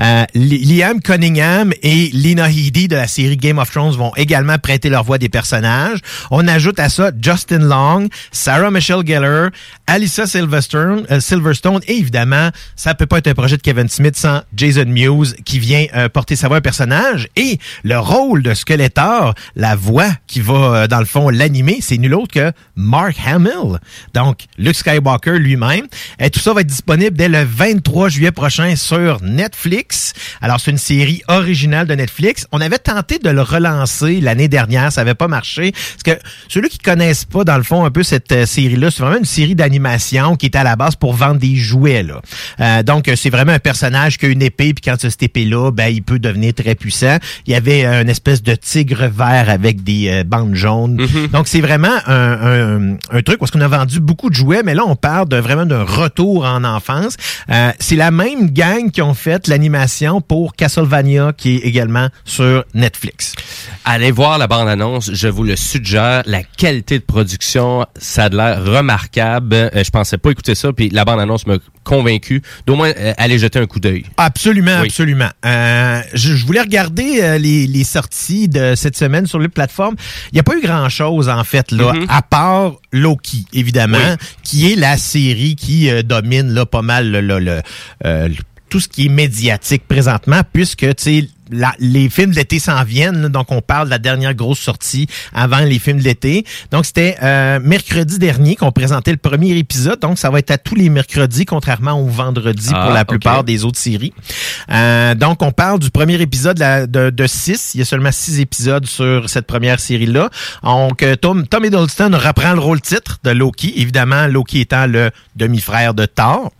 Euh, Li- Liam Cunningham et Lena Headey de la série Game of Thrones vont également prêter leur voix des personnages. On ajoute à ça Justin Long, Sarah Michelle Gellar, Alyssa Silverstone, euh, Silverstone et évidemment, ça peut pas être un projet de Kevin Smith sans Jason Mewes qui vient euh, porter sa voix à un personnage et le rôle de Skeletor, la voix qui va dans le fond l'animer, c'est nul autre que Mark Hamill. Donc Luke Skywalker lui-même. Et tout ça va être disponible dès le 23 juillet prochain sur Netflix. Alors c'est une série originale de Netflix. On avait tenté de le relancer l'année dernière, ça avait pas marché parce que ceux qui connaissent pas dans le fond un peu cette euh, série-là, c'est vraiment une série d'animation qui est à la base pour vendre des jouets là. Euh, donc euh, c'est vraiment un personnage qui a une épée puis quand tu as cette épée-là, ben il peut devenir très puissant. Il y avait euh, une espèce de tigre vert avec des euh, bandes jaunes. Donc c'est vraiment un, un, un truc parce qu'on a vendu beaucoup de jouets, mais là on parle de vraiment d'un retour en enfance. Euh, c'est la même gang qui ont fait l'animation pour Castlevania, qui est également sur Netflix. Allez voir la bande-annonce, je vous le suggère. La qualité de production, ça a de l'air remarquable. Euh, je pensais pas écouter ça, puis la bande-annonce m'a convaincu. D'au moins, euh, aller jeter un coup d'œil. Absolument, Oui. absolument. Euh, je, je voulais regarder euh, les, les sorties de cette semaine sur les plateformes. Il n'y a pas eu grand-chose, en fait, là, Mhm. à part Loki, évidemment, Oui. qui est la série qui euh, domine là, pas mal le, le- le- tout ce qui est médiatique présentement, puisque, tu sais, la- les films de l'été s'en viennent, là, donc on parle de la dernière grosse sortie avant les films de l'été. Donc c'était euh, mercredi dernier qu'on présentait le premier épisode, donc ça va être à tous les mercredis, contrairement au vendredi Ah, pour la ok. plupart des autres séries. Euh, donc on parle du premier épisode de six. Il y a seulement six épisodes sur cette première série-là. Donc euh, Tom, Tom Hiddleston reprend le rôle titre de Loki, évidemment Loki étant le demi-frère de Thor.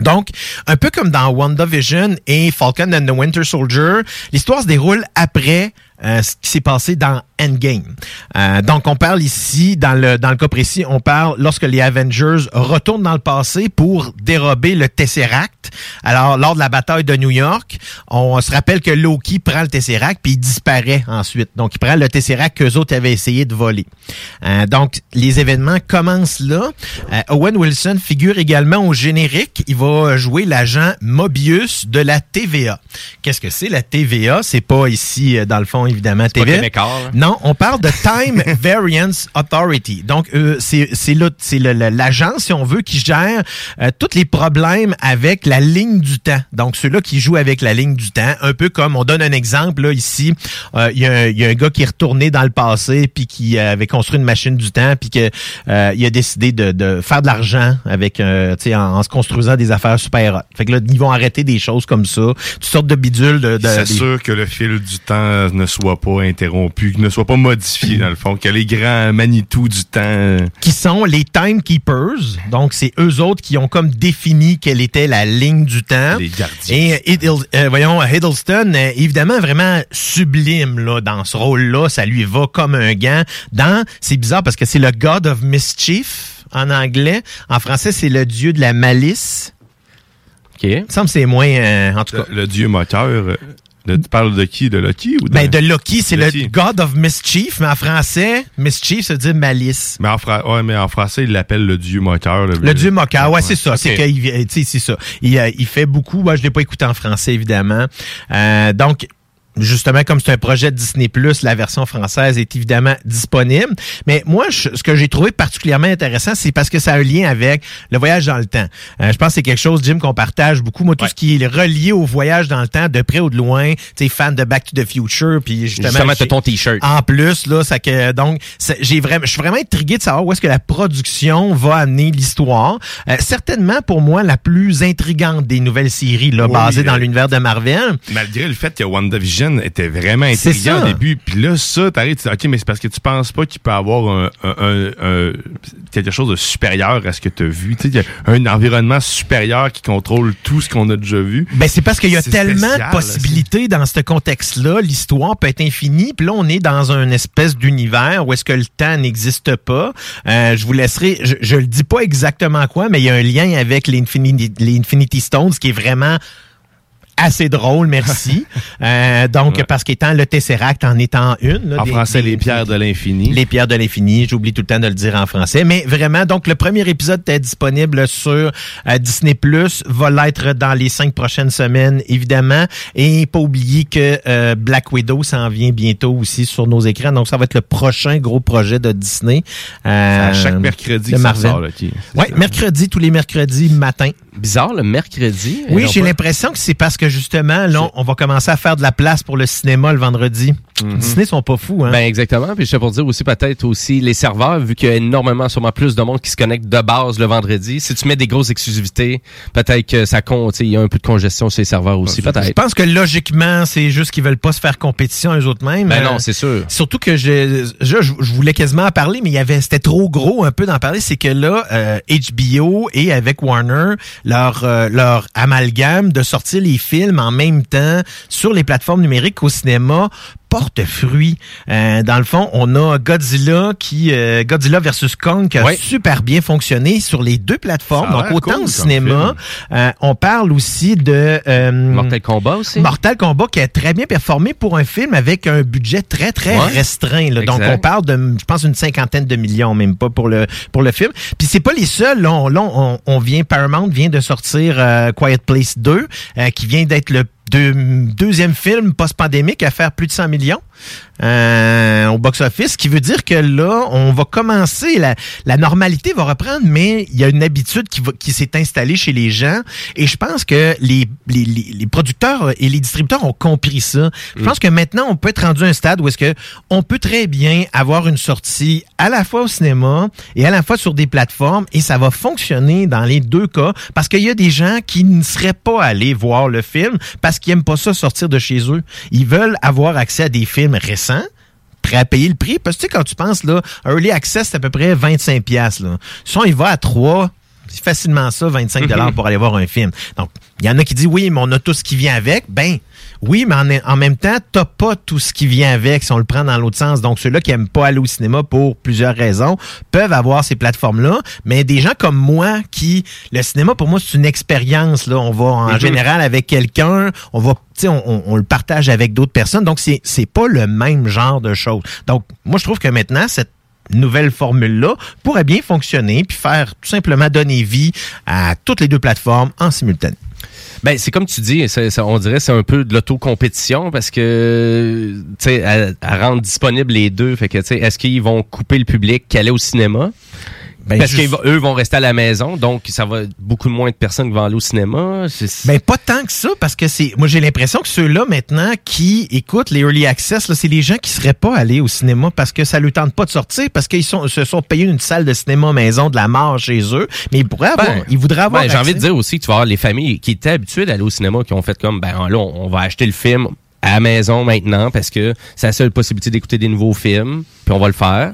Donc, un peu comme dans WandaVision et Falcon and the Winter Soldier, l'histoire se déroule après euh, ce qui s'est passé dans Endgame. Euh, donc, on parle ici, dans le, dans le cas précis, on parle lorsque les Avengers retournent dans le passé pour dérober le Tesseract. Alors, lors de la bataille de New York, on se rappelle que Loki prend le Tesseract puis il disparaît ensuite. Donc, il prend le Tesseract qu'eux autres avaient essayé de voler. Euh, donc, les événements commencent là. Euh, Owen Wilson figure également au générique. Il va jouer l'agent Mobius de la TVA. Qu'est-ce que c'est la TVA? C'est pas ici, euh, dans le fond, évidemment, pas TVA. Québécois, là. Non, on parle de Time Variance Authority. Donc, euh, c'est c'est le- c'est le- le- l'agence, si on veut, qui gère euh, tous les problèmes avec la ligne du temps. Donc, ceux-là qui jouent avec la ligne du temps, un peu comme, on donne un exemple, là, ici, euh, il y, a un- il y a un gars qui est retourné dans le passé, puis qui euh, avait construit une machine du temps, puis que euh, il a décidé de, de faire de l'argent avec, euh, en, en se construisant des affaires super hot. Fait que là, ils vont arrêter des choses comme ça, toutes sortes de bidules. De, de- C'est des- sûr que le fil du temps ne soit pas interrompu, ne soit pas modifié, dans le fond, que les grands Manitou du temps... qui sont les timekeepers. Donc, c'est eux autres qui ont comme défini quelle était la ligne du temps. Les gardiens. Et euh, Hiddle- euh, voyons, Hiddleston, euh, évidemment, vraiment sublime là, dans ce rôle-là. Ça lui va comme un gant. Dans, c'est bizarre parce que c'est le God of Mischief en anglais. En français, c'est le dieu de la malice. OK. Il me semble que c'est moins, euh, en tout cas. Le, le dieu moteur, euh, de- tu parles de qui? De Loki ou de... Ben, de Loki, c'est le. God of Mischief, mais en français, Mischief, ça veut dire malice. Mais en, fra- ouais, mais en français, il l'appelle le dieu moteur. Le dieu moqueur, ouais, c'est ça. C'est qu'il, vi- tu sais, c'est ça. Il, euh, il fait beaucoup. Moi, je l'ai pas écouté en français, évidemment. Euh, donc, justement, comme c'est un projet de Disney+, la version française est évidemment disponible. Mais moi, je- ce que j'ai trouvé particulièrement intéressant, c'est parce que ça a un lien avec le voyage dans le temps. Euh, je pense que c'est quelque chose, Jim, qu'on partage beaucoup. Moi, tout ce qui est relié au voyage dans le temps, de près ou de loin, tu sais, fan de Back to the Future, puis justement... Justement, ton T-shirt. en plus, là, ça que donc j'ai vraiment, je suis vraiment intrigué de savoir où est-ce que la production va amener l'histoire. Euh, certainement pour moi la plus intrigante des nouvelles séries là, Oui, basées dans euh, l'univers de Marvel. Malgré le fait que WandaVision était vraiment ça. au début, puis là, ça, t'arrives, tu dis, OK, mais c'est parce que tu penses pas qu'il peut avoir un, un- un- un- quelque chose de supérieur à ce que tu as vu. Tu sais, un environnement supérieur qui contrôle tout ce qu'on a déjà vu. Ben c'est parce qu'il y a tellement spécial, de possibilités dans ce contexte-là. L'histoire peut être infinie. Puis là, on est dans une espèce d'univers où est-ce que le temps n'existe pas. Euh, je vous laisserai, je, je le dis pas exactement quoi, mais il y a un lien avec les Infinity, les Infinity Stones qui est vraiment assez drôle, merci. Euh, donc, parce qu'étant le Tesseract en étant une. là, En des- français, des- les pierres de l'infini. les pierres de l'infini, j'oublie tout le temps de le dire en français. Mais vraiment, donc le premier épisode est disponible sur euh, Disney Plus, va l'être dans les cinq prochaines semaines, évidemment. Et pas oublier que euh, Black Widow s'en vient bientôt aussi sur nos écrans. Donc ça va être le prochain gros projet de Disney. Euh, à chaque mercredi que ça Marvel. sort, là, qui- Oui, mercredi, tous les mercredis matin. Bizarre, le mercredi. Oui, j'ai pas- l'impression que c'est parce que justement, là, on va commencer à faire de la place pour le cinéma le vendredi. Disney sont pas fous, hein? Ben exactement. Puis je sais pour dire aussi peut-être aussi les serveurs, vu qu'il y a énormément, sûrement plus de monde qui se connecte de base le vendredi. Si tu mets des grosses exclusivités, peut-être que ça compte. Il y a un peu de congestion sur les serveurs aussi, Je peut-être. pense que logiquement, c'est juste qu'ils veulent pas se faire compétition eux autres mêmes. Ben Euh, non, c'est sûr. Surtout que je, je, je voulais quasiment en parler, mais il y avait, c'était trop gros un peu d'en parler. C'est que là, euh, HBO et avec Warner, leur, euh, leur amalgame de sortir les films en même temps sur les plateformes numériques au cinéma porte fruit. Euh, dans le fond, on a Godzilla qui euh, Godzilla versus Kong qui a super bien fonctionné sur les deux plateformes. Donc autant cool au cinéma, euh, on parle aussi de euh, Mortal Kombat aussi. Mortal Kombat qui a très bien performé pour un film avec un budget très très Ouais. restreint. là. Donc on parle de, je pense, une cinquantaine de millions, même pas pour le pour le film. Puis c'est pas les seuls. Là, on, là, on, on vient Paramount vient de sortir euh, Quiet Place 2, euh, qui vient d'être le deux- deuxième film post-pandémique à faire plus de 100 millions euh, au box-office, ce qui veut dire que là, on va commencer, la, la normalité va reprendre, mais il y a une habitude qui, va- qui s'est installée chez les gens, et je pense que les, les, les- les producteurs et les distributeurs ont compris ça. Je pense que maintenant, on peut être rendu à un stade où est-ce que on peut très bien avoir une sortie à la fois au cinéma et à la fois sur des plateformes, et ça va fonctionner dans les deux cas, parce qu'il y a des gens qui ne seraient pas allés voir le film parce qu'ils aiment pas ça sortir de chez eux. Ils veulent avoir accès à des films récents prêt à payer le prix. Parce que tu sais, quand tu penses, là, Early Access, c'est à peu près 25 pièces là. Si on y va à 3, c'est facilement ça, 25 dollars pour aller voir un film. Donc, il y en a qui disent, oui, mais on a tout ce qui vient avec. Ben, oui, mais en, en même temps, t'as pas tout ce qui vient avec si on le prend dans l'autre sens. Donc, ceux-là qui aiment pas aller au cinéma pour plusieurs raisons peuvent avoir ces plateformes-là. Mais des gens comme moi qui, le cinéma, pour moi, c'est une expérience, là. On va en Mhm. général avec quelqu'un, on va, tu sais, on, on- on le partage avec d'autres personnes. Donc, c'est, c'est pas le même genre de choses. Donc, moi, je trouve que maintenant, cette nouvelle formule-là pourrait bien fonctionner puis faire tout simplement donner vie à toutes les deux plateformes en simultané. Ben, c'est comme tu dis, on dirait c'est un peu de l'auto-compétition parce que, tu sais, elle, elle rend disponible les deux. Fait que, tu sais, est-ce qu'ils vont couper le public qui allait au cinéma? Ben, parce juste- qu'eux vont rester à la maison, donc ça va être beaucoup moins de personnes qui vont aller au cinéma. C'est- Ben pas tant que ça parce que c'est moi j'ai l'impression que ceux-là maintenant qui écoutent les early access c'est les gens qui seraient pas allés au cinéma parce que ça leur tente pas de sortir parce qu'ils sont se sont payés une salle de cinéma maison de la mort chez eux, mais ils pourraient avoir Ben, ils voudraient avoir ben, J'ai envie de dire aussi que tu vas avoir les familles qui étaient habituées d'aller au cinéma, qui ont fait comme, ben là, on on va acheter le film à la maison maintenant parce que c'est la seule possibilité d'écouter des nouveaux films, puis on va le faire.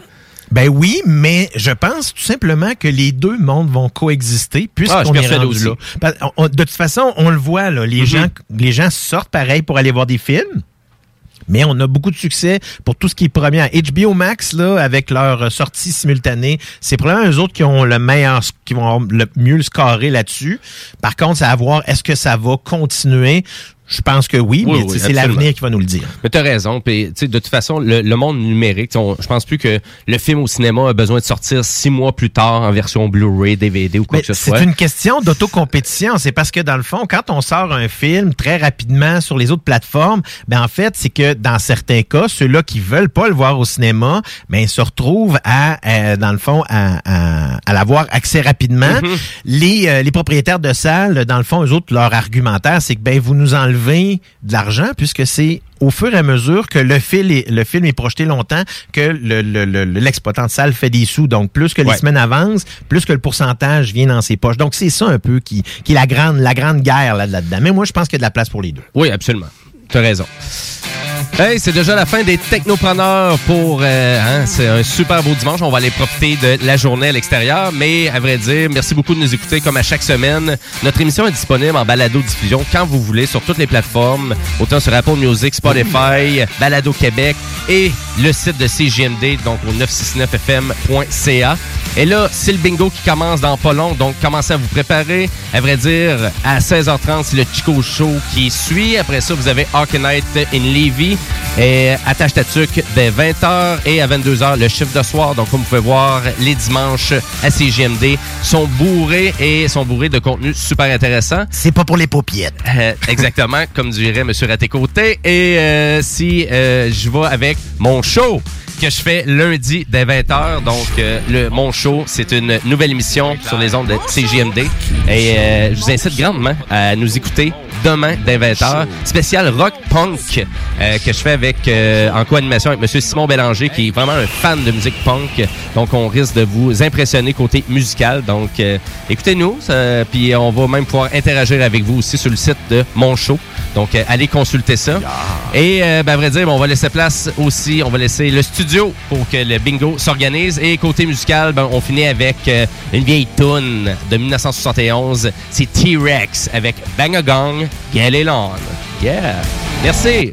Ben oui, mais je pense tout simplement que les deux mondes vont coexister Ah, puisqu'on suis est rendu aussi. là. De toute façon, on le voit là, les Mhm. gens les gens sortent pareil pour aller voir des films. Mais on a beaucoup de succès pour tout ce qui est premier. HBO Max, là, avec leur sortie simultanée, c'est probablement eux autres qui ont le meilleur, qui vont le mieux le scorer là-dessus. Par contre, c'est à voir, est-ce que ça va continuer? Je pense que oui, Oui, mais oui, c'est l'avenir qui va nous le dire. Mais t'as raison. Puis, tu sais, de toute façon, le, le monde numérique, je pense plus que le film au cinéma a besoin de sortir six mois plus tard en version Blu-ray, DVD ou quoi Mais que ce c'est soit. une question d'autocompétition. C'est parce que dans le fond, quand on sort un film très rapidement sur les autres plateformes, ben en fait, c'est que dans certains cas, ceux-là qui veulent pas le voir au cinéma, ben se retrouvent à, euh, dans le fond, à, à, à l'avoir accès rapidement. Mhm. Les euh, les propriétaires de salles, dans le fond, eux autres, leur argumentaire, c'est que ben vous nous enlevez de l'argent puisque c'est au fur et à mesure que le, fil est- le film est projeté longtemps, que le- le- fait des sous. Donc, plus que les Ouais. semaines avancent, plus que le pourcentage vient dans ses poches. Donc, c'est ça un peu qui, qui est la grande, la grande guerre là- là-dedans. Mais moi, je pense qu'il y a de la place pour les deux. Oui, absolument. Raison. Hey, c'est déjà la fin des technopreneurs pour euh, hein, c'est un super beau dimanche. On va aller profiter de la journée à l'extérieur. Mais à vrai dire, merci beaucoup de nous écouter comme à chaque semaine. Notre émission est disponible en balado diffusion quand vous voulez sur toutes les plateformes, autant sur Apple Music, Spotify, Balado Québec et le site de CGMD, donc au 969fm.ca. Et là, c'est le bingo qui commence dans pas long, donc commencez à vous préparer. À vrai dire, à 16h30, c'est le Chico Show qui suit. Après ça, vous avez Arcanite in Levy. Et attache ta tuque dès 20h et à 22h, le chiffre de soir. Donc, comme vous pouvez voir, les dimanches à CGMD sont bourrés et sont bourrés de contenu super intéressant. C'est pas pour les paupiettes. Euh, exactement, comme dirait M. Raté-Côté. Et euh, si euh, je vais avec mon show que je fais lundi dès 20h. Donc, euh, le Mon Show, c'est une nouvelle émission sur les ondes de CJMD. Et euh, je vous incite grandement à nous écouter demain dès 20h. Spécial rock punk euh, que je fais avec euh, en co-animation avec M. Simon Bélanger, qui est vraiment un fan de musique punk. Donc, on risque de vous impressionner côté musical. Donc, euh, écoutez-nous. Puis, on va même pouvoir interagir avec vous aussi sur le site de Mon Show. Donc, euh, allez consulter ça. Et, euh, ben, à vrai dire, on va laisser place aussi, on va laisser le studio pour que le bingo s'organise. Et côté musical, ben, on finit avec euh, une vieille tune de 1971. C'est T-Rex avec Bang a Gong. Yeah! Merci.